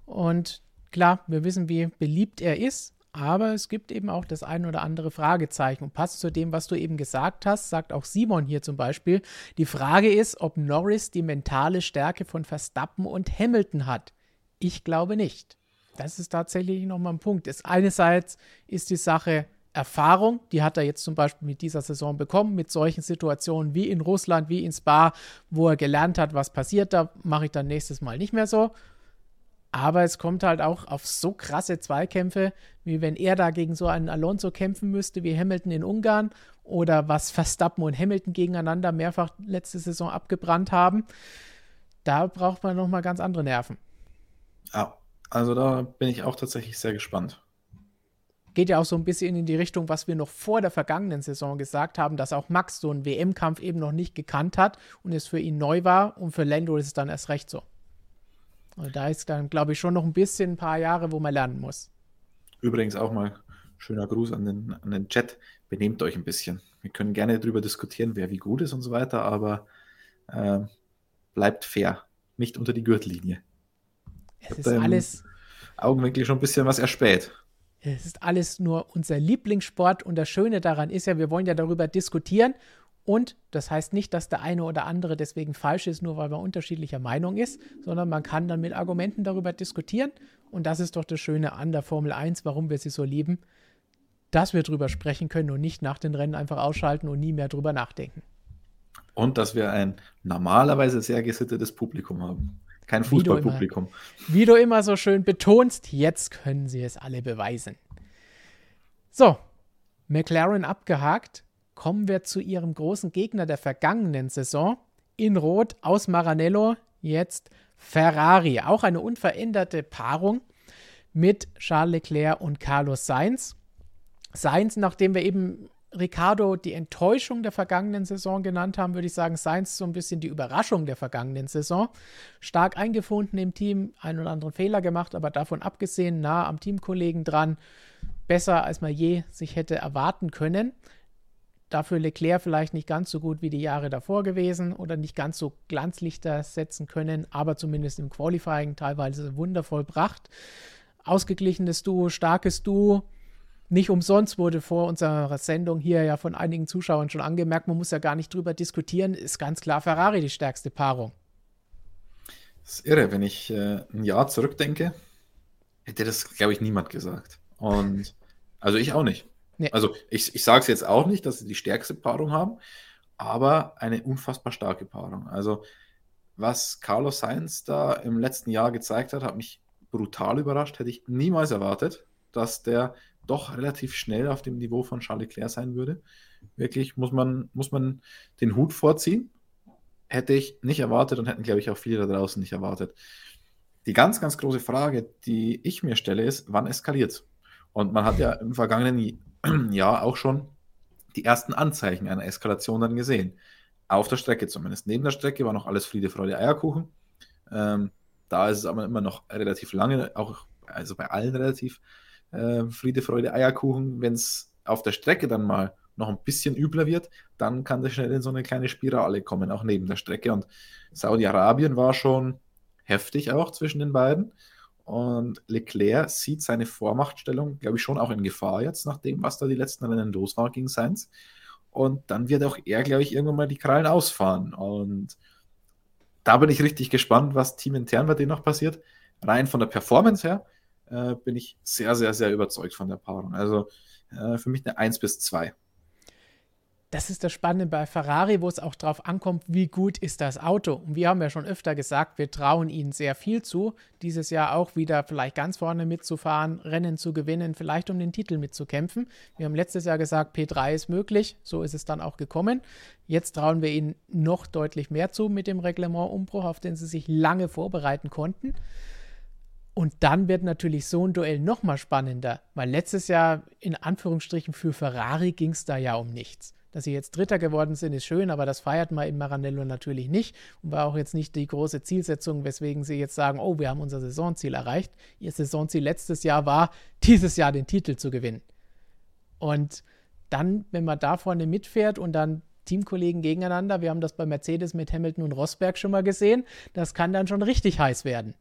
Und klar, wir wissen, wie beliebt er ist. Aber es gibt eben auch das ein oder andere Fragezeichen. Und passt zu dem, was du eben gesagt hast, sagt auch Simon hier zum Beispiel. Die Frage ist, ob Norris die mentale Stärke von Verstappen und Hamilton hat. Ich glaube nicht. Das ist tatsächlich nochmal ein Punkt. Das einerseits ist die Sache Erfahrung, die hat er jetzt zum Beispiel mit dieser Saison bekommen, mit solchen Situationen wie in Russland, wie in Spa, wo er gelernt hat, was passiert, da mache ich dann nächstes Mal nicht mehr so. Aber es kommt halt auch auf so krasse Zweikämpfe, wie wenn er da gegen so einen Alonso kämpfen müsste, wie Hamilton in Ungarn oder was Verstappen und Hamilton gegeneinander mehrfach letzte Saison abgebrannt haben. Da braucht man nochmal ganz andere Nerven. Ja, also da bin ich auch tatsächlich sehr gespannt. Geht ja auch so ein bisschen in die Richtung, was wir noch vor der vergangenen Saison gesagt haben, dass auch Max so einen WM-Kampf eben noch nicht gekannt hat und es für ihn neu war und für Lando ist es dann erst recht so. Und da ist dann, glaube ich, schon noch ein bisschen ein paar Jahre, wo man lernen muss. Übrigens auch mal schöner Gruß an den, an den Chat. Benehmt euch ein bisschen. Wir können gerne darüber diskutieren, wer wie gut ist und so weiter, aber äh, bleibt fair. Nicht unter die Gürtellinie. Es ist alles. Augenwinkel schon ein bisschen was erspäht. Es ist alles nur unser Lieblingssport und das Schöne daran ist ja, wir wollen ja darüber diskutieren und das heißt nicht, dass der eine oder andere deswegen falsch ist, nur weil man unterschiedlicher Meinung ist, sondern man kann dann mit Argumenten darüber diskutieren. Und das ist doch das Schöne an der Formel 1, warum wir sie so lieben, dass wir darüber sprechen können und nicht nach den Rennen einfach ausschalten und nie mehr drüber nachdenken. Und dass wir ein normalerweise sehr gesittetes Publikum haben. Kein Fußballpublikum. Wie, wie, du immer so schön betonst, jetzt können sie es alle beweisen. So, McLaren abgehakt kommen wir zu ihrem großen Gegner der vergangenen Saison. In Rot aus Maranello jetzt Ferrari. Auch eine unveränderte Paarung mit Charles Leclerc und Carlos Sainz. Sainz, nachdem wir eben Ricardo die Enttäuschung der vergangenen Saison genannt haben, würde ich sagen, Sainz so ein bisschen die Überraschung der vergangenen Saison. Stark eingefunden im Team, einen oder anderen Fehler gemacht, aber davon abgesehen, nah am Teamkollegen dran, besser als man je sich hätte erwarten können. Dafür Leclerc vielleicht nicht ganz so gut wie die Jahre davor gewesen oder nicht ganz so Glanzlichter setzen können, aber zumindest im Qualifying teilweise wundervoll bracht. Ausgeglichenes Duo, starkes Duo. Nicht umsonst wurde vor unserer Sendung hier ja von einigen Zuschauern schon angemerkt, man muss ja gar nicht drüber diskutieren, ist ganz klar Ferrari die stärkste Paarung. Das ist irre, wenn ich äh, ein Jahr zurückdenke, hätte das, glaube ich, niemand gesagt. Und also ich auch nicht. Nee. Also ich, ich sage es jetzt auch nicht, dass sie die stärkste Paarung haben, aber eine unfassbar starke Paarung. Also was Carlos Sainz da im letzten Jahr gezeigt hat, hat mich brutal überrascht. Hätte ich niemals erwartet, dass der doch relativ schnell auf dem Niveau von Charles Leclerc sein würde. Wirklich muss man, muss man den Hut vorziehen. Hätte ich nicht erwartet und hätten, glaube ich, auch viele da draußen nicht erwartet. Die ganz, ganz große Frage, die ich mir stelle, ist, wann eskaliert Und man hat ja im vergangenen Jahr auch schon die ersten Anzeichen einer Eskalation dann gesehen. Auf der Strecke zumindest. Neben der Strecke war noch alles Friede, Freude, Eierkuchen. Ähm, da ist es aber immer noch relativ lange, auch also bei allen relativ äh, Friede, Freude, Eierkuchen. Wenn es auf der Strecke dann mal noch ein bisschen übler wird, dann kann das schnell in so eine kleine Spirale kommen, auch neben der Strecke. Und Saudi-Arabien war schon heftig auch zwischen den beiden. Und Leclerc sieht seine Vormachtstellung, glaube ich, schon auch in Gefahr jetzt, nach dem, was da die letzten Rennen los war gegen Sainz. Und dann wird auch er, glaube ich, irgendwann mal die Krallen ausfahren. Und da bin ich richtig gespannt, was teamintern bei denen noch passiert. Rein von der Performance her äh, bin ich sehr, sehr, sehr überzeugt von der Paarung. Also äh, für mich eine 1 bis 2 das ist das Spannende bei Ferrari, wo es auch darauf ankommt, wie gut ist das Auto. Und wir haben ja schon öfter gesagt, wir trauen ihnen sehr viel zu, dieses Jahr auch wieder vielleicht ganz vorne mitzufahren, Rennen zu gewinnen, vielleicht um den Titel mitzukämpfen. Wir haben letztes Jahr gesagt, P3 ist möglich, so ist es dann auch gekommen. Jetzt trauen wir ihnen noch deutlich mehr zu mit dem Reglementiumbruch, auf den sie sich lange vorbereiten konnten. Und dann wird natürlich so ein Duell nochmal spannender, weil letztes Jahr in Anführungsstrichen für Ferrari ging es da ja um nichts. Dass sie jetzt Dritter geworden sind, ist schön, aber das feiert man in Maranello natürlich nicht und war auch jetzt nicht die große Zielsetzung, weswegen sie jetzt sagen, oh, wir haben unser Saisonziel erreicht. Ihr Saisonziel letztes Jahr war, dieses Jahr den Titel zu gewinnen. Und dann, wenn man da vorne mitfährt und dann Teamkollegen gegeneinander, wir haben das bei Mercedes mit Hamilton und Rosberg schon mal gesehen, das kann dann schon richtig heiß werden.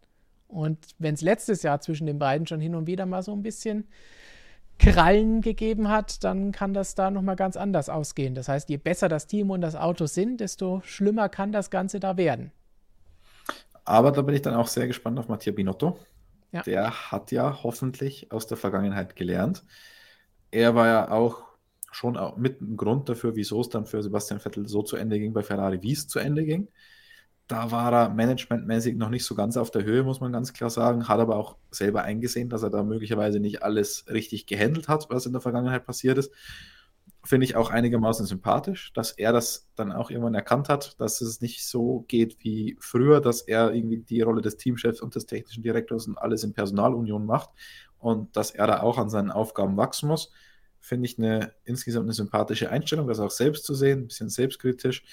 Und wenn es letztes Jahr zwischen den beiden schon hin und wieder mal so ein bisschen Krallen gegeben hat, dann kann das da nochmal ganz anders ausgehen. Das heißt, je besser das Team und das Auto sind, desto schlimmer kann das Ganze da werden. Aber da bin ich dann auch sehr gespannt auf Mattia Binotto. Ja. Der hat ja hoffentlich aus der Vergangenheit gelernt. Er war ja auch schon mit ein Grund dafür, wieso es dann für Sebastian Vettel so zu Ende ging bei Ferrari, wie es zu Ende ging da war er managementmäßig noch nicht so ganz auf der Höhe, muss man ganz klar sagen. Hat aber auch selber eingesehen, dass er da möglicherweise nicht alles richtig gehandelt hat, was in der Vergangenheit passiert ist. Finde ich auch einigermaßen sympathisch, dass er das dann auch irgendwann erkannt hat, dass es nicht so geht wie früher, dass er irgendwie die Rolle des Teamchefs und des technischen Direktors und alles in Personalunion macht und dass er da auch an seinen Aufgaben wachsen muss. Finde ich eine insgesamt eine sympathische Einstellung, das auch selbst zu sehen, ein bisschen selbstkritisch.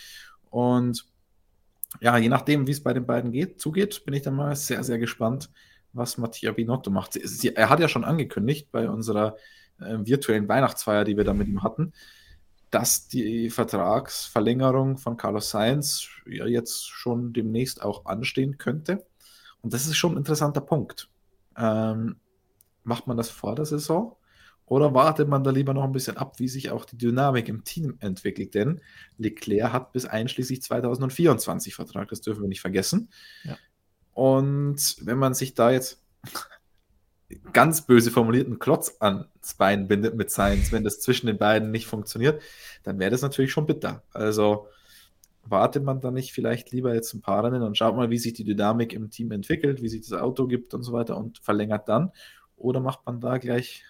Und ja, je nachdem, wie es bei den beiden geht, zugeht, bin ich dann mal sehr, sehr gespannt, was Mattia Binotto macht. Sie, er hat ja schon angekündigt bei unserer äh, virtuellen Weihnachtsfeier, die wir da mit ihm hatten, dass die Vertragsverlängerung von Carlos Sainz ja jetzt schon demnächst auch anstehen könnte. Und das ist schon ein interessanter Punkt. Ähm, macht man das vor der Saison? Oder wartet man da lieber noch ein bisschen ab, wie sich auch die Dynamik im Team entwickelt? Denn Leclerc hat bis einschließlich 2024 Vertrag, das dürfen wir nicht vergessen. Ja. Und wenn man sich da jetzt ganz böse formulierten Klotz ans Bein bindet mit Science, wenn das zwischen den beiden nicht funktioniert, dann wäre das natürlich schon bitter. Also wartet man da nicht vielleicht lieber jetzt ein paar Rennen und schaut mal, wie sich die Dynamik im Team entwickelt, wie sich das Auto gibt und so weiter und verlängert dann? Oder macht man da gleich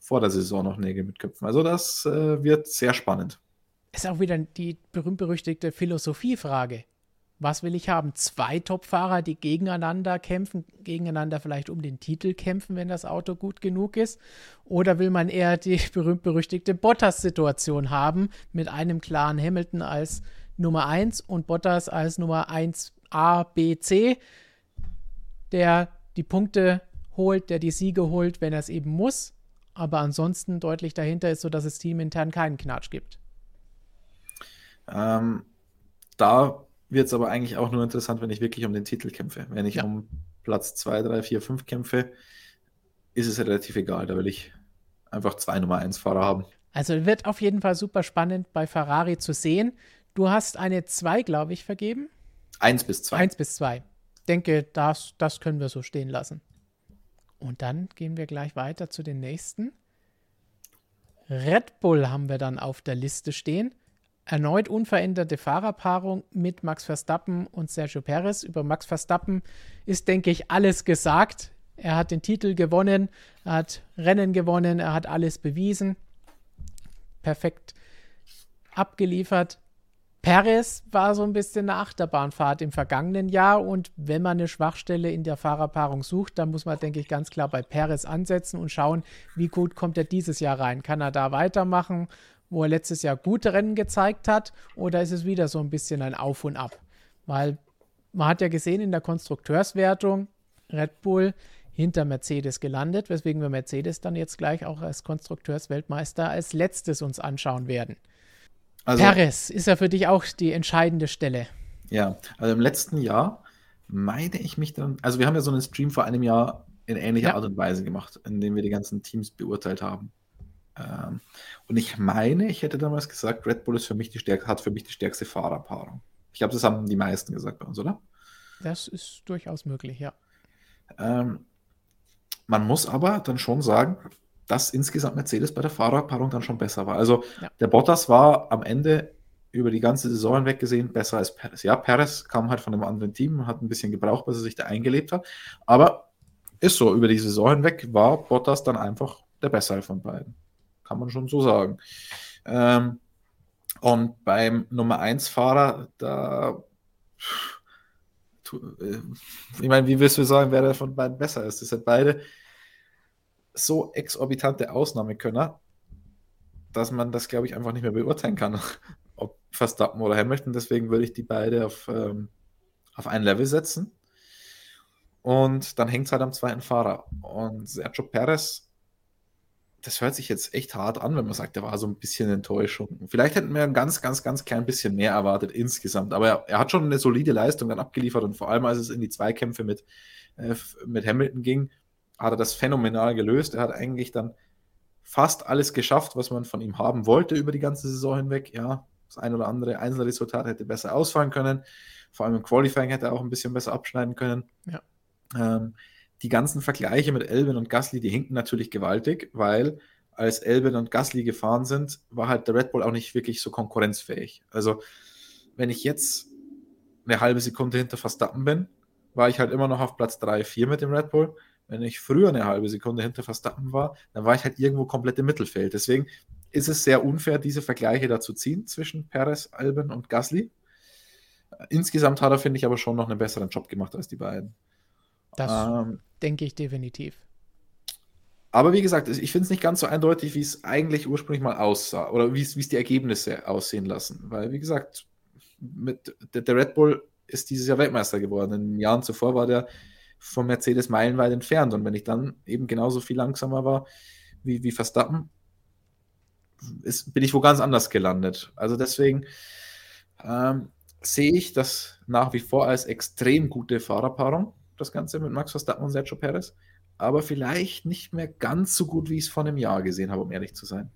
vor der Saison noch Nägel mit Köpfen. Also das äh, wird sehr spannend. Ist auch wieder die berühmt-berüchtigte Philosophiefrage. Was will ich haben? Zwei Top-Fahrer, die gegeneinander kämpfen, gegeneinander vielleicht um den Titel kämpfen, wenn das Auto gut genug ist? Oder will man eher die berühmt-berüchtigte Bottas-Situation haben, mit einem klaren Hamilton als Nummer 1 und Bottas als Nummer 1 A, B, C, der die Punkte holt, der die Siege holt, wenn er es eben muss, aber ansonsten deutlich dahinter ist, sodass es teamintern keinen Knatsch gibt. Ähm, da wird es aber eigentlich auch nur interessant, wenn ich wirklich um den Titel kämpfe. Wenn ich ja. um Platz 2, 3, 4, 5 kämpfe, ist es relativ egal. Da will ich einfach zwei Nummer 1 Fahrer haben. Also wird auf jeden Fall super spannend bei Ferrari zu sehen. Du hast eine 2, glaube ich, vergeben. 1 bis 2. 1 bis 2. Denke, das, das können wir so stehen lassen. Und dann gehen wir gleich weiter zu den nächsten. Red Bull haben wir dann auf der Liste stehen. Erneut unveränderte Fahrerpaarung mit Max Verstappen und Sergio Perez. Über Max Verstappen ist, denke ich, alles gesagt. Er hat den Titel gewonnen, er hat Rennen gewonnen, er hat alles bewiesen. Perfekt abgeliefert. Perez war so ein bisschen eine Achterbahnfahrt im vergangenen Jahr und wenn man eine Schwachstelle in der Fahrerpaarung sucht, dann muss man, denke ich, ganz klar bei Perez ansetzen und schauen, wie gut kommt er dieses Jahr rein. Kann er da weitermachen, wo er letztes Jahr gute Rennen gezeigt hat oder ist es wieder so ein bisschen ein Auf und Ab? Weil man hat ja gesehen in der Konstrukteurswertung, Red Bull hinter Mercedes gelandet, weswegen wir Mercedes dann jetzt gleich auch als Konstrukteursweltmeister als letztes uns anschauen werden. Also, Perez ist ja für dich auch die entscheidende Stelle. Ja, also im letzten Jahr meine ich mich dann, also wir haben ja so einen Stream vor einem Jahr in ähnlicher ja. Art und Weise gemacht, in dem wir die ganzen Teams beurteilt haben. Ähm, und ich meine, ich hätte damals gesagt, Red Bull ist für mich die stärkste, hat für mich die stärkste Fahrerpaarung. Ich glaube, das haben die meisten gesagt bei uns, oder? Das ist durchaus möglich, ja. Ähm, man muss aber dann schon sagen, dass insgesamt Mercedes bei der Fahrerpaarung dann schon besser war. Also ja. der Bottas war am Ende über die ganze Saison hinweg gesehen besser als Perez. Ja, Perez kam halt von einem anderen Team, hat ein bisschen gebraucht, bis er sich da eingelebt hat. Aber ist so, über die Saison hinweg war Bottas dann einfach der bessere von beiden. Kann man schon so sagen. Ähm, und beim Nummer 1 Fahrer, da äh, ich meine, wie willst du sagen, wer der von beiden besser ist? Das sind beide so exorbitante Ausnahmekönner, dass man das, glaube ich, einfach nicht mehr beurteilen kann, ob Verstappen oder Hamilton. Deswegen würde ich die beide auf, ähm, auf ein Level setzen. Und dann hängt es halt am zweiten Fahrer. Und Sergio Perez, das hört sich jetzt echt hart an, wenn man sagt, der war so ein bisschen Enttäuschung. Vielleicht hätten wir ein ganz, ganz, ganz klein bisschen mehr erwartet insgesamt. Aber er, er hat schon eine solide Leistung dann abgeliefert und vor allem, als es in die Zweikämpfe mit, äh, mit Hamilton ging, hat er das phänomenal gelöst. Er hat eigentlich dann fast alles geschafft, was man von ihm haben wollte über die ganze Saison hinweg. Ja, das ein oder andere Einzelresultat hätte besser ausfallen können. Vor allem im Qualifying hätte er auch ein bisschen besser abschneiden können. Ja. Ähm, die ganzen Vergleiche mit Elben und Gasly, die hinken natürlich gewaltig, weil als Elben und Gasly gefahren sind, war halt der Red Bull auch nicht wirklich so konkurrenzfähig. Also, wenn ich jetzt eine halbe Sekunde hinter Verstappen bin, war ich halt immer noch auf Platz 3, 4 mit dem Red Bull. Wenn ich früher eine halbe Sekunde hinter Verstappen war, dann war ich halt irgendwo komplett im Mittelfeld. Deswegen ist es sehr unfair, diese Vergleiche da zu ziehen zwischen Perez, Albon und Gasly. Insgesamt hat er, finde ich, aber schon noch einen besseren Job gemacht als die beiden. Das ähm, denke ich definitiv. Aber wie gesagt, ich finde es nicht ganz so eindeutig, wie es eigentlich ursprünglich mal aussah oder wie es die Ergebnisse aussehen lassen. Weil, wie gesagt, mit, der, der Red Bull ist dieses Jahr Weltmeister geworden. In den Jahren zuvor war der von Mercedes meilenweit entfernt. Und wenn ich dann eben genauso viel langsamer war wie, wie Verstappen, ist, bin ich wo ganz anders gelandet. Also deswegen ähm, sehe ich das nach wie vor als extrem gute Fahrerpaarung, das Ganze mit Max Verstappen und Sergio Perez. Aber vielleicht nicht mehr ganz so gut, wie ich es vor einem Jahr gesehen habe, um ehrlich zu sein.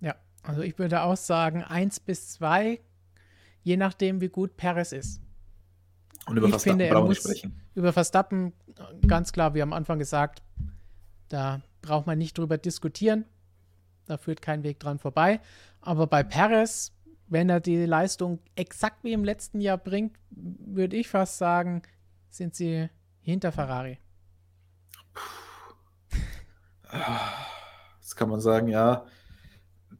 Ja, also ich würde auch sagen, 1 bis 2, je nachdem, wie gut Perez ist. Und über ich Verstappen finde, brauchen wir sprechen. Über Verstappen, ganz klar, wie am Anfang gesagt, da braucht man nicht drüber diskutieren. Da führt kein Weg dran vorbei. Aber bei Perez, wenn er die Leistung exakt wie im letzten Jahr bringt, würde ich fast sagen, sind sie hinter Ferrari. Jetzt kann man sagen, ja,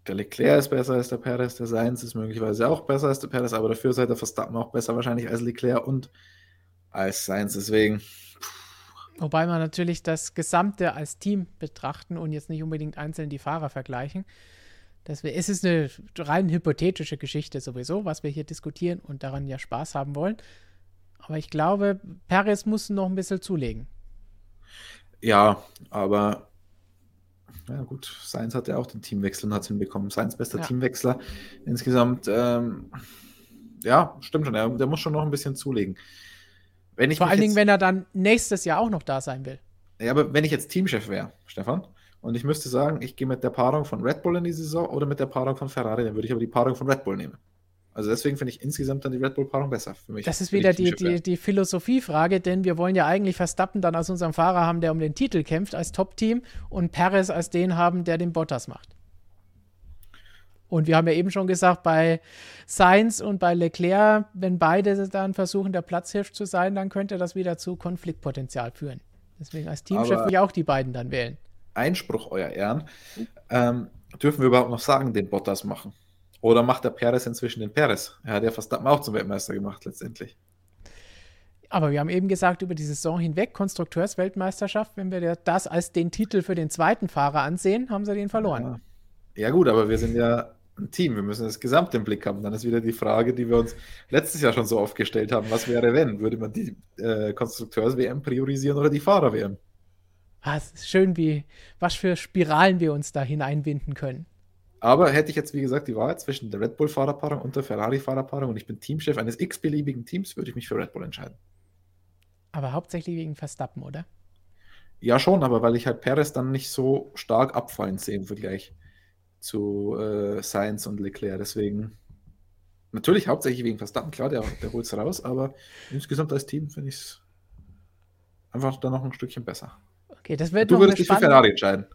der Leclerc ist besser als der Perez, der Sainz ist möglicherweise auch besser als der Perez, aber dafür seid der Verstappen auch besser wahrscheinlich als Leclerc und als Sainz. Deswegen. Wobei man natürlich das Gesamte als Team betrachten und jetzt nicht unbedingt einzeln die Fahrer vergleichen. Das es ist eine rein hypothetische Geschichte sowieso, was wir hier diskutieren und daran ja Spaß haben wollen. Aber ich glaube, Perez muss noch ein bisschen zulegen. Ja, aber ja, gut, Sainz hat ja auch den Teamwechsel und hat es hinbekommen. Sainz bester ja. Teamwechsler insgesamt. Ähm, ja, stimmt schon. Er, der muss schon noch ein bisschen zulegen. Wenn ich Vor allen Dingen, wenn er dann nächstes Jahr auch noch da sein will. Ja, aber wenn ich jetzt Teamchef wäre, Stefan, und ich müsste sagen, ich gehe mit der Paarung von Red Bull in die Saison oder mit der Paarung von Ferrari, dann würde ich aber die Paarung von Red Bull nehmen. Also deswegen finde ich insgesamt dann die Red Bull-Paarung besser für mich. Das ist wieder die, die, die Philosophiefrage, denn wir wollen ja eigentlich Verstappen dann als unseren Fahrer haben, der um den Titel kämpft als Top-Team und Perez als den haben, der den Bottas macht. Und wir haben ja eben schon gesagt, bei Sainz und bei Leclerc, wenn beide dann versuchen, der Platzhirsch zu sein, dann könnte das wieder zu Konfliktpotenzial führen. Deswegen als Teamchef will ich auch die beiden dann wählen. Einspruch, euer Ehren. Ähm, dürfen wir überhaupt noch sagen, den Bottas machen? Oder macht der Perez inzwischen den Perez? Er hat ja fast auch zum Weltmeister gemacht letztendlich. Aber wir haben eben gesagt, über die Saison hinweg, Konstrukteursweltmeisterschaft, wenn wir das als den Titel für den zweiten Fahrer ansehen, haben sie den verloren. Ja, ja gut, aber wir sind ja ein Team. Wir müssen das Gesamte im Blick haben. Dann ist wieder die Frage, die wir uns letztes Jahr schon so aufgestellt haben. Was wäre, wenn? Würde man die äh, Konstrukteurs-WM priorisieren oder die Fahrer-WM? Ah, es ist schön, wie, was für Spiralen wir uns da hineinbinden können. Aber hätte ich jetzt, wie gesagt, die Wahl zwischen der Red Bull-Fahrerpaarung und der Ferrari-Fahrerpaarung und ich bin Teamchef eines x-beliebigen Teams, würde ich mich für Red Bull entscheiden. Aber hauptsächlich wegen Verstappen, oder? Ja, schon, aber weil ich halt Perez dann nicht so stark abfallen sehe im Vergleich zu äh, Sainz und Leclerc. Deswegen natürlich hauptsächlich wegen Verstappen, klar, der, der holt es raus, aber insgesamt als Team finde ich es einfach dann noch ein Stückchen besser. Okay, das wird du würdest dich für Ferrari entscheiden.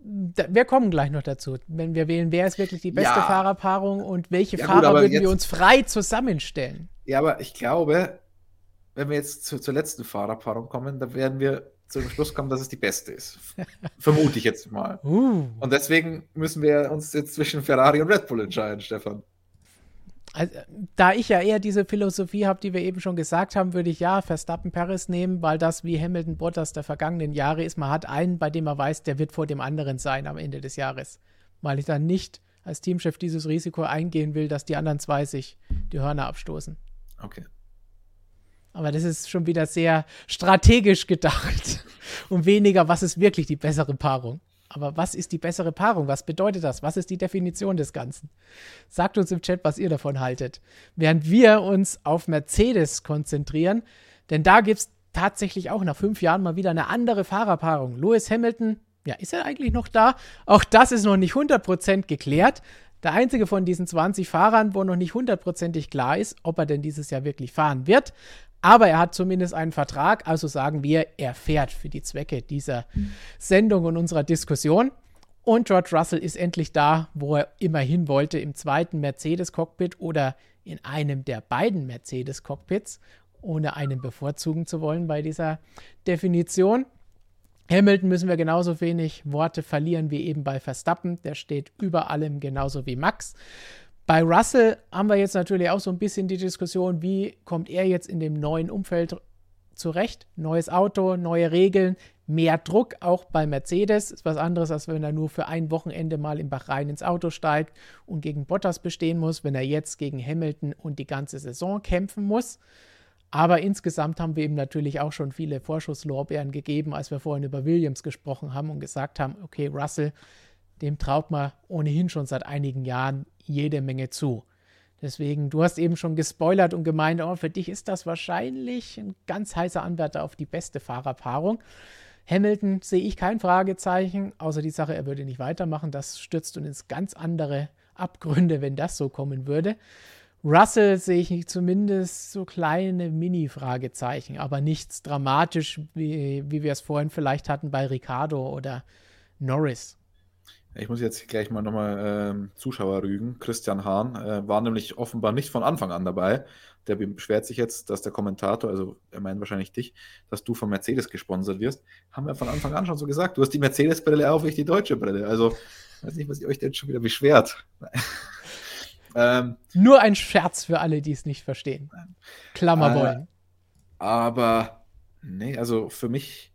Da, wir kommen gleich noch dazu, wenn wir wählen, wer ist wirklich die beste ja. Fahrerpaarung und welche ja, Fahrer gut, würden jetzt, wir uns frei zusammenstellen. Ja, aber ich glaube, wenn wir jetzt zu, zur letzten Fahrerpaarung kommen, da werden wir zu dem Schluss kommen, dass es die beste ist. Vermute ich jetzt mal. Uh. Und deswegen müssen wir uns jetzt zwischen Ferrari und Red Bull entscheiden, Stefan. Also, da ich ja eher diese Philosophie habe, die wir eben schon gesagt haben, würde ich ja Verstappen Paris nehmen, weil das wie Hamilton Bottas der vergangenen Jahre ist. Man hat einen, bei dem man weiß, der wird vor dem anderen sein am Ende des Jahres. Weil ich dann nicht als Teamchef dieses Risiko eingehen will, dass die anderen zwei sich die Hörner abstoßen. Okay. Aber das ist schon wieder sehr strategisch gedacht und weniger, was ist wirklich die bessere Paarung. Aber was ist die bessere Paarung? Was bedeutet das? Was ist die Definition des Ganzen? Sagt uns im Chat, was ihr davon haltet. Während wir uns auf Mercedes konzentrieren, denn da gibt es tatsächlich auch nach fünf Jahren mal wieder eine andere Fahrerpaarung. Lewis Hamilton, ja, ist er eigentlich noch da? Auch das ist noch nicht 100% geklärt. Der einzige von diesen 20 Fahrern, wo noch nicht hundertprozentig klar ist, ob er denn dieses Jahr wirklich fahren wird, aber er hat zumindest einen Vertrag, also sagen wir, er fährt für die Zwecke dieser Sendung und unserer Diskussion. Und George Russell ist endlich da, wo er immer hin wollte, im zweiten Mercedes-Cockpit oder in einem der beiden Mercedes-Cockpits, ohne einen bevorzugen zu wollen bei dieser Definition. Hamilton müssen wir genauso wenig Worte verlieren wie eben bei Verstappen. Der steht über allem genauso wie Max. Bei Russell haben wir jetzt natürlich auch so ein bisschen die Diskussion, wie kommt er jetzt in dem neuen Umfeld zurecht? Neues Auto, neue Regeln, mehr Druck auch bei Mercedes. Ist was anderes, als wenn er nur für ein Wochenende mal in Bahrain ins Auto steigt und gegen Bottas bestehen muss, wenn er jetzt gegen Hamilton und die ganze Saison kämpfen muss. Aber insgesamt haben wir ihm natürlich auch schon viele Vorschusslorbeeren gegeben, als wir vorhin über Williams gesprochen haben und gesagt haben, okay, Russell, dem traut man ohnehin schon seit einigen Jahren jede Menge zu. Deswegen, du hast eben schon gespoilert und gemeint, oh, für dich ist das wahrscheinlich ein ganz heißer Anwärter auf die beste Fahrerpaarung. Hamilton sehe ich kein Fragezeichen, außer die Sache, er würde nicht weitermachen. Das stürzt uns ins ganz andere Abgründe, wenn das so kommen würde. Russell sehe ich zumindest so kleine Mini-Fragezeichen, aber nichts dramatisch, wie, wie wir es vorhin vielleicht hatten bei Ricardo oder Norris. Ich muss jetzt gleich mal nochmal ähm, Zuschauer rügen. Christian Hahn äh, war nämlich offenbar nicht von Anfang an dabei. Der beschwert sich jetzt, dass der Kommentator, also er meint wahrscheinlich dich, dass du von Mercedes gesponsert wirst. Haben wir von Anfang an schon so gesagt. Du hast die Mercedes-Brille auf, ich die deutsche Brille. Also, weiß nicht, was ihr euch denn schon wieder beschwert. ähm, Nur ein Scherz für alle, die es nicht verstehen. Klammer äh. Aber, nee, also für mich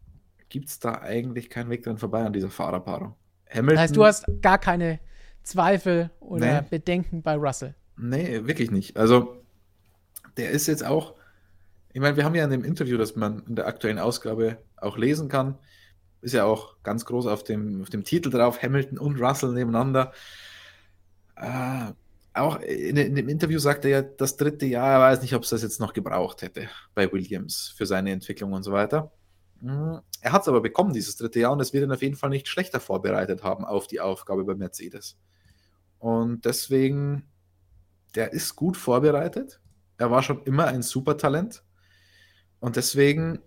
gibt es da eigentlich keinen Weg dran vorbei an dieser Fahrerpaarung. Hamilton. Das heißt, du hast gar keine Zweifel oder nee. Bedenken bei Russell. Nee, wirklich nicht. Also, der ist jetzt auch, ich meine, wir haben ja in dem Interview, das man in der aktuellen Ausgabe auch lesen kann, ist ja auch ganz groß auf dem, auf dem Titel drauf, Hamilton und Russell nebeneinander. Äh, auch in, in, dem Interview sagt er ja, das dritte Jahr, er weiß nicht, ob es das jetzt noch gebraucht hätte bei Williams für seine Entwicklung und so weiter. Hm, er hat es aber bekommen, dieses dritte Jahr, und es wird ihn auf jeden Fall nicht schlechter vorbereitet haben auf die Aufgabe bei Mercedes. Und deswegen, der ist gut vorbereitet. Er war schon immer ein Supertalent. Und deswegen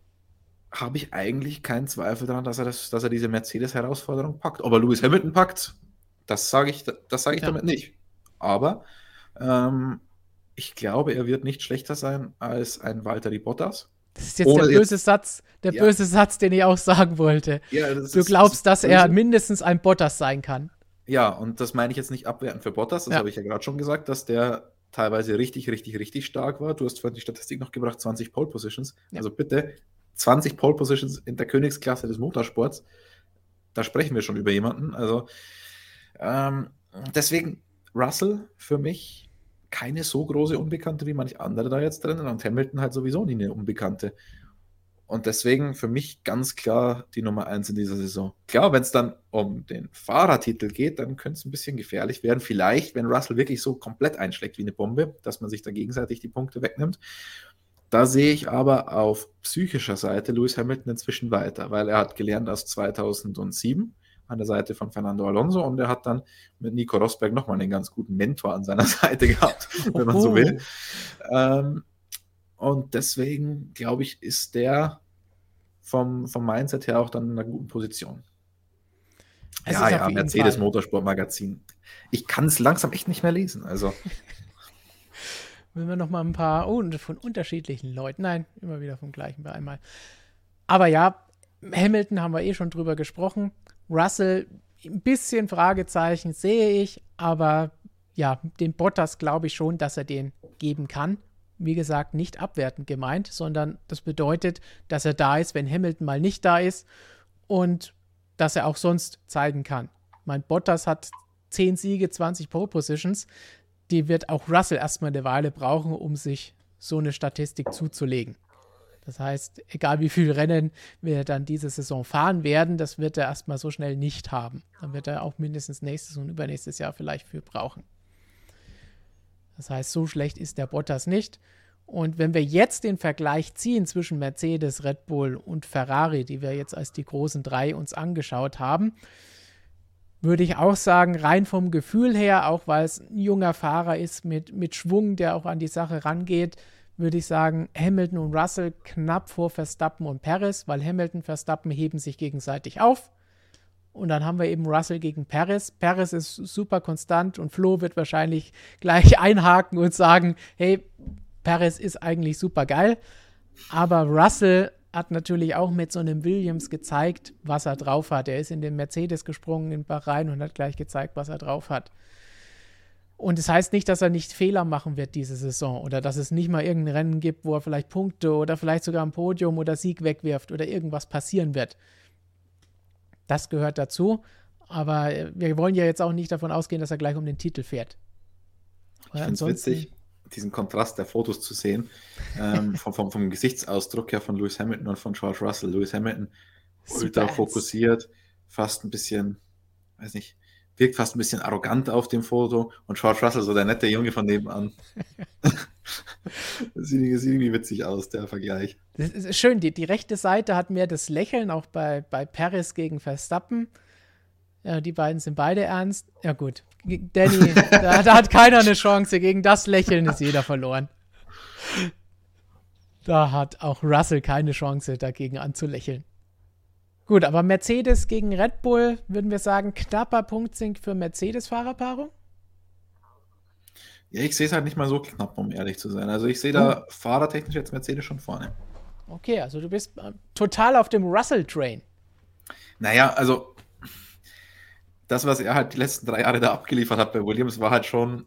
habe ich eigentlich keinen Zweifel daran, dass er, das, dass er diese Mercedes-Herausforderung packt. Ob er Lewis Hamilton packt, das sage ich, das sage ich ja. damit nicht. Aber ähm, ich glaube, er wird nicht schlechter sein als ein Valtteri Bottas Das ist jetzt Ohne der böse jetzt, Satz, der ja. böse Satz, den ich auch sagen wollte. Ja, du ist, glaubst, das dass er mindestens ein Bottas sein kann. Ja, und das meine ich jetzt nicht abwertend für Bottas, das ja. habe ich ja gerade schon gesagt, dass der teilweise richtig, richtig, richtig stark war. Du hast vorhin die Statistik noch gebracht, 20 Pole Positions. Ja. Also bitte, 20 Pole Positions in der Königsklasse des Motorsports. Da sprechen wir schon über jemanden. Also ähm, deswegen Russell für mich keine so große Unbekannte wie manche andere da jetzt drin und Hamilton halt sowieso nie eine Unbekannte. Und deswegen für mich ganz klar die Nummer eins in dieser Saison. Klar, wenn es dann um den Fahrertitel geht, dann könnte es ein bisschen gefährlich werden. Vielleicht, wenn Russell wirklich so komplett einschlägt wie eine Bombe, dass man sich da gegenseitig die Punkte wegnimmt. Da sehe ich aber auf psychischer Seite Lewis Hamilton inzwischen weiter, weil er hat gelernt aus 2007 an der Seite von Fernando Alonso und er hat dann mit Nico Rosberg nochmal einen ganz guten Mentor an seiner Seite gehabt, wenn man so will. Ähm, und deswegen, glaube ich, ist der vom, vom Mindset her auch dann in einer guten Position. Es ja, ja, Mercedes Motorsport Magazin. Ich kann es langsam echt nicht mehr lesen. Also. Wenn wir noch mal ein paar oh, von unterschiedlichen Leuten. Nein, immer wieder vom gleichen bei einmal. Aber ja, Hamilton haben wir eh schon drüber gesprochen. Russell, ein bisschen Fragezeichen sehe ich, aber ja, den Bottas glaube ich schon, dass er den geben kann wie gesagt, nicht abwertend gemeint, sondern das bedeutet, dass er da ist, wenn Hamilton mal nicht da ist und dass er auch sonst zeigen kann. Mein Bottas hat 10 Siege, 20 Pole Positions. Die wird auch Russell erstmal eine Weile brauchen, um sich so eine Statistik zuzulegen. Das heißt, egal wie viele Rennen wir dann diese Saison fahren werden, das wird er erstmal so schnell nicht haben. Dann wird er auch mindestens nächstes und übernächstes Jahr vielleicht für brauchen. Das heißt, so schlecht ist der Bottas nicht. Und wenn wir jetzt den Vergleich ziehen zwischen Mercedes, Red Bull und Ferrari, die wir jetzt als die großen drei uns angeschaut haben, würde ich auch sagen, rein vom Gefühl her, auch weil es ein junger Fahrer ist mit, mit Schwung, der auch an die Sache rangeht, würde ich sagen, Hamilton und Russell knapp vor Verstappen und Perez, weil Hamilton, Verstappen heben sich gegenseitig auf. Und dann haben wir eben Russell gegen Paris. Paris ist super konstant und Flo wird wahrscheinlich gleich einhaken und sagen, hey, Paris ist eigentlich super geil. Aber Russell hat natürlich auch mit so einem Williams gezeigt, was er drauf hat. Er ist in den Mercedes gesprungen in Bahrain und hat gleich gezeigt, was er drauf hat. Und das heißt nicht, dass er nicht Fehler machen wird diese Saison oder dass es nicht mal irgendein Rennen gibt, wo er vielleicht Punkte oder vielleicht sogar ein Podium oder Sieg wegwirft oder irgendwas passieren wird. Das gehört dazu. Aber wir wollen ja jetzt auch nicht davon ausgehen, dass er gleich um den Titel fährt. Ich finde es witzig, diesen Kontrast der Fotos zu sehen. Ähm, vom, vom, vom, Gesichtsausdruck her von Lewis Hamilton und von George Russell. Lewis Hamilton ultra fokussiert, fast ein bisschen, weiß nicht, wirkt fast ein bisschen arrogant auf dem Foto und George Russell so der nette Junge von nebenan. das sieht, irgendwie witzig aus, der Vergleich. Das ist schön, die, die rechte Seite hat mehr das Lächeln, auch bei, bei Paris gegen Verstappen. Ja, die beiden sind beide ernst. Ja, gut. Danny, da, da, hat keiner eine Chance. Gegen das Lächeln ist jeder verloren. Da hat auch Russell keine Chance, dagegen anzulächeln. Gut, aber Mercedes gegen Red Bull, würden wir sagen, knapper Punktsink für Mercedes-Fahrerpaarung? Ja, ich sehe es halt nicht mal so knapp, um ehrlich zu sein. Also ich sehe da hm. fahrertechnisch jetzt Mercedes schon vorne. Okay, also du bist äh, total auf dem Russell-Train. Naja, also das, was er halt die letzten drei Jahre da abgeliefert hat bei Williams, war halt schon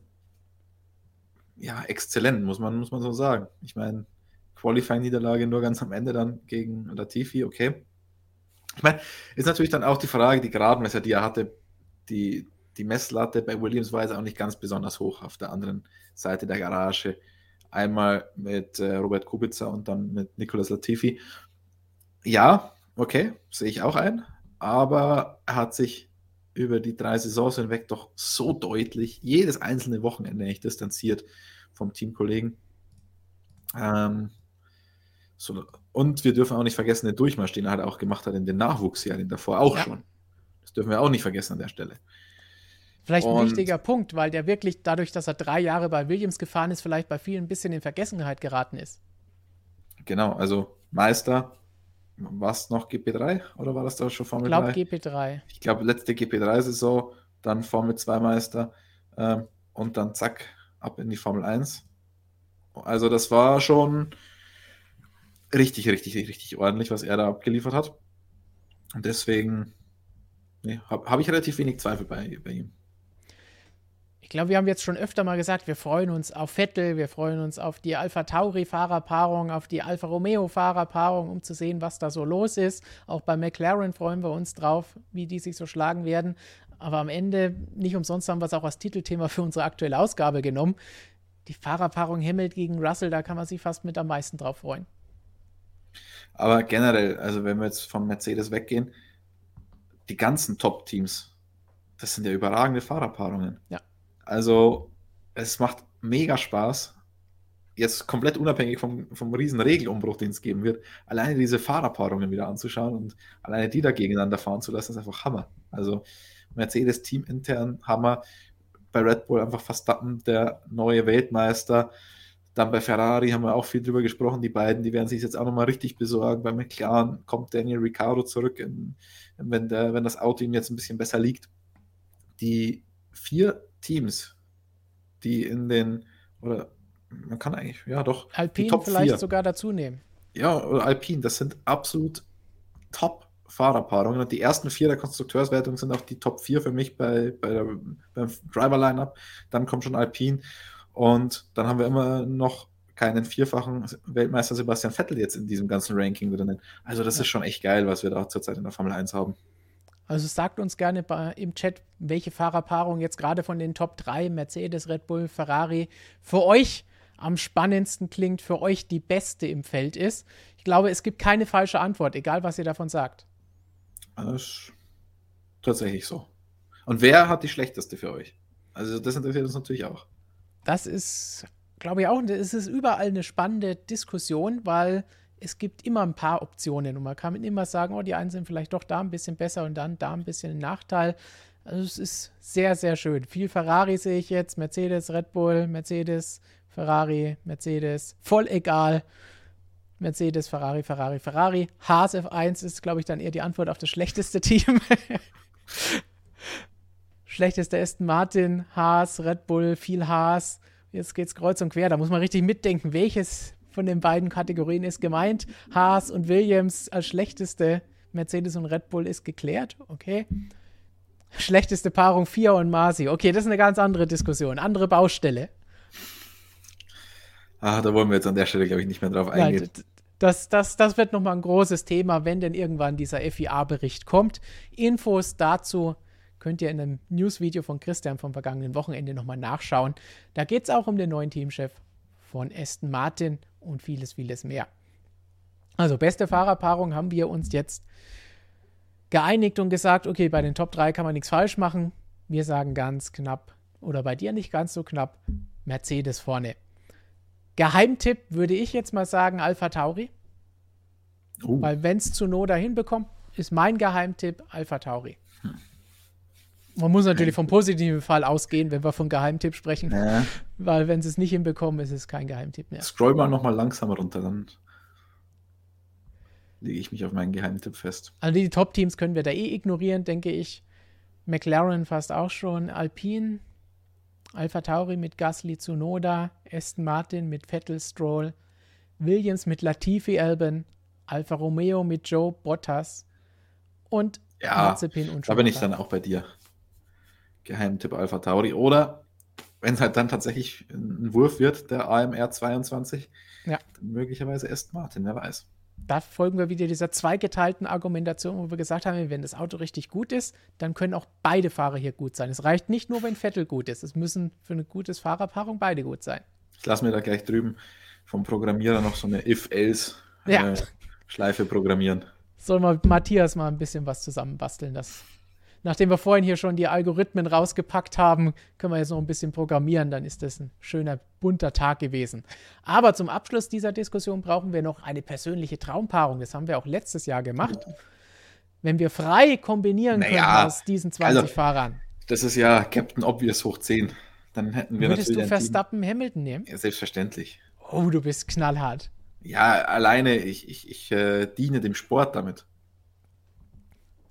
ja, exzellent, muss man, muss man so sagen. Ich meine, Qualifying-Niederlage nur ganz am Ende dann gegen Latifi, okay. Ich meine, ist natürlich dann auch die Frage, die Gradmesser, die er hatte, die, die Messlatte bei Williams war jetzt auch nicht ganz besonders hoch auf der anderen Seite der Garage. Einmal mit äh, Robert Kubica und dann mit Nicolas Latifi. Ja, okay, sehe ich auch ein, aber er hat sich über die drei Saisons hinweg doch so deutlich jedes einzelne Wochenende echt distanziert vom Teamkollegen. Ähm, so, und wir dürfen auch nicht vergessen, den Durchmarsch, den er halt auch gemacht hat in den Nachwuchsjahren davor auch ja. schon. Das dürfen wir auch nicht vergessen an der Stelle. Vielleicht ein und, wichtiger Punkt, weil der wirklich dadurch, dass er drei Jahre bei Williams gefahren ist, vielleicht bei vielen ein bisschen in Vergessenheit geraten ist. Genau, also Meister, war es noch GP3 oder war das da schon Formel 3? Ich glaube GP3. Ich glaube, letzte GP3-Saison, dann Formel 2 Meister ähm, und dann zack, ab in die Formel 1. Also das war schon richtig, richtig, richtig ordentlich, was er da abgeliefert hat. Und deswegen nee, habe hab ich relativ wenig Zweifel bei, bei ihm. Ich glaube, wir haben jetzt schon öfter mal gesagt, wir freuen uns auf Vettel, wir freuen uns auf die Alpha Tauri-Fahrerpaarung, auf die Alfa Romeo-Fahrerpaarung, um zu sehen, was da so los ist. Auch bei McLaren freuen wir uns drauf, wie die sich so schlagen werden. Aber am Ende, nicht umsonst haben wir es auch als Titelthema für unsere aktuelle Ausgabe genommen. Die Fahrerpaarung Hamilton gegen Russell, da kann man sich fast mit am meisten drauf freuen. Aber generell, also wenn wir jetzt vom Mercedes weggehen, die ganzen Top-Teams, das sind ja überragende Fahrerpaarungen. Ja. Also es macht mega Spaß, jetzt komplett unabhängig vom, vom riesen Regelumbruch, den es geben wird, alleine diese Fahrerpaarungen wieder anzuschauen und alleine die da gegeneinander fahren zu lassen, ist einfach Hammer. Also Mercedes Team intern Hammer, bei Red Bull einfach Verstappen der neue Weltmeister. Dann bei Ferrari haben wir auch viel drüber gesprochen, die beiden, die werden sich jetzt auch nochmal richtig besorgen. Bei McLaren kommt Daniel Ricciardo zurück, in, wenn, der, wenn das Auto ihm jetzt ein bisschen besser liegt. Die vier Teams, die in den, oder man kann eigentlich, ja doch. Alpine vielleicht vier. sogar dazu nehmen. Ja, oder Alpine, das sind absolut top Fahrerpaarungen. Und die ersten vier der Konstrukteurswertung sind auch die Top 4 für mich bei, bei der, beim Driver-Lineup. Dann kommt schon Alpine. Und dann haben wir immer noch keinen vierfachen Weltmeister Sebastian Vettel jetzt in diesem ganzen Ranking drinnen. Also das ist schon echt geil, was wir da zurzeit in der Formel 1 haben. Also sagt uns gerne bei, im Chat, welche Fahrerpaarung jetzt gerade von den Top 3, Mercedes, Red Bull, Ferrari, für euch am spannendsten klingt, für euch die beste im Feld ist. Ich glaube, es gibt keine falsche Antwort, egal was ihr davon sagt. Das ist tatsächlich so. Und wer hat die schlechteste für euch? Also das interessiert uns natürlich auch. Das ist, glaube ich auch, es ist überall eine spannende Diskussion, weil es gibt immer ein paar Optionen und man kann immer sagen, oh, die einen sind vielleicht doch da ein bisschen besser und dann da ein bisschen ein Nachteil. Also es ist sehr, sehr schön. Viel Ferrari sehe ich jetzt, Mercedes, Red Bull, Mercedes, Ferrari, Mercedes, voll egal. Mercedes, Ferrari, Ferrari, Ferrari. Haas F1 ist, glaube ich, dann eher die Antwort auf das schlechteste Team. Schlechteste Aston Martin, Haas, Red Bull, viel Haas. Jetzt geht's kreuz und quer. Da muss man richtig mitdenken, welches von den beiden Kategorien ist gemeint. Haas und Williams als schlechteste. Mercedes und Red Bull ist geklärt. Okay. Schlechteste Paarung Fia und Masi. Okay, das ist eine ganz andere Diskussion, andere Baustelle. Ah, da wollen wir jetzt an der Stelle, glaube ich, nicht mehr drauf eingehen. Nein, das, das, das wird nochmal ein großes Thema, wenn denn irgendwann dieser FIA-Bericht kommt. Infos dazu könnt ihr in einem Newsvideo von Christian vom vergangenen Wochenende nochmal nachschauen. Da geht es auch um den neuen Teamchef von Aston Martin und vieles, vieles mehr. Also beste Fahrerpaarung haben wir uns jetzt geeinigt und gesagt, okay, bei den Top 3 kann man nichts falsch machen. Wir sagen ganz knapp, oder bei dir nicht ganz so knapp, Mercedes vorne. Geheimtipp würde ich jetzt mal sagen, Alpha Tauri. Uh. Weil wenn es zu Noda hinbekommt, ist mein Geheimtipp Alpha Tauri. Hm. Man muss natürlich vom positiven Fall ausgehen, wenn wir von Geheimtipp sprechen. Ja. Weil wenn sie es nicht hinbekommen, ist es kein Geheimtipp mehr. Scroll mal nochmal langsam runter, dann lege ich mich auf meinen Geheimtipp fest. Also die Top-Teams können wir da eh ignorieren, denke ich. McLaren fast auch schon. Alpine Alpha Tauri mit Gasly Tsunoda, Aston Martin mit Vettel Stroll, Williams mit Latifi Albon, Alfa Romeo mit Joe Bottas und ja, Mazepin und Da bin ich dann auch bei dir. Geheimtipp Alpha Tauri. Oder wenn es halt dann tatsächlich ein Wurf wird, der AMR 22, ja. dann möglicherweise Aston Martin, wer weiß da folgen wir wieder dieser zweigeteilten Argumentation, wo wir gesagt haben, wenn das Auto richtig gut ist, dann können auch beide Fahrer hier gut sein. Es reicht nicht nur, wenn Vettel gut ist. Es müssen für eine gute Fahrerpaarung beide gut sein. Ich lasse mir da gleich drüben vom Programmierer noch so eine If-Else-Schleife ja. äh, programmieren. Soll mal Matthias mal ein bisschen was zusammenbasteln. Das nachdem wir vorhin hier schon die Algorithmen rausgepackt haben, können wir jetzt noch ein bisschen programmieren. Dann ist das ein schöner, bunter Tag gewesen. Aber zum Abschluss dieser Diskussion brauchen wir noch eine persönliche Traumpaarung. Das haben wir auch letztes Jahr gemacht. Wenn wir frei kombinieren naja, können aus diesen 20 also, Fahrern. Das ist ja Captain Obvious hoch 10. Dann hätten wir Würdest du Verstappen Hamilton nehmen? Ja, selbstverständlich. Oh, du bist knallhart. Ja, alleine, ich, ich, ich äh, diene dem Sport damit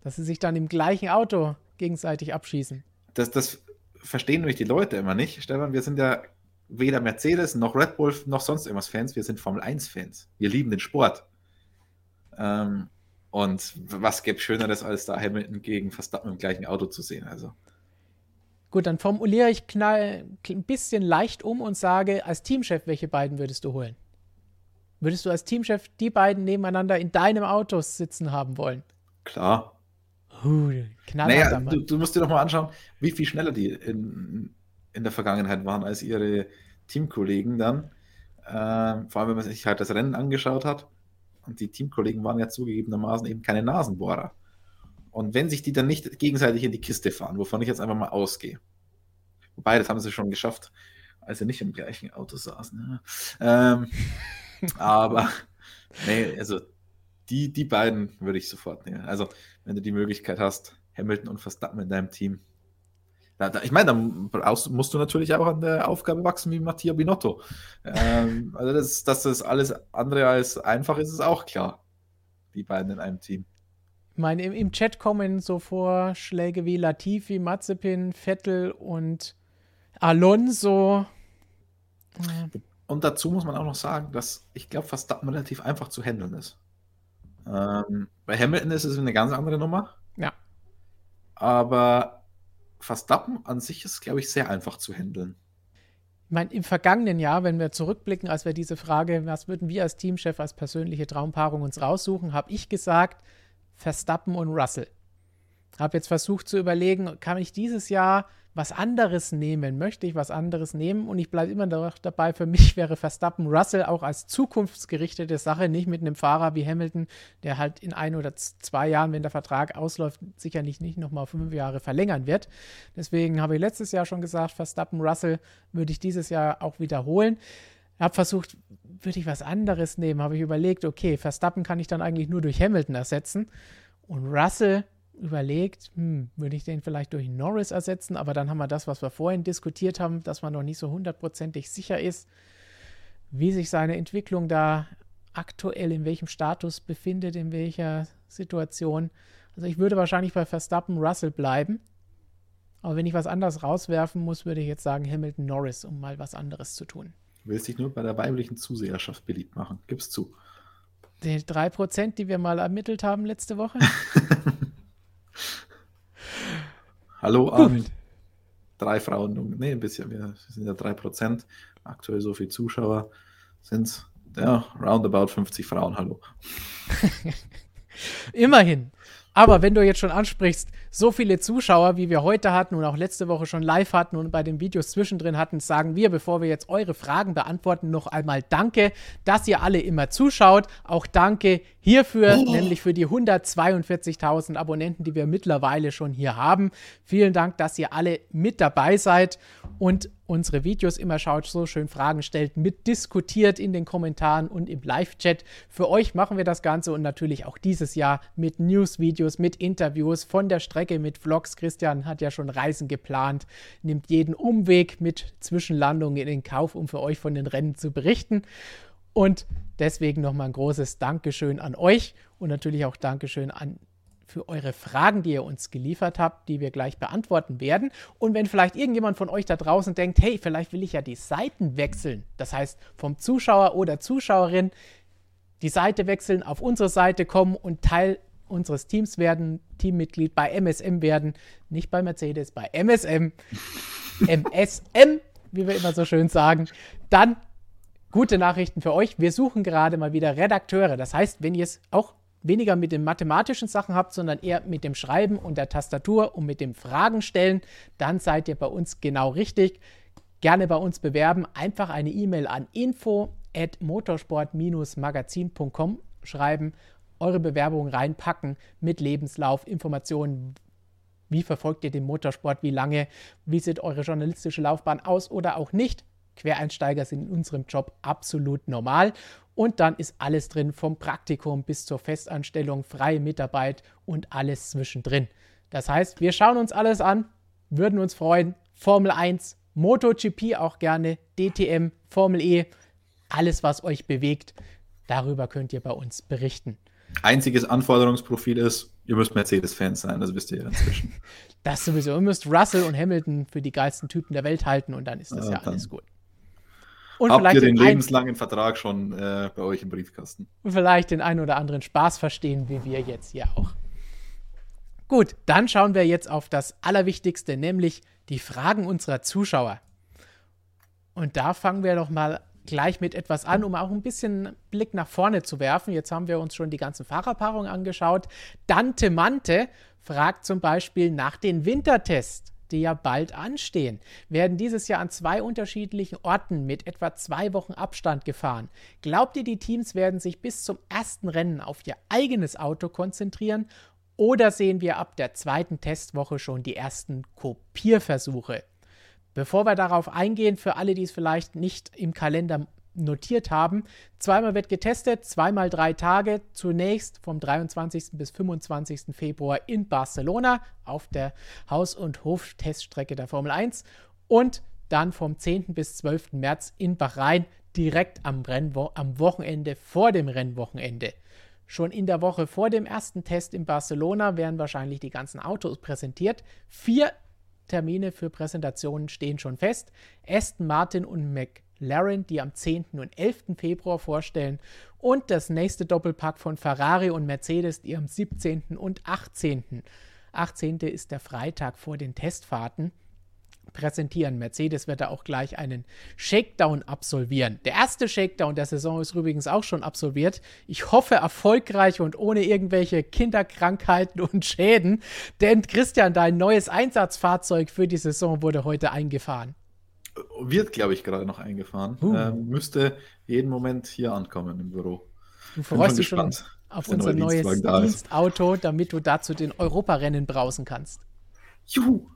dass sie sich dann im gleichen Auto gegenseitig abschießen. Das, das verstehen nämlich die Leute immer nicht. Stefan, wir sind ja weder Mercedes noch Red Bull noch sonst irgendwas Fans. Wir sind Formel 1 Fans. Wir lieben den Sport. Ähm, und was gäbe Schöneres, als da Hamilton gegen Verstappen im gleichen Auto zu sehen? Also. Gut, dann formuliere ich knall, ein bisschen leicht um und sage, als Teamchef, welche beiden würdest du holen? Würdest du als Teamchef die beiden nebeneinander in deinem Auto sitzen haben wollen? Klar. Uh, naja, du, du, musst dir doch mal anschauen, wie viel schneller die in, in der Vergangenheit waren als ihre Teamkollegen dann. Äh, vor allem, wenn man sich halt das Rennen angeschaut hat. Und die Teamkollegen waren ja zugegebenermaßen eben keine Nasenbohrer. Und wenn sich die dann nicht gegenseitig in die Kiste fahren, wovon ich jetzt einfach mal ausgehe. Wobei, das haben sie schon geschafft, als sie nicht im gleichen Auto saßen. Ja. Ähm, aber, nee, also die, die beiden würde ich sofort nehmen. Also, wenn du die Möglichkeit hast, Hamilton und Verstappen in deinem Team. Da, da, ich meine, dann musst du natürlich auch an der Aufgabe wachsen wie Mattia Binotto. ähm, also, das, dass das alles andere als einfach ist, ist auch klar. Die beiden in einem Team. Ich meine, im, im Chat kommen so Vorschläge wie Latifi, Mazepin, Vettel und Alonso. Und dazu muss man auch noch sagen, dass ich glaube, Verstappen relativ einfach zu handeln ist. Ähm, bei Hamilton ist es eine ganz andere Nummer. Ja. Aber Verstappen an sich ist, glaube ich, sehr einfach zu handeln. Ich meine, im vergangenen Jahr, wenn wir zurückblicken, als wir diese Frage, was würden wir als Teamchef als persönliche Traumpaarung uns raussuchen, habe ich gesagt, Verstappen und Russell. Habe jetzt versucht zu überlegen, kann ich dieses Jahr was anderes nehmen? Möchte ich was anderes nehmen? Und ich bleibe immer dabei, für mich wäre Verstappen Russell auch als zukunftsgerichtete Sache, nicht mit einem Fahrer wie Hamilton, der halt in ein oder zwei Jahren, wenn der Vertrag ausläuft, sicherlich nicht nochmal fünf Jahre verlängern wird. Deswegen habe ich letztes Jahr schon gesagt, Verstappen Russell würde ich dieses Jahr auch wiederholen. Habe versucht, würde ich was anderes nehmen? Habe ich überlegt, okay, Verstappen kann ich dann eigentlich nur durch Hamilton ersetzen. Und Russell überlegt, hm, würde ich den vielleicht durch Norris ersetzen, aber dann haben wir das, was wir vorhin diskutiert haben, dass man noch nicht so hundertprozentig sicher ist, wie sich seine Entwicklung da aktuell in welchem Status befindet, in welcher Situation. Also ich würde wahrscheinlich bei Verstappen Russell bleiben. Aber wenn ich was anderes rauswerfen muss, würde ich jetzt sagen Hamilton Norris, um mal was anderes zu tun. Du willst dich nur bei der weiblichen Zuseherschaft beliebt machen. Gib's zu. Die 3%, die wir mal ermittelt haben letzte Woche. Hallo an drei Frauen, nee, ein bisschen, wir sind ja drei Prozent, aktuell so viele Zuschauer sind es, ja, roundabout 50 Frauen, hallo. Immerhin. Aber wenn du jetzt schon ansprichst, so viele Zuschauer, wie wir heute hatten und auch letzte Woche schon live hatten und bei den Videos zwischendrin hatten, sagen wir, bevor wir jetzt eure Fragen beantworten, noch einmal Danke, dass ihr alle immer zuschaut. Auch danke hierfür, oh. nämlich für die 142.000 Abonnenten, die wir mittlerweile schon hier haben. Vielen Dank, dass ihr alle mit dabei seid und unsere Videos immer schaut, so schön Fragen stellt, mitdiskutiert in den Kommentaren und im Live-Chat. Für euch machen wir das Ganze und natürlich auch dieses Jahr mit News-Videos, mit Interviews von der Strecke, mit Vlogs. Christian hat ja schon Reisen geplant, nimmt jeden Umweg mit Zwischenlandungen in den Kauf, um für euch von den Rennen zu berichten. Und deswegen nochmal ein großes Dankeschön an euch und natürlich auch Dankeschön an für eure Fragen, die ihr uns geliefert habt, die wir gleich beantworten werden. Und wenn vielleicht irgendjemand von euch da draußen denkt, hey, vielleicht will ich ja die Seiten wechseln, das heißt vom Zuschauer oder Zuschauerin die Seite wechseln, auf unsere Seite kommen und Teil unseres Teams werden, Teammitglied bei MSM werden, nicht bei Mercedes, bei MSM, MSM, wie wir immer so schön sagen, dann gute Nachrichten für euch. Wir suchen gerade mal wieder Redakteure. Das heißt, wenn ihr es auch weniger mit den mathematischen Sachen habt, sondern eher mit dem Schreiben und der Tastatur und mit dem Fragen stellen, dann seid ihr bei uns genau richtig. Gerne bei uns bewerben. Einfach eine E-Mail an info at motorsport-magazin.com schreiben, eure Bewerbung reinpacken mit Lebenslauf, Informationen, wie verfolgt ihr den Motorsport, wie lange, wie sieht eure journalistische Laufbahn aus oder auch nicht. Quereinsteiger sind in unserem Job absolut normal und dann ist alles drin, vom Praktikum bis zur Festanstellung, freie Mitarbeit und alles zwischendrin. Das heißt, wir schauen uns alles an, würden uns freuen. Formel 1, MotoGP auch gerne, DTM, Formel E, alles, was euch bewegt, darüber könnt ihr bei uns berichten. Einziges Anforderungsprofil ist, ihr müsst Mercedes-Fans sein, das wisst ihr ja inzwischen. das sowieso. Ihr müsst Russell und Hamilton für die geilsten Typen der Welt halten und dann ist das ja, ja alles gut. Und Habt ihr den, den lebenslangen Vertrag schon äh, bei euch im Briefkasten? Und vielleicht den einen oder anderen Spaß verstehen, wie wir jetzt hier auch. Gut, dann schauen wir jetzt auf das Allerwichtigste, nämlich die Fragen unserer Zuschauer. Und da fangen wir doch mal gleich mit etwas an, um auch ein bisschen Blick nach vorne zu werfen. Jetzt haben wir uns schon die ganzen Fahrerpaarungen angeschaut. Dante Mante fragt zum Beispiel nach den Wintertests, die ja bald anstehen. Werden dieses Jahr an zwei unterschiedlichen Orten mit etwa zwei Wochen Abstand gefahren. Glaubt ihr, die Teams werden sich bis zum ersten Rennen auf ihr eigenes Auto konzentrieren oder sehen wir ab der zweiten Testwoche schon die ersten Kopierversuche? Bevor wir darauf eingehen, für alle, die es vielleicht nicht im Kalender notiert haben, zweimal wird getestet, zweimal drei Tage, zunächst vom 23. bis 25. Februar in Barcelona auf der Haus- und Hofteststrecke der Formel 1 und dann vom 10. bis 12. März in Bahrain direkt am, Rennwo am Wochenende vor dem Rennwochenende. Schon in der Woche vor dem ersten Test in Barcelona werden wahrscheinlich die ganzen Autos präsentiert. Vier Termine für Präsentationen stehen schon fest. Aston Martin und McLaren, die am 10. und 11. Februar vorstellen. Und das nächste Doppelpack von Ferrari und Mercedes, die am 17. und 18. 18. ist der Freitag vor den Testfahrten präsentieren. Mercedes wird da auch gleich einen Shakedown absolvieren. Der erste Shakedown der Saison ist übrigens auch schon absolviert. Ich hoffe erfolgreich und ohne irgendwelche Kinderkrankheiten und Schäden, denn Christian, dein neues Einsatzfahrzeug für die Saison wurde heute eingefahren. Wird, glaube ich, gerade noch eingefahren. Uh. Ähm, müsste jeden Moment hier ankommen im Büro. Du freust dich schon auf unser neues Dienstauto, damit du dazu den Europarennen brausen kannst. Juhu!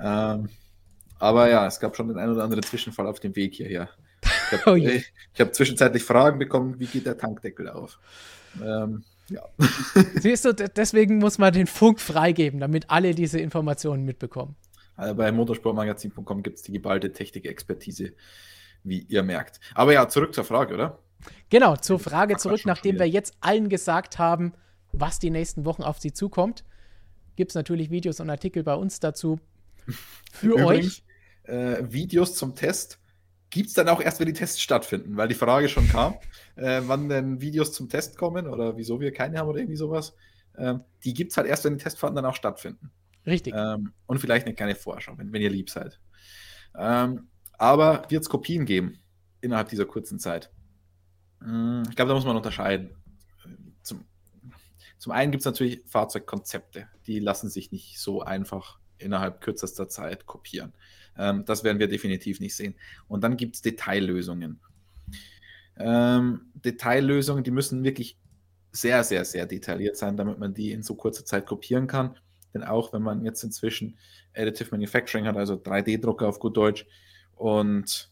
Ähm, aber ja, es gab schon den ein oder anderen Zwischenfall auf dem Weg hierher. Ich habe oh hab zwischenzeitlich Fragen bekommen, wie geht der Tankdeckel auf? Ähm, ja. Siehst du, deswegen muss man den Funk freigeben, damit alle diese Informationen mitbekommen. Also bei motorsportmagazin.com gibt es die geballte Technikexpertise, wie ihr merkt. Aber ja, zurück zur Frage, oder? Genau, zur Frage zurück, nachdem wir jetzt allen gesagt haben, was die nächsten Wochen auf sie zukommt, gibt es natürlich Videos und Artikel bei uns dazu. Für Übrigens, euch. Äh, Videos zum Test gibt es dann auch erst, wenn die Tests stattfinden, weil die Frage schon kam, äh, wann denn Videos zum Test kommen oder wieso wir keine haben oder irgendwie sowas. Ähm, die gibt es halt erst, wenn die Testfahrten dann auch stattfinden. Richtig. Ähm, und vielleicht eine kleine Vorschau, wenn, wenn ihr lieb seid. Ähm, aber wird es Kopien geben innerhalb dieser kurzen Zeit? Hm, ich glaube, da muss man unterscheiden. Zum, zum einen gibt es natürlich Fahrzeugkonzepte, die lassen sich nicht so einfach innerhalb kürzester Zeit kopieren. Ähm, das werden wir definitiv nicht sehen. Und dann gibt es Detaillösungen. Ähm, Detaillösungen, die müssen wirklich sehr, sehr, sehr detailliert sein, damit man die in so kurzer Zeit kopieren kann. Denn auch wenn man jetzt inzwischen Additive Manufacturing hat, also 3D-Drucker auf gut Deutsch, und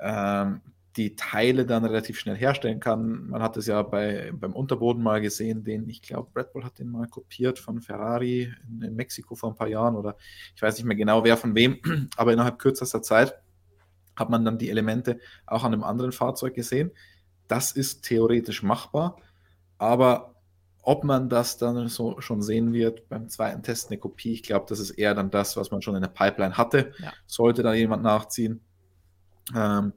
ähm, die Teile dann relativ schnell herstellen kann. Man hat es ja bei, beim Unterboden mal gesehen, den, ich glaube, Red Bull hat den mal kopiert von Ferrari in, in, Mexiko vor ein paar Jahren oder ich weiß nicht mehr genau, wer von wem, aber innerhalb kürzester Zeit hat man dann die Elemente auch an einem anderen Fahrzeug gesehen. Das ist theoretisch machbar, aber ob man das dann so schon sehen wird beim zweiten Test, eine Kopie, ich glaube, das ist eher dann das, was man schon in der Pipeline hatte. Ja. Sollte da jemand nachziehen. Ähm,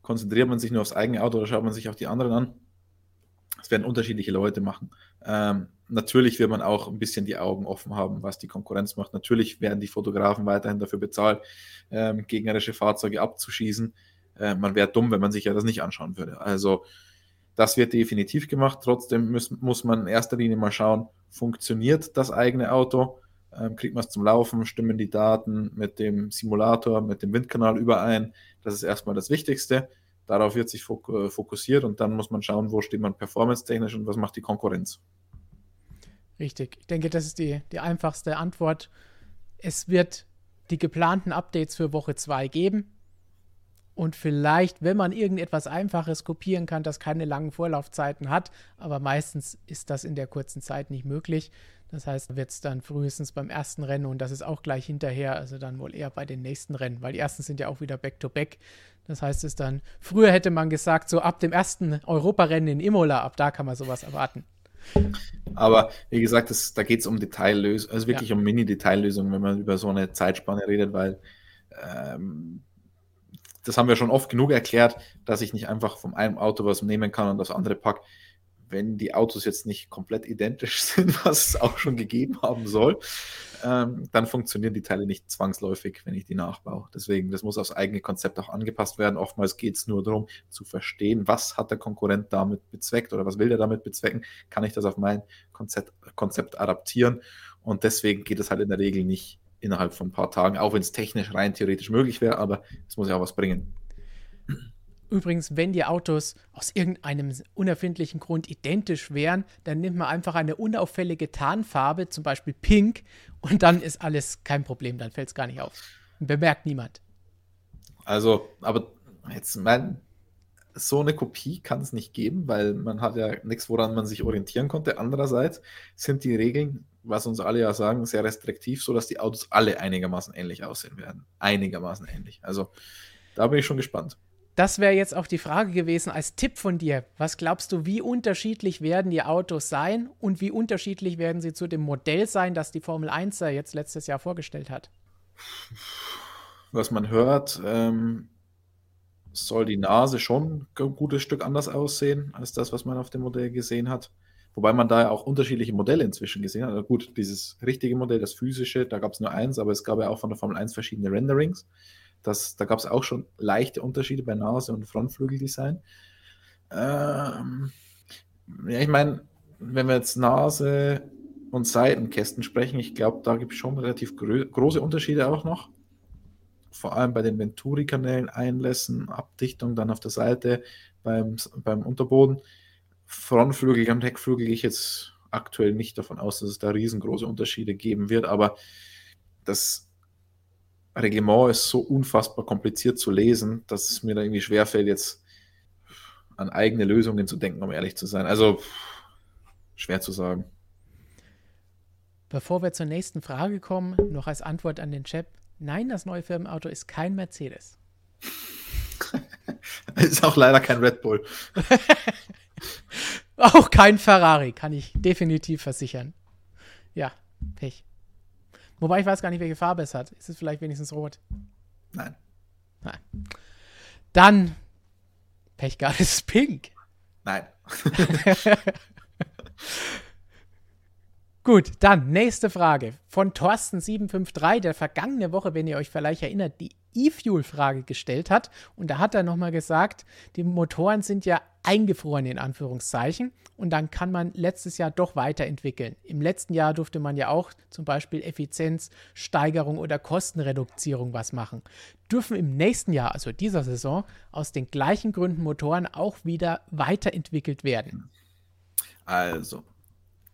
konzentriert man sich nur aufs eigene Auto oder schaut man sich auch die anderen an? Das werden unterschiedliche Leute machen. Ähm, natürlich wird man auch ein bisschen die Augen offen haben, was die Konkurrenz macht. Natürlich werden die Fotografen weiterhin dafür bezahlt, ähm, gegnerische Fahrzeuge abzuschießen. Äh, man wäre dumm, wenn man sich ja das nicht anschauen würde. Also das wird definitiv gemacht. Trotzdem muss, muss man in erster Linie mal schauen, funktioniert das eigene Auto? Ähm, kriegt man es zum Laufen? Stimmen die Daten mit dem Simulator, mit dem Windkanal überein? Das ist erstmal das Wichtigste. Darauf wird sich äh, fokussiert und dann muss man schauen, wo steht man performance-technisch und was macht die Konkurrenz. Richtig. Ich denke, das ist die, die einfachste Antwort. Es wird die geplanten Updates für Woche 2 geben. Und vielleicht, wenn man irgendetwas Einfaches kopieren kann, das keine langen Vorlaufzeiten hat, aber meistens ist das in der kurzen Zeit nicht möglich. Das heißt, wird es dann frühestens beim ersten Rennen und das ist auch gleich hinterher, also dann wohl eher bei den nächsten Rennen, weil die ersten sind ja auch wieder back-to-back. -back. Das heißt es dann, früher hätte man gesagt, so ab dem ersten Europarennen in Imola, ab da kann man sowas erwarten. Aber wie gesagt, das, da geht es um Detaillösungen, also wirklich ja. um Mini-Detaillösungen, wenn man über so eine Zeitspanne redet, weil ähm, das haben wir schon oft genug erklärt, dass ich nicht einfach vom einen Auto was nehmen kann und das andere pack. Wenn die Autos jetzt nicht komplett identisch sind, was es auch schon gegeben haben soll, ähm, dann funktionieren die Teile nicht zwangsläufig, wenn ich die nachbaue. Deswegen, das muss aufs eigene Konzept auch angepasst werden. Oftmals geht es nur darum, zu verstehen, was hat der Konkurrent damit bezweckt oder was will er damit bezwecken. Kann ich das auf mein Konzept, Konzept adaptieren? Und deswegen geht es halt in der Regel nicht innerhalb von ein paar Tagen, auch wenn es technisch rein theoretisch möglich wäre, aber es muss ja auch was bringen. Übrigens, wenn die Autos aus irgendeinem unerfindlichen Grund identisch wären, dann nimmt man einfach eine unauffällige Tarnfarbe, zum Beispiel Pink, und dann ist alles kein Problem, dann fällt es gar nicht auf. Bemerkt niemand. Also, aber jetzt mein, so eine Kopie kann es nicht geben, weil man hat ja nichts, woran man sich orientieren konnte. Andererseits sind die Regeln was uns alle ja sagen, sehr restriktiv, sodass die Autos alle einigermaßen ähnlich aussehen werden. Einigermaßen ähnlich. Also da bin ich schon gespannt. Das wäre jetzt auch die Frage gewesen als Tipp von dir. Was glaubst du, wie unterschiedlich werden die Autos sein und wie unterschiedlich werden sie zu dem Modell sein, das die Formel 1 ja jetzt letztes Jahr vorgestellt hat? Was man hört, ähm, soll die Nase schon ein gutes Stück anders aussehen als das, was man auf dem Modell gesehen hat. Wobei man da ja auch unterschiedliche Modelle inzwischen gesehen hat. Also gut, dieses richtige Modell, das physische, da gab es nur eins, aber es gab ja auch von der Formel 1 verschiedene Renderings. Das, da gab es auch schon leichte Unterschiede bei Nase und Frontflügeldesign. Ähm, ja, ich meine, wenn wir jetzt Nase und Seitenkästen sprechen, ich glaube, da gibt es schon relativ große Unterschiede auch noch. Vor allem bei den Venturi-Kanälen, Einlässen, Abdichtung dann auf der Seite beim, beim Unterboden. Frontflügel und Heckflügel gehe ich jetzt aktuell nicht davon aus, dass es da riesengroße Unterschiede geben wird, aber das Reglement ist so unfassbar kompliziert zu lesen, dass es mir da irgendwie schwerfällt, jetzt an eigene Lösungen zu denken, um ehrlich zu sein. Also schwer zu sagen. Bevor wir zur nächsten Frage kommen, noch als Antwort an den Chat. Nein, das neue Firmenauto ist kein Mercedes. ist auch leider kein Red Bull. Auch kein Ferrari, kann ich definitiv versichern. Ja, Pech. Wobei ich weiß gar nicht, welche Farbe es hat. Ist es vielleicht wenigstens rot? Nein. Nein. Dann, Pech gehabt, ist es pink. Nein. Gut, dann nächste Frage von Thorsten753, der vergangene Woche, wenn ihr euch vielleicht erinnert, die E-Fuel-Frage gestellt hat. Und da hat er nochmal gesagt, die Motoren sind ja eingefroren in Anführungszeichen und dann kann man letztes Jahr doch weiterentwickeln. Im letzten Jahr durfte man ja auch zum Beispiel Effizienzsteigerung oder Kostenreduzierung was machen. Dürfen im nächsten Jahr, also dieser Saison, aus den gleichen Gründen Motoren auch wieder weiterentwickelt werden? Also,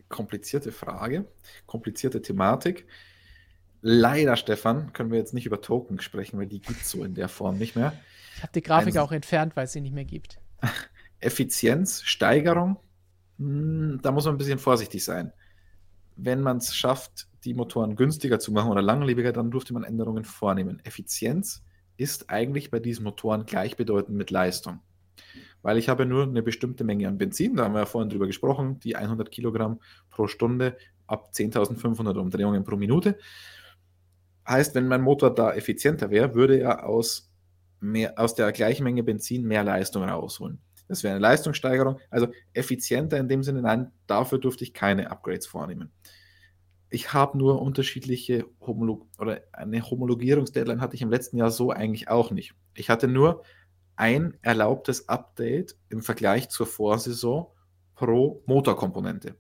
komplizierte Frage, komplizierte Thematik. Leider, Stefan, können wir jetzt nicht über Token sprechen, weil die gibt es so in der Form nicht mehr. Ich habe die Grafik Ein, auch entfernt, weil es sie nicht mehr gibt. Effizienz, Steigerung, hm, da muss man ein bisschen vorsichtig sein. Wenn man es schafft, die Motoren günstiger zu machen oder langlebiger, dann durfte man Änderungen vornehmen. Effizienz ist eigentlich bei diesen Motoren gleichbedeutend mit Leistung. Weil ich habe nur eine bestimmte Menge an Benzin, da haben wir ja vorhin drüber gesprochen, die 100 Kilogramm pro Stunde ab 10.500 Umdrehungen pro Minute. Heißt, wenn mein Motor da effizienter wäre, würde er aus, mehr, aus der gleichen Menge Benzin mehr Leistung rausholen. Das wäre eine Leistungssteigerung. Also effizienter in dem Sinne, nein, dafür durfte ich keine Upgrades vornehmen. Ich habe nur unterschiedliche Homolog oder eine Homologierungsdeadline hatte ich im letzten Jahr so eigentlich auch nicht. Ich hatte nur ein erlaubtes Update im Vergleich zur Vorsaison pro Motorkomponente.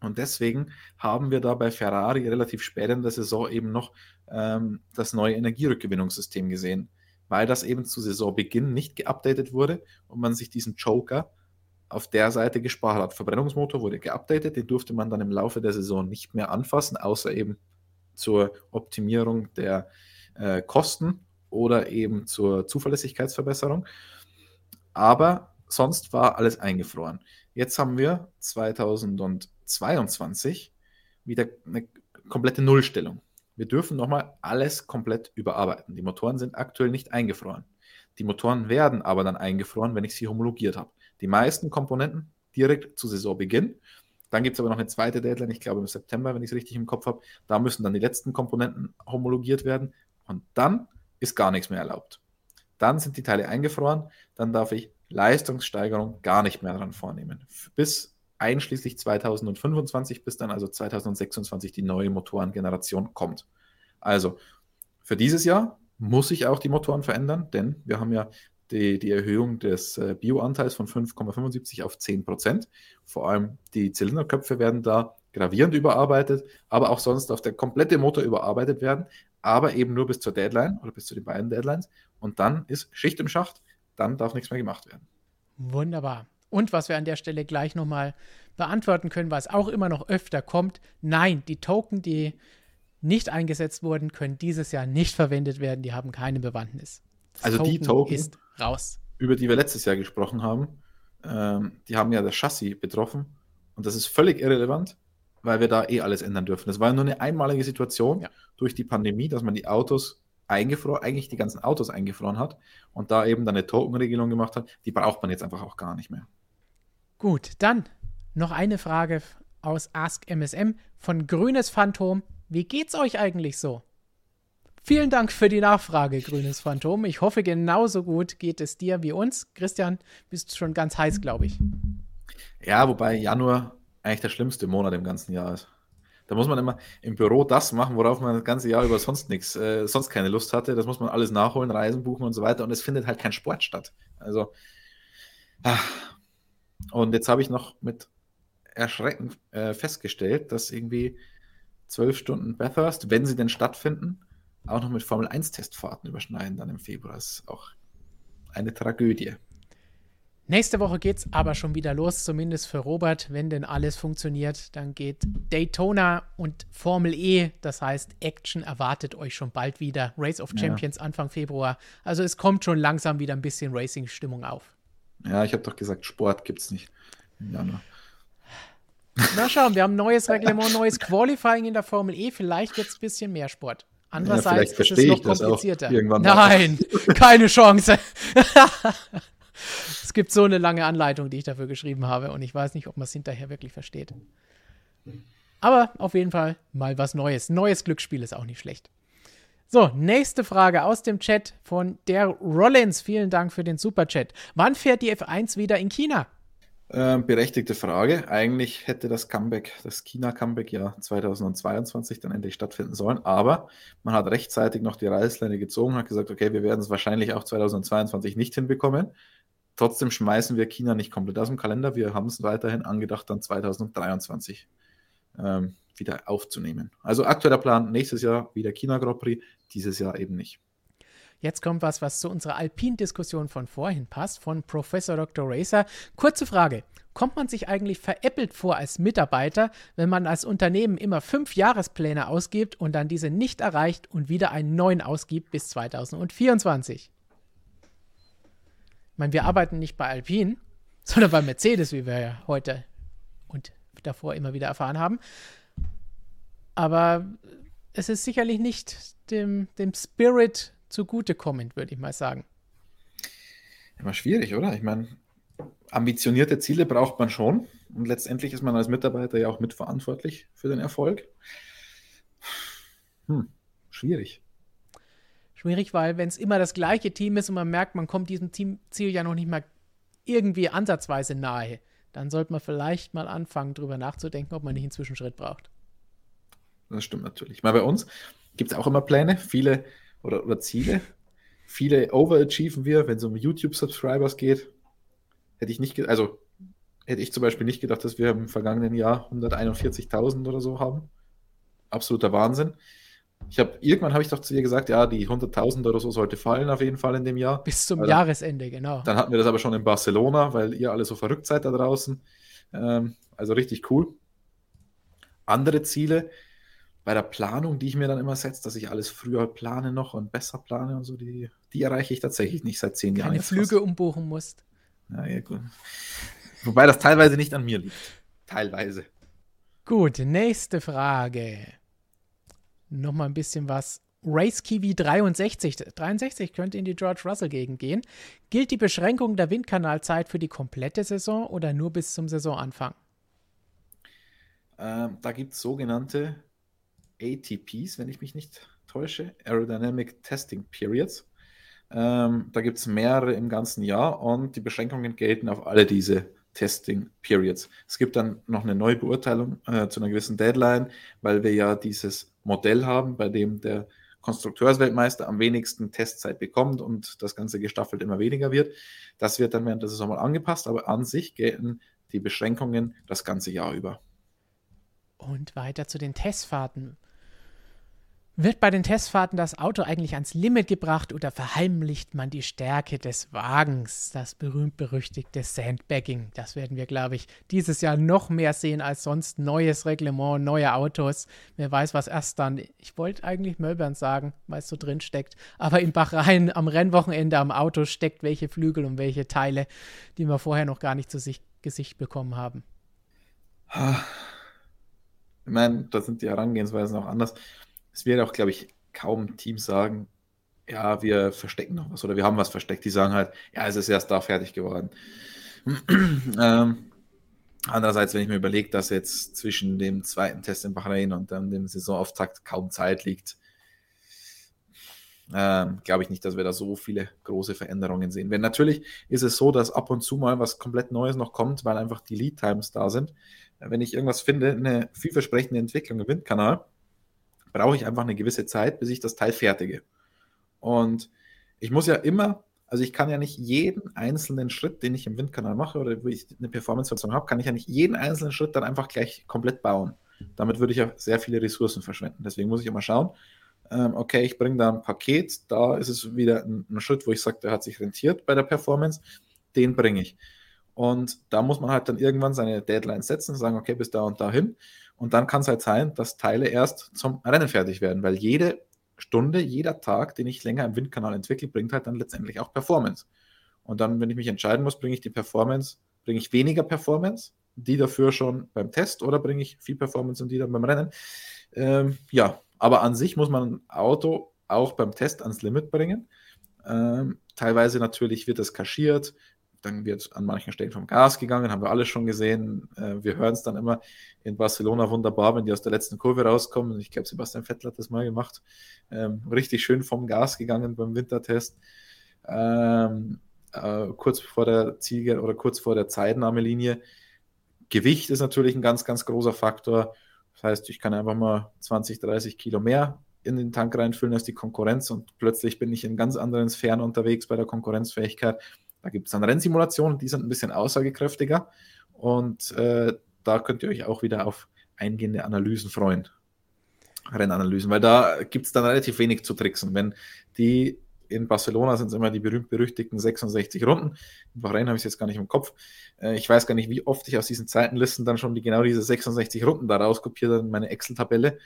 Und deswegen haben wir da bei Ferrari relativ spät in der Saison eben noch ähm, das neue Energierückgewinnungssystem gesehen weil das eben zu Saisonbeginn nicht geupdatet wurde und man sich diesen Joker auf der Seite gespart hat. Verbrennungsmotor wurde geupdatet, den durfte man dann im Laufe der Saison nicht mehr anfassen, außer eben zur Optimierung der äh, Kosten oder eben zur Zuverlässigkeitsverbesserung. Aber sonst war alles eingefroren. Jetzt haben wir 2022 wieder eine komplette Nullstellung. Wir dürfen nochmal alles komplett überarbeiten. Die Motoren sind aktuell nicht eingefroren. Die Motoren werden aber dann eingefroren, wenn ich sie homologiert habe. Die meisten Komponenten direkt zu Saisonbeginn. Dann gibt es aber noch eine zweite Deadline, ich glaube im September, wenn ich es richtig im Kopf habe. Da müssen dann die letzten Komponenten homologiert werden und dann ist gar nichts mehr erlaubt. Dann sind die Teile eingefroren, dann darf ich Leistungssteigerung gar nicht mehr dran vornehmen. Bis einschließlich 2025, bis dann also 2026 die neue Motorengeneration kommt. Also für dieses Jahr muss ich auch die Motoren verändern, denn wir haben ja die, die Erhöhung des äh, Bioanteils von 5,75 auf 10 Prozent. Vor allem die Zylinderköpfe werden da gravierend überarbeitet, aber auch sonst auf der komplette Motor überarbeitet werden, aber eben nur bis zur Deadline oder bis zu den beiden Deadlines. Und dann ist Schicht im Schacht, dann darf nichts mehr gemacht werden. Wunderbar. Und was wir an der Stelle gleich nochmal beantworten können, was auch immer noch öfter kommt, nein, die Token, die nicht eingesetzt wurden, können dieses Jahr nicht verwendet werden, die haben keine Bewandtnis. Das also Token die Token ist raus. Über die wir letztes Jahr gesprochen haben, ähm, die haben ja das Chassis betroffen und das ist völlig irrelevant, weil wir da eh alles ändern dürfen. Das war nur eine einmalige Situation ja. durch die Pandemie, dass man die Autos eingefroren, eigentlich die ganzen Autos eingefroren hat und da eben dann eine Tokenregelung gemacht hat, die braucht man jetzt einfach auch gar nicht mehr. Gut, dann noch eine Frage aus Ask MSM von Grünes Phantom. Wie geht's euch eigentlich so? Vielen Dank für die Nachfrage, Grünes Phantom. Ich hoffe, genauso gut geht es dir wie uns. Christian, bist schon ganz heiß, glaube ich. Ja, wobei Januar eigentlich der schlimmste Monat im ganzen Jahr ist. Da muss man immer im Büro das machen, worauf man das ganze Jahr über sonst nichts, äh, sonst keine Lust hatte. Das muss man alles nachholen, Reisen buchen und so weiter. Und es findet halt kein Sport statt. Also, ach. und jetzt habe ich noch mit Erschrecken äh, festgestellt, dass irgendwie zwölf Stunden Bathurst, wenn sie denn stattfinden, auch noch mit Formel 1-Testfahrten überschneiden dann im Februar. Das ist auch eine Tragödie. Nächste Woche geht es aber schon wieder los, zumindest für Robert. Wenn denn alles funktioniert, dann geht Daytona und Formel E. Das heißt, Action erwartet euch schon bald wieder. Race of Champions ja. Anfang Februar. Also es kommt schon langsam wieder ein bisschen Racing-Stimmung auf. Ja, ich habe doch gesagt, Sport gibt es nicht im Januar. Na schauen, wir haben neues Reglement, neues Qualifying in der Formel E. Vielleicht es ein bisschen mehr Sport. Andererseits ja, ist es noch komplizierter. Nein, keine Chance. es gibt so eine lange Anleitung, die ich dafür geschrieben habe und ich weiß nicht, ob man es hinterher wirklich versteht. Aber auf jeden Fall mal was Neues. Neues Glücksspiel ist auch nicht schlecht. So, nächste Frage aus dem Chat von der Rollins. Vielen Dank für den Superchat. Wann fährt die F1 wieder in China? Ähm, berechtigte Frage. Eigentlich hätte das Comeback, das China-Comeback ja 2022 dann endlich stattfinden sollen, aber man hat rechtzeitig noch die Reißleine gezogen, hat gesagt, okay, wir werden es wahrscheinlich auch 2022 nicht hinbekommen. Trotzdem schmeißen wir China nicht komplett aus dem Kalender. Wir haben es weiterhin angedacht, dann 2023 ähm, wieder aufzunehmen. Also aktueller Plan, nächstes Jahr wieder China Grand Prix, dieses Jahr eben nicht. Jetzt kommt was, was zu unserer Alpin-Diskussion von vorhin passt, von Professor Dr. Racer. Kurze Frage. Kommt man sich eigentlich veräppelt vor als Mitarbeiter, wenn man als Unternehmen immer fünf Jahrespläne ausgibt und dann diese nicht erreicht und wieder einen neuen ausgibt bis 2024? Meine, wir arbeiten nicht bei Alpine, sondern bei Mercedes, wie wir ja heute und davor immer wieder erfahren haben. Aber es ist sicherlich nicht dem, dem Spirit zugutekommend, würde ich mal sagen. Immer schwierig, oder? Ich meine, ambitionierte Ziele braucht man schon. Und letztendlich ist man als Mitarbeiter ja auch mitverantwortlich für den Erfolg. Hm, schwierig schwierig, weil wenn es immer das gleiche Team ist und man merkt, man kommt diesem Teamziel ja noch nicht mal irgendwie ansatzweise nahe, dann sollte man vielleicht mal anfangen, darüber nachzudenken, ob man nicht einen Zwischenschritt braucht. Das stimmt natürlich. Mal bei uns gibt es auch immer Pläne, viele oder, oder Ziele. Viele overachieven wir, wenn es um YouTube-Subscribers geht. Hätte ich nicht, also hätte ich zum Beispiel nicht gedacht, dass wir im vergangenen Jahr 141.000 oder so haben. Absoluter Wahnsinn. Ich habe irgendwann habe ich doch zu dir gesagt, ja, die 100.000 oder so sollte fallen auf jeden Fall in dem Jahr. Bis zum dann, Jahresende, genau. Dann hatten wir das aber schon in Barcelona, weil ihr alle so verrückt seid da draußen. Ähm, also richtig cool. Andere Ziele bei der Planung, die ich mir dann immer setze, dass ich alles früher plane noch und besser plane und so, die, die erreiche ich tatsächlich nicht seit zehn Jahren. Keine Flüge fast. umbuchen musst. Ja, ja, gut. Wobei das teilweise nicht an mir liegt. Teilweise. Gut, nächste Frage nochmal ein bisschen was. Race Kiwi 63. 63 könnte in die George Russell-Gegend gehen. Gilt die Beschränkung der Windkanalzeit für die komplette Saison oder nur bis zum Saisonanfang? Ähm, da gibt es sogenannte ATPs, wenn ich mich nicht täusche, Aerodynamic Testing Periods. Ähm, da gibt es mehrere im ganzen Jahr und die Beschränkungen gelten auf alle diese Testing Periods. Es gibt dann noch eine neue Beurteilung äh, zu einer gewissen Deadline, weil wir ja dieses Modell haben, bei dem der Konstrukteursweltmeister am wenigsten Testzeit bekommt und das Ganze gestaffelt immer weniger wird. Das wird dann während der Saison mal angepasst, aber an sich gelten die Beschränkungen das ganze Jahr über. Und weiter zu den Testfahrten. Wird bei den Testfahrten das Auto eigentlich ans Limit gebracht oder verheimlicht man die Stärke des Wagens? Das berühmt-berüchtigte Sandbagging. Das werden wir, glaube ich, dieses Jahr noch mehr sehen als sonst. Neues Reglement, neue Autos. Wer weiß, was erst dann. Ich wollte eigentlich Melbourne sagen, weil es so drin steckt. Aber in Bahrain am Rennwochenende am Auto steckt welche Flügel und welche Teile, die wir vorher noch gar nicht zu sich, Gesicht bekommen haben. Ich meine, da sind die Herangehensweisen auch anders es wird auch, glaube ich, kaum Teams sagen, ja, wir verstecken noch was oder wir haben was versteckt. Die sagen halt, ja, es ist erst da fertig geworden. ähm, andererseits, wenn ich mir überlege, dass jetzt zwischen dem zweiten Test in Bahrain und dann dem Saisonauftakt kaum Zeit liegt, ähm, glaube ich nicht, dass wir da so viele große Veränderungen sehen. Wenn natürlich ist es so, dass ab und zu mal was komplett Neues noch kommt, weil einfach die Lead Times da sind. Wenn ich irgendwas finde, eine vielversprechende Entwicklung im Windkanal, brauche ich einfach eine gewisse Zeit, bis ich das Teil fertige. Und ich muss ja immer, also ich kann ja nicht jeden einzelnen Schritt, den ich im Windkanal mache oder wo ich eine Performance-Verzögerung habe, kann ich ja nicht jeden einzelnen Schritt dann einfach gleich komplett bauen. Damit würde ich ja sehr viele Ressourcen verschwenden. Deswegen muss ich immer schauen, ähm, okay, ich bringe da ein Paket, da ist es wieder ein, Schritt, wo ich sage, der hat sich rentiert bei der Performance, den bringe ich. Und da muss man halt dann irgendwann seine Deadline setzen und sagen, okay, bis da und dahin. Und dann kann es halt sein, dass Teile erst zum Rennen fertig werden, weil jede Stunde, jeder Tag, den ich länger im Windkanal entwickle, bringt halt dann letztendlich auch Performance. Und dann, wenn ich mich entscheiden muss, bringe ich die Performance, bringe ich weniger Performance, die dafür schon beim Test oder bringe ich viel Performance und die dann beim Rennen. Ähm, ja, aber an sich muss man ein Auto auch beim Test ans Limit bringen. Ähm, teilweise natürlich wird das kaschiert, dann wird an manchen Stellen vom Gas gegangen, haben wir alle schon gesehen. Äh, wir hören es dann immer in Barcelona wunderbar, wenn die aus der letzten Kurve rauskommen. Ich glaube, Sebastian Vettel hat das mal gemacht. Ähm, richtig schön vom Gas gegangen beim Wintertest. Ähm, äh, kurz vor der Ziel oder kurz vor der Zeitnahmelinie. Gewicht ist natürlich ein ganz, ganz großer Faktor. Das heißt, ich kann einfach mal 20, 30 Kilo mehr in den Tank reinfüllen als die Konkurrenz und plötzlich bin ich in ganz anderen Sphären unterwegs bei der Konkurrenzfähigkeit. Da gibt es dann Rennsimulationen, die sind ein bisschen aussagekräftiger und äh, da könnt ihr euch auch wieder auf eingehende Analysen freuen. Rennanalysen, weil da gibt es dann relativ wenig zu tricksen. Wenn die in Barcelona sind es immer die berühmt-berüchtigten 66 Runden. In Bahrain habe ich es jetzt gar nicht im Kopf. Äh, ich weiß gar nicht, wie oft ich aus diesen Zeitenlisten dann schon die, genau diese 66 Runden da rauskopiert habe in meine Excel-Tabelle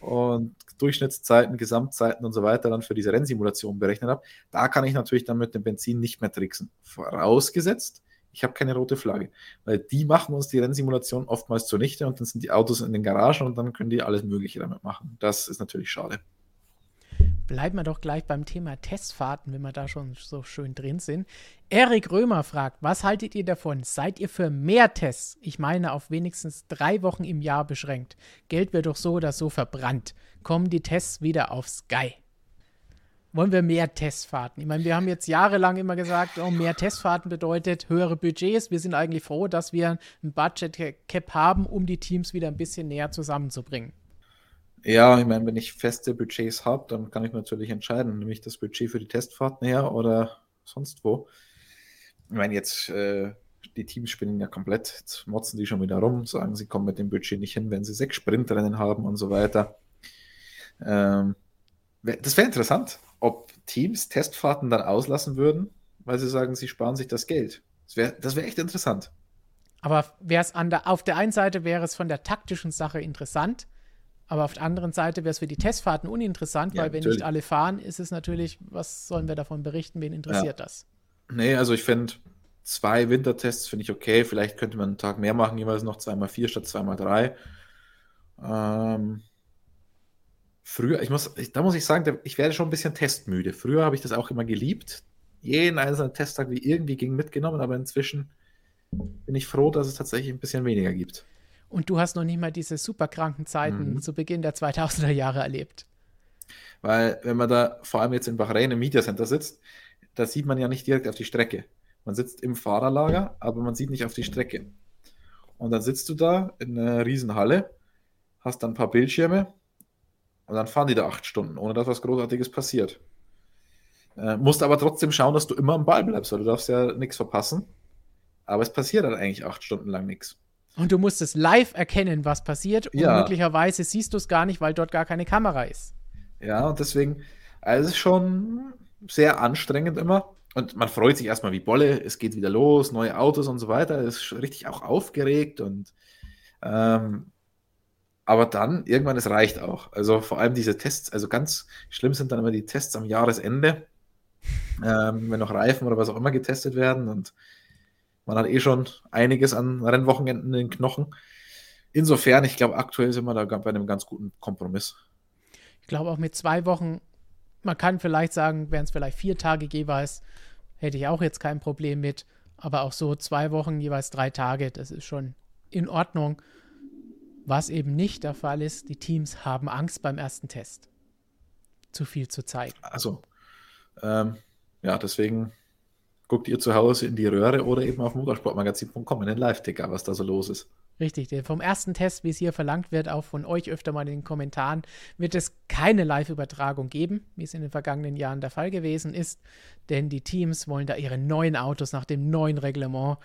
und Durchschnittszeiten, Gesamtzeiten und so weiter dann für diese Rennsimulation berechnet habe, da kann ich natürlich dann mit dem Benzin nicht mehr tricksen. Vorausgesetzt, ich habe keine rote Flagge, weil die machen uns die Rennsimulation oftmals zunichte und dann sind die Autos in den Garagen und dann können die alles Mögliche damit machen. Das ist natürlich schade. Bleiben wir doch gleich beim Thema Testfahrten, wenn wir da schon so schön drin sind. Erik Römer fragt, was haltet ihr davon? Seid ihr für mehr Tests? Ich meine, auf wenigstens drei Wochen im Jahr beschränkt. Geld wird doch so oder so verbrannt. Kommen die Tests wieder auf Sky? Wollen wir mehr Testfahrten? Ich meine, wir haben jetzt jahrelang immer gesagt, oh, mehr Testfahrten bedeutet höhere Budgets. Wir sind eigentlich froh, dass wir ein Budget Cap haben, um die Teams wieder ein bisschen näher zusammenzubringen. Ja, ich meine, wenn ich feste Budgets habe, dann kann ich natürlich entscheiden, nehme ich das Budget für die Testfahrten her oder sonst wo. Ich meine, jetzt äh, die Teams spielen ja komplett, jetzt motzen die schon wieder rum, sagen, sie kommen mit dem Budget nicht hin, wenn sie sechs Sprintrennen haben und so weiter. Ähm, das wäre interessant, ob Teams Testfahrten dann auslassen würden, weil sie sagen, sie sparen sich das Geld. Das wäre das wär echt interessant. Aber wäre es auf der einen Seite wäre es von der taktischen Sache interessant, aber auf der anderen Seite wäre es für die Testfahrten uninteressant, ja, weil wenn natürlich. nicht alle fahren, ist es natürlich, was sollen wir davon berichten, wen interessiert ja. das? Nee, also ich finde, zwei Wintertests finde ich okay. Vielleicht könnte man einen Tag mehr machen, jeweils noch zweimal vier statt zweimal drei. Ähm, früher, ich muss, da muss ich sagen, ich werde schon ein bisschen testmüde. Früher habe ich das auch immer geliebt. Jeden einzelnen Testtag wie irgendwie ging mitgenommen, aber inzwischen bin ich froh, dass es tatsächlich ein bisschen weniger gibt. Und du hast noch nicht mal diese superkranken Zeiten mhm. zu Beginn der 2000er Jahre erlebt. Weil, wenn man da vor allem jetzt in Bahrain im Media Center sitzt, da sieht man ja nicht direkt auf die Strecke. Man sitzt im Fahrerlager, aber man sieht nicht auf die Strecke. Und dann sitzt du da in einer riesen Halle, hast dann ein paar Bildschirme und dann fahren die da acht Stunden, ohne dass was Großartiges passiert. Äh, musst aber trotzdem schauen, dass du immer am Ball bleibst, weil du darfst ja nichts verpassen. Aber es passiert dann eigentlich acht Stunden lang nichts. Und du musst es live erkennen, was passiert. Und ja. möglicherweise siehst du es gar nicht, weil dort gar keine Kamera ist. Ja, und deswegen, also es ist schon sehr anstrengend immer. Und man freut sich erstmal wie Bolle, es geht wieder los, neue Autos und so weiter. Es ist richtig auch aufgeregt und ähm, aber dann irgendwann, es reicht auch. Also vor allem diese Tests, also ganz schlimm sind dann immer die Tests am Jahresende, ähm, wenn noch Reifen oder was auch immer getestet werden und man hat eh schon einiges an Rennwochenenden in den Knochen. Insofern, ich glaube, aktuell sind wir da bei einem ganz guten Kompromiss. Ich glaube auch mit zwei Wochen, man kann vielleicht sagen, wären es vielleicht vier Tage jeweils, hätte ich auch jetzt kein Problem mit. Aber auch so zwei Wochen, jeweils drei Tage, das ist schon in Ordnung. Was eben nicht der Fall ist, die Teams haben Angst beim ersten Test. Zu viel zu zeigen. Also, ähm, ja, deswegen guckt ihr zu Hause in die Röhre oder eben auf motorsportmagazin.com in den Live-Ticker, was da so los ist. Richtig, vom ersten Test, wie es hier verlangt wird, auch von euch öfter mal in den Kommentaren, wird es keine Live-Übertragung geben, wie es in den vergangenen Jahren der Fall gewesen ist, denn die Teams wollen da ihre neuen Autos nach dem neuen Reglement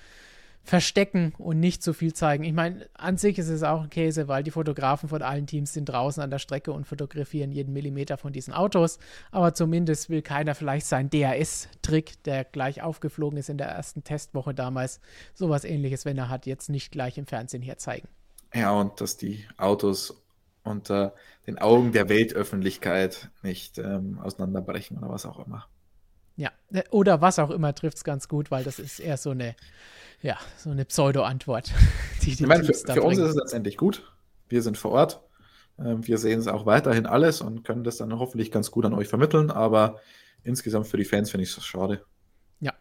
verstecken und nicht so viel zeigen. Ich meine, an sich ist es auch ein Käse, weil die Fotografen von allen Teams sind draußen an der Strecke und fotografieren jeden Millimeter von diesen Autos. Aber zumindest will keiner vielleicht seinen DRS-Trick, der gleich aufgeflogen ist in der ersten Testwoche damals, sowas ähnliches, wenn er hat, jetzt nicht gleich im Fernsehen herzeigen. Ja, und dass die Autos unter den Augen der Weltöffentlichkeit nicht ähm, auseinanderbrechen oder was auch immer. Ja, oder was auch immer trifft es ganz gut, weil das ist eher so eine ja, so eine Pseudo-Antwort. ich meine, für, für uns ist es letztendlich gut. Wir sind vor Ort. Ähm, wir sehen es auch weiterhin alles und können das dann hoffentlich ganz gut an euch vermitteln. Aber insgesamt für die Fans finde ich es schade. Ja.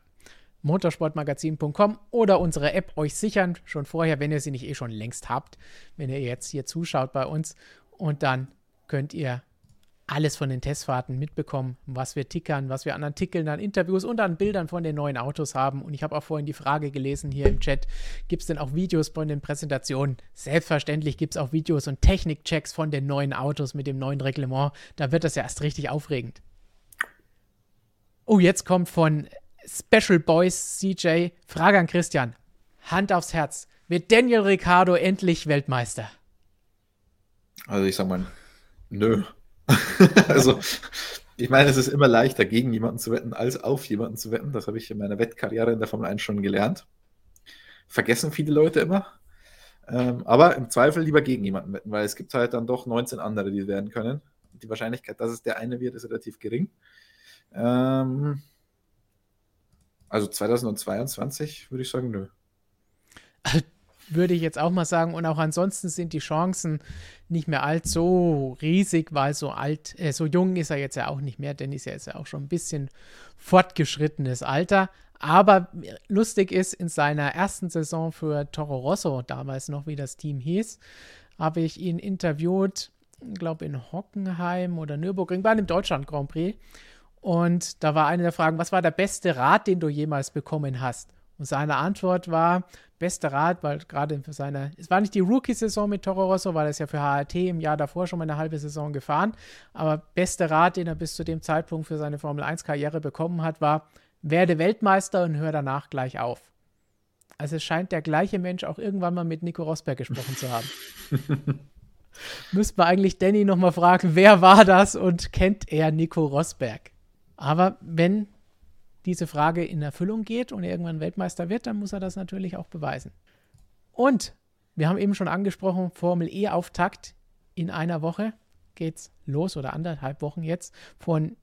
Motorsportmagazin.com oder unsere App euch sichern, schon vorher, wenn ihr sie nicht eh schon längst habt, wenn ihr jetzt hier zuschaut bei uns. Und dann könnt ihr alles von den Testfahrten mitbekommen, was wir tickern, was wir an Artikeln, an Interviews und an Bildern von den neuen Autos haben. Und ich habe auch vorhin die Frage gelesen hier im Chat, gibt es denn auch Videos von den Präsentationen? Selbstverständlich gibt es auch Videos und Technikchecks von den neuen Autos mit dem neuen Reglement. Da wird das ja erst richtig aufregend. Oh, jetzt kommt von Special Boys CJ Frage an Christian. Hand aufs Herz. Wird Daniel Ricciardo endlich Weltmeister? Also ich sag mal, nö. also, ich meine, es ist immer leichter, gegen jemanden zu wetten, als auf jemanden zu wetten. Das habe ich in meiner Wettkarriere in der Formel 1 schon gelernt. Vergessen viele Leute immer. Ähm, aber im Zweifel lieber gegen jemanden wetten, weil es gibt halt dann doch 19 andere, die werden können. Die Wahrscheinlichkeit, dass es der eine wird, ist relativ gering. Ähm, also 2022 würde ich sagen, nö. würde ich jetzt auch mal sagen. Und auch ansonsten sind die Chancen nicht mehr allzu riesig, weil so alt, äh, so jung ist er jetzt ja auch nicht mehr, denn ist ja jetzt ja auch schon ein bisschen fortgeschrittenes Alter. Aber lustig ist, in seiner ersten Saison für Toro Rosso, damals noch wie das Team hieß, habe ich ihn interviewt, glaube in Hockenheim oder Nürburgring, bei einem Deutschland Grand Prix. Und da war eine der Fragen, was war der beste Rat, den du jemals bekommen hast? Und seine Antwort war, bester Rat, weil gerade für seine, es war nicht die Rookie-Saison mit Toro Rosso, weil er ist ja für HRT im Jahr davor schon mal eine halbe Saison gefahren, aber bester Rat, den er bis zu dem Zeitpunkt für seine Formel-1-Karriere bekommen hat, war, werde Weltmeister und hör danach gleich auf. Also es scheint der gleiche Mensch auch irgendwann mal mit Nico Rosberg gesprochen zu haben. Müsste man eigentlich Danny nochmal fragen, wer war das und kennt er Nico Rosberg? Aber wenn diese Frage in Erfüllung geht und irgendwann Weltmeister wird, dann muss er das natürlich auch beweisen. Und wir haben eben schon angesprochen, Formel E-Auftakt in einer Woche geht's los oder anderthalb Wochen jetzt von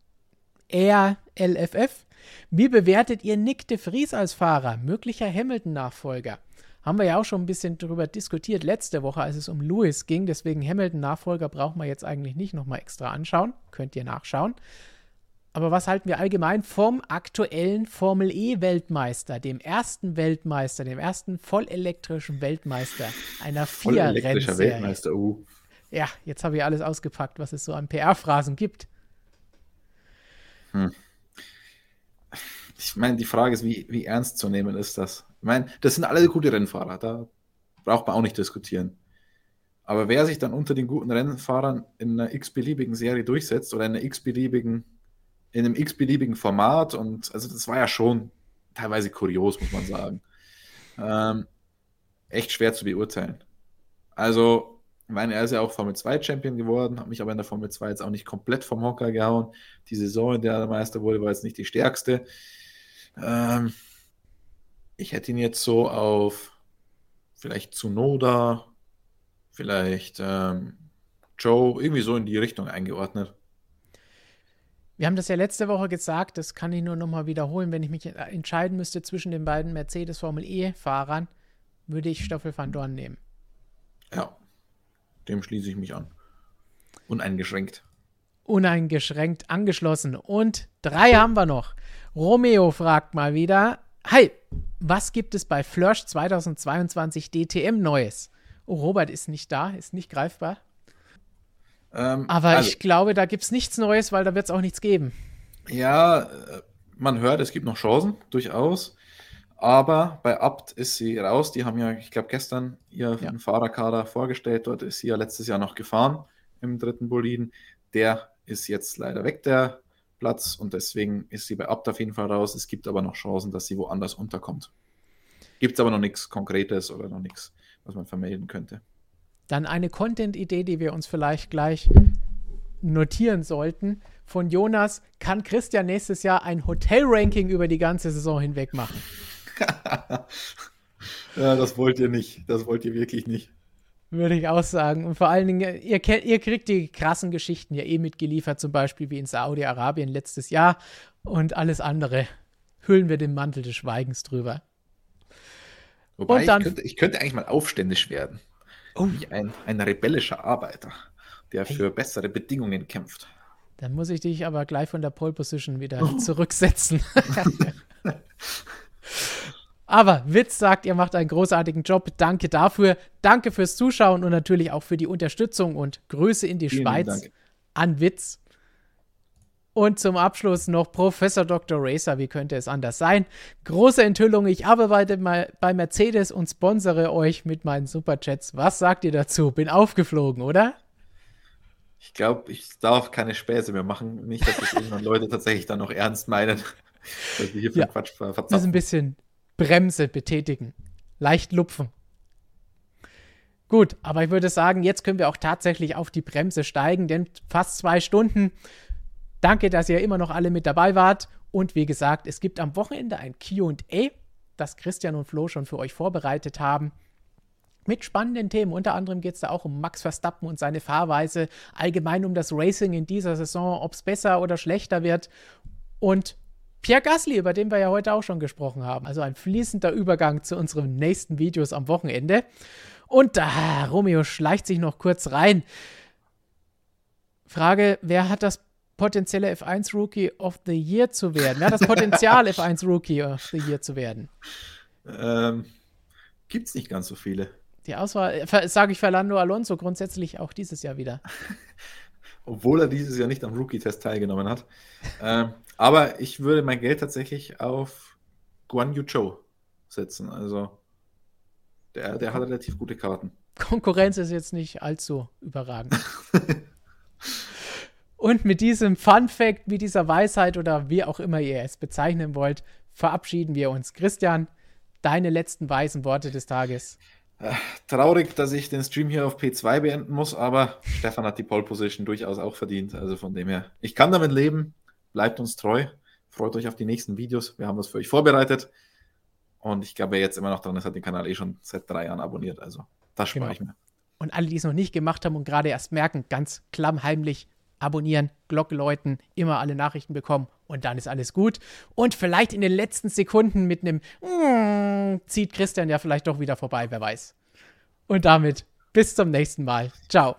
RLFF. Wie bewertet ihr Nick de Vries als Fahrer, möglicher Hamilton-Nachfolger? Haben wir ja auch schon ein bisschen darüber diskutiert letzte Woche, als es um Lewis ging. Deswegen Hamilton-Nachfolger brauchen wir jetzt eigentlich nicht nochmal extra anschauen. Könnt ihr nachschauen. Aber was halten wir allgemein vom aktuellen Formel E-Weltmeister, dem ersten Weltmeister, dem ersten vollelektrischen Weltmeister einer vier Vollelektrischer Weltmeister, uh. Ja, jetzt habe ich alles ausgepackt, was es so an PR-Phrasen gibt. Hm. ich meine, die Frage ist, wie, wie ernst zu nehmen ist das? Ich meine, das sind alle gute Rennfahrer, da braucht man auch nicht diskutieren. Aber wer sich dann unter den guten Rennfahrern in einer x-beliebigen Serie durchsetzt oder in einer x-beliebigen, in einem x-beliebigen Format und also das war ja schon teilweise kurios, muss man sagen. Ähm, echt schwer zu beurteilen. Also, ich meine, er ist ja auch Formel 2 Champion geworden, hat mich aber in der Formel 2 jetzt auch nicht komplett vom Hocker gehauen. Die Saison, in der er Meister wurde, war jetzt nicht die stärkste. Ähm, ich hätte ihn jetzt so auf vielleicht Tsunoda, vielleicht ähm, Joe, irgendwie so in die Richtung eingeordnet. Wir haben das ja letzte Woche gesagt, das kann ich nur nochmal wiederholen. Wenn ich mich entscheiden müsste zwischen den beiden Mercedes Formel E-Fahrern, würde ich Stoffel van Dorn nehmen. Ja, dem schließe ich mich an. Uneingeschränkt. Uneingeschränkt angeschlossen. Und drei haben wir noch. Romeo fragt mal wieder: Hi, was gibt es bei Flush 2022 DTM Neues? Oh, Robert ist nicht da, ist nicht greifbar. Ähm, Aber also, ich glaube, da gibt es nichts Neues, weil da wird es auch nichts geben. Ja, äh, man hört, es gibt noch Chancen, durchaus. Aber bei Abt ist sie raus. Die haben ja, ich glaube, gestern ihren ja. Fahrerkader vorgestellt. Dort ist sie ja letztes Jahr noch gefahren im dritten Boliden. Der ist jetzt leider weg, der Platz. Und deswegen ist sie bei Abt auf jeden Fall raus. Es gibt aber noch Chancen, dass sie woanders unterkommt. Gibt es aber noch nichts Konkretes oder noch nichts, was man vermelden könnte. Dann eine Content-Idee, die wir uns vielleicht gleich notieren sollten. Von Jonas kann Christian nächstes Jahr ein Hotel-Ranking über die ganze Saison hinweg machen. ja, das wollt ihr nicht. Das wollt ihr wirklich nicht. Würde ich auch sagen. Und vor allen Dingen, ihr, ihr kriegt die krassen Geschichten ja eh mitgeliefert, zum Beispiel wie in Saudi-Arabien letztes Jahr. Und alles andere hüllen wir den Mantel des Schweigens drüber. Wobei, dann, ich, könnte, ich, könnte, eigentlich mal aufständisch werden. Oh. Wie ein, ein rebellischer Arbeiter, der hey. für bessere Bedingungen kämpft. Dann muss ich dich aber gleich von der Pole Position wieder oh. zurücksetzen. Aber Witz sagt, ihr macht einen großartigen Job. Danke dafür. Danke fürs Zuschauen und natürlich auch für die Unterstützung und Grüße in die Vielen Schweiz Dank. an Witz. Und zum Abschluss noch Professor Dr. Racer, wie könnte es anders sein? Große Enthüllung, ich arbeite mal bei Mercedes und sponsere euch mit meinen Superchats. Was sagt ihr dazu? Bin aufgeflogen, oder? Ich glaube, ich darf keine Späße mehr machen. Nicht, dass das irgendwann Leute tatsächlich dann noch ernst meinen, dass wir hier für ja, Quatsch verzapfen. Das ist ein bisschen, Bremse betätigen. Leicht lupfen. Gut, aber ich würde sagen, jetzt können wir auch tatsächlich auf die Bremse steigen, denn fast zwei Stunden. Danke, dass ihr immer noch alle mit dabei wart. Und wie gesagt, es gibt am Wochenende ein QA, das Christian und Flo schon für euch vorbereitet haben. Mit spannenden Themen. Unter anderem geht es da auch um Max Verstappen und seine Fahrweise, allgemein um das Racing in dieser Saison, ob es besser oder schlechter wird. Und Pierre Gasly, über den wir ja heute auch schon gesprochen haben. Also ein fließender Übergang zu unseren nächsten Videos am Wochenende. Und da, Romeo schleicht sich noch kurz rein. Frage, wer hat das potenzielle F1 Rookie of the Year zu werden? Wer hat das Potenzial, F1 Rookie of the Year zu werden? Ähm, Gibt es nicht ganz so viele. Die Auswahl, sage ich Fernando Alonso grundsätzlich auch dieses Jahr wieder. Obwohl er dieses Jahr nicht am Rookie-Test teilgenommen hat. ähm, aber ich würde mein Geld tatsächlich auf Guan Yu Zhou setzen. Also der, der hat relativ gute Karten. Konkurrenz ist jetzt nicht allzu überragend. Und mit diesem Fun Fact, mit dieser Weisheit oder wie auch immer ihr es bezeichnen wollt, verabschieden wir uns. Christian, deine letzten weisen Worte des Tages. Äh, traurig, dass ich den Stream hier auf P2 beenden muss, aber Stefan hat die Pole Position durchaus auch verdient. Also von dem her, ich kann damit leben. Bleibt uns treu. Freut euch auf die nächsten Videos. Wir haben was für euch vorbereitet. Und ich glaube, wer jetzt immer noch dran ist, hat den Kanal eh schon seit drei Jahren abonniert. Also, das spare genau. ich mir. Und alle, die es noch nicht gemacht haben und gerade erst merken, ganz klammheimlich abonnieren, Glocke läuten, immer alle Nachrichten bekommen und dann ist alles gut. Und vielleicht in den letzten Sekunden mit einem mm, zieht Christian ja vielleicht doch wieder vorbei, wer weiß. Und damit bis zum nächsten Mal. Ciao.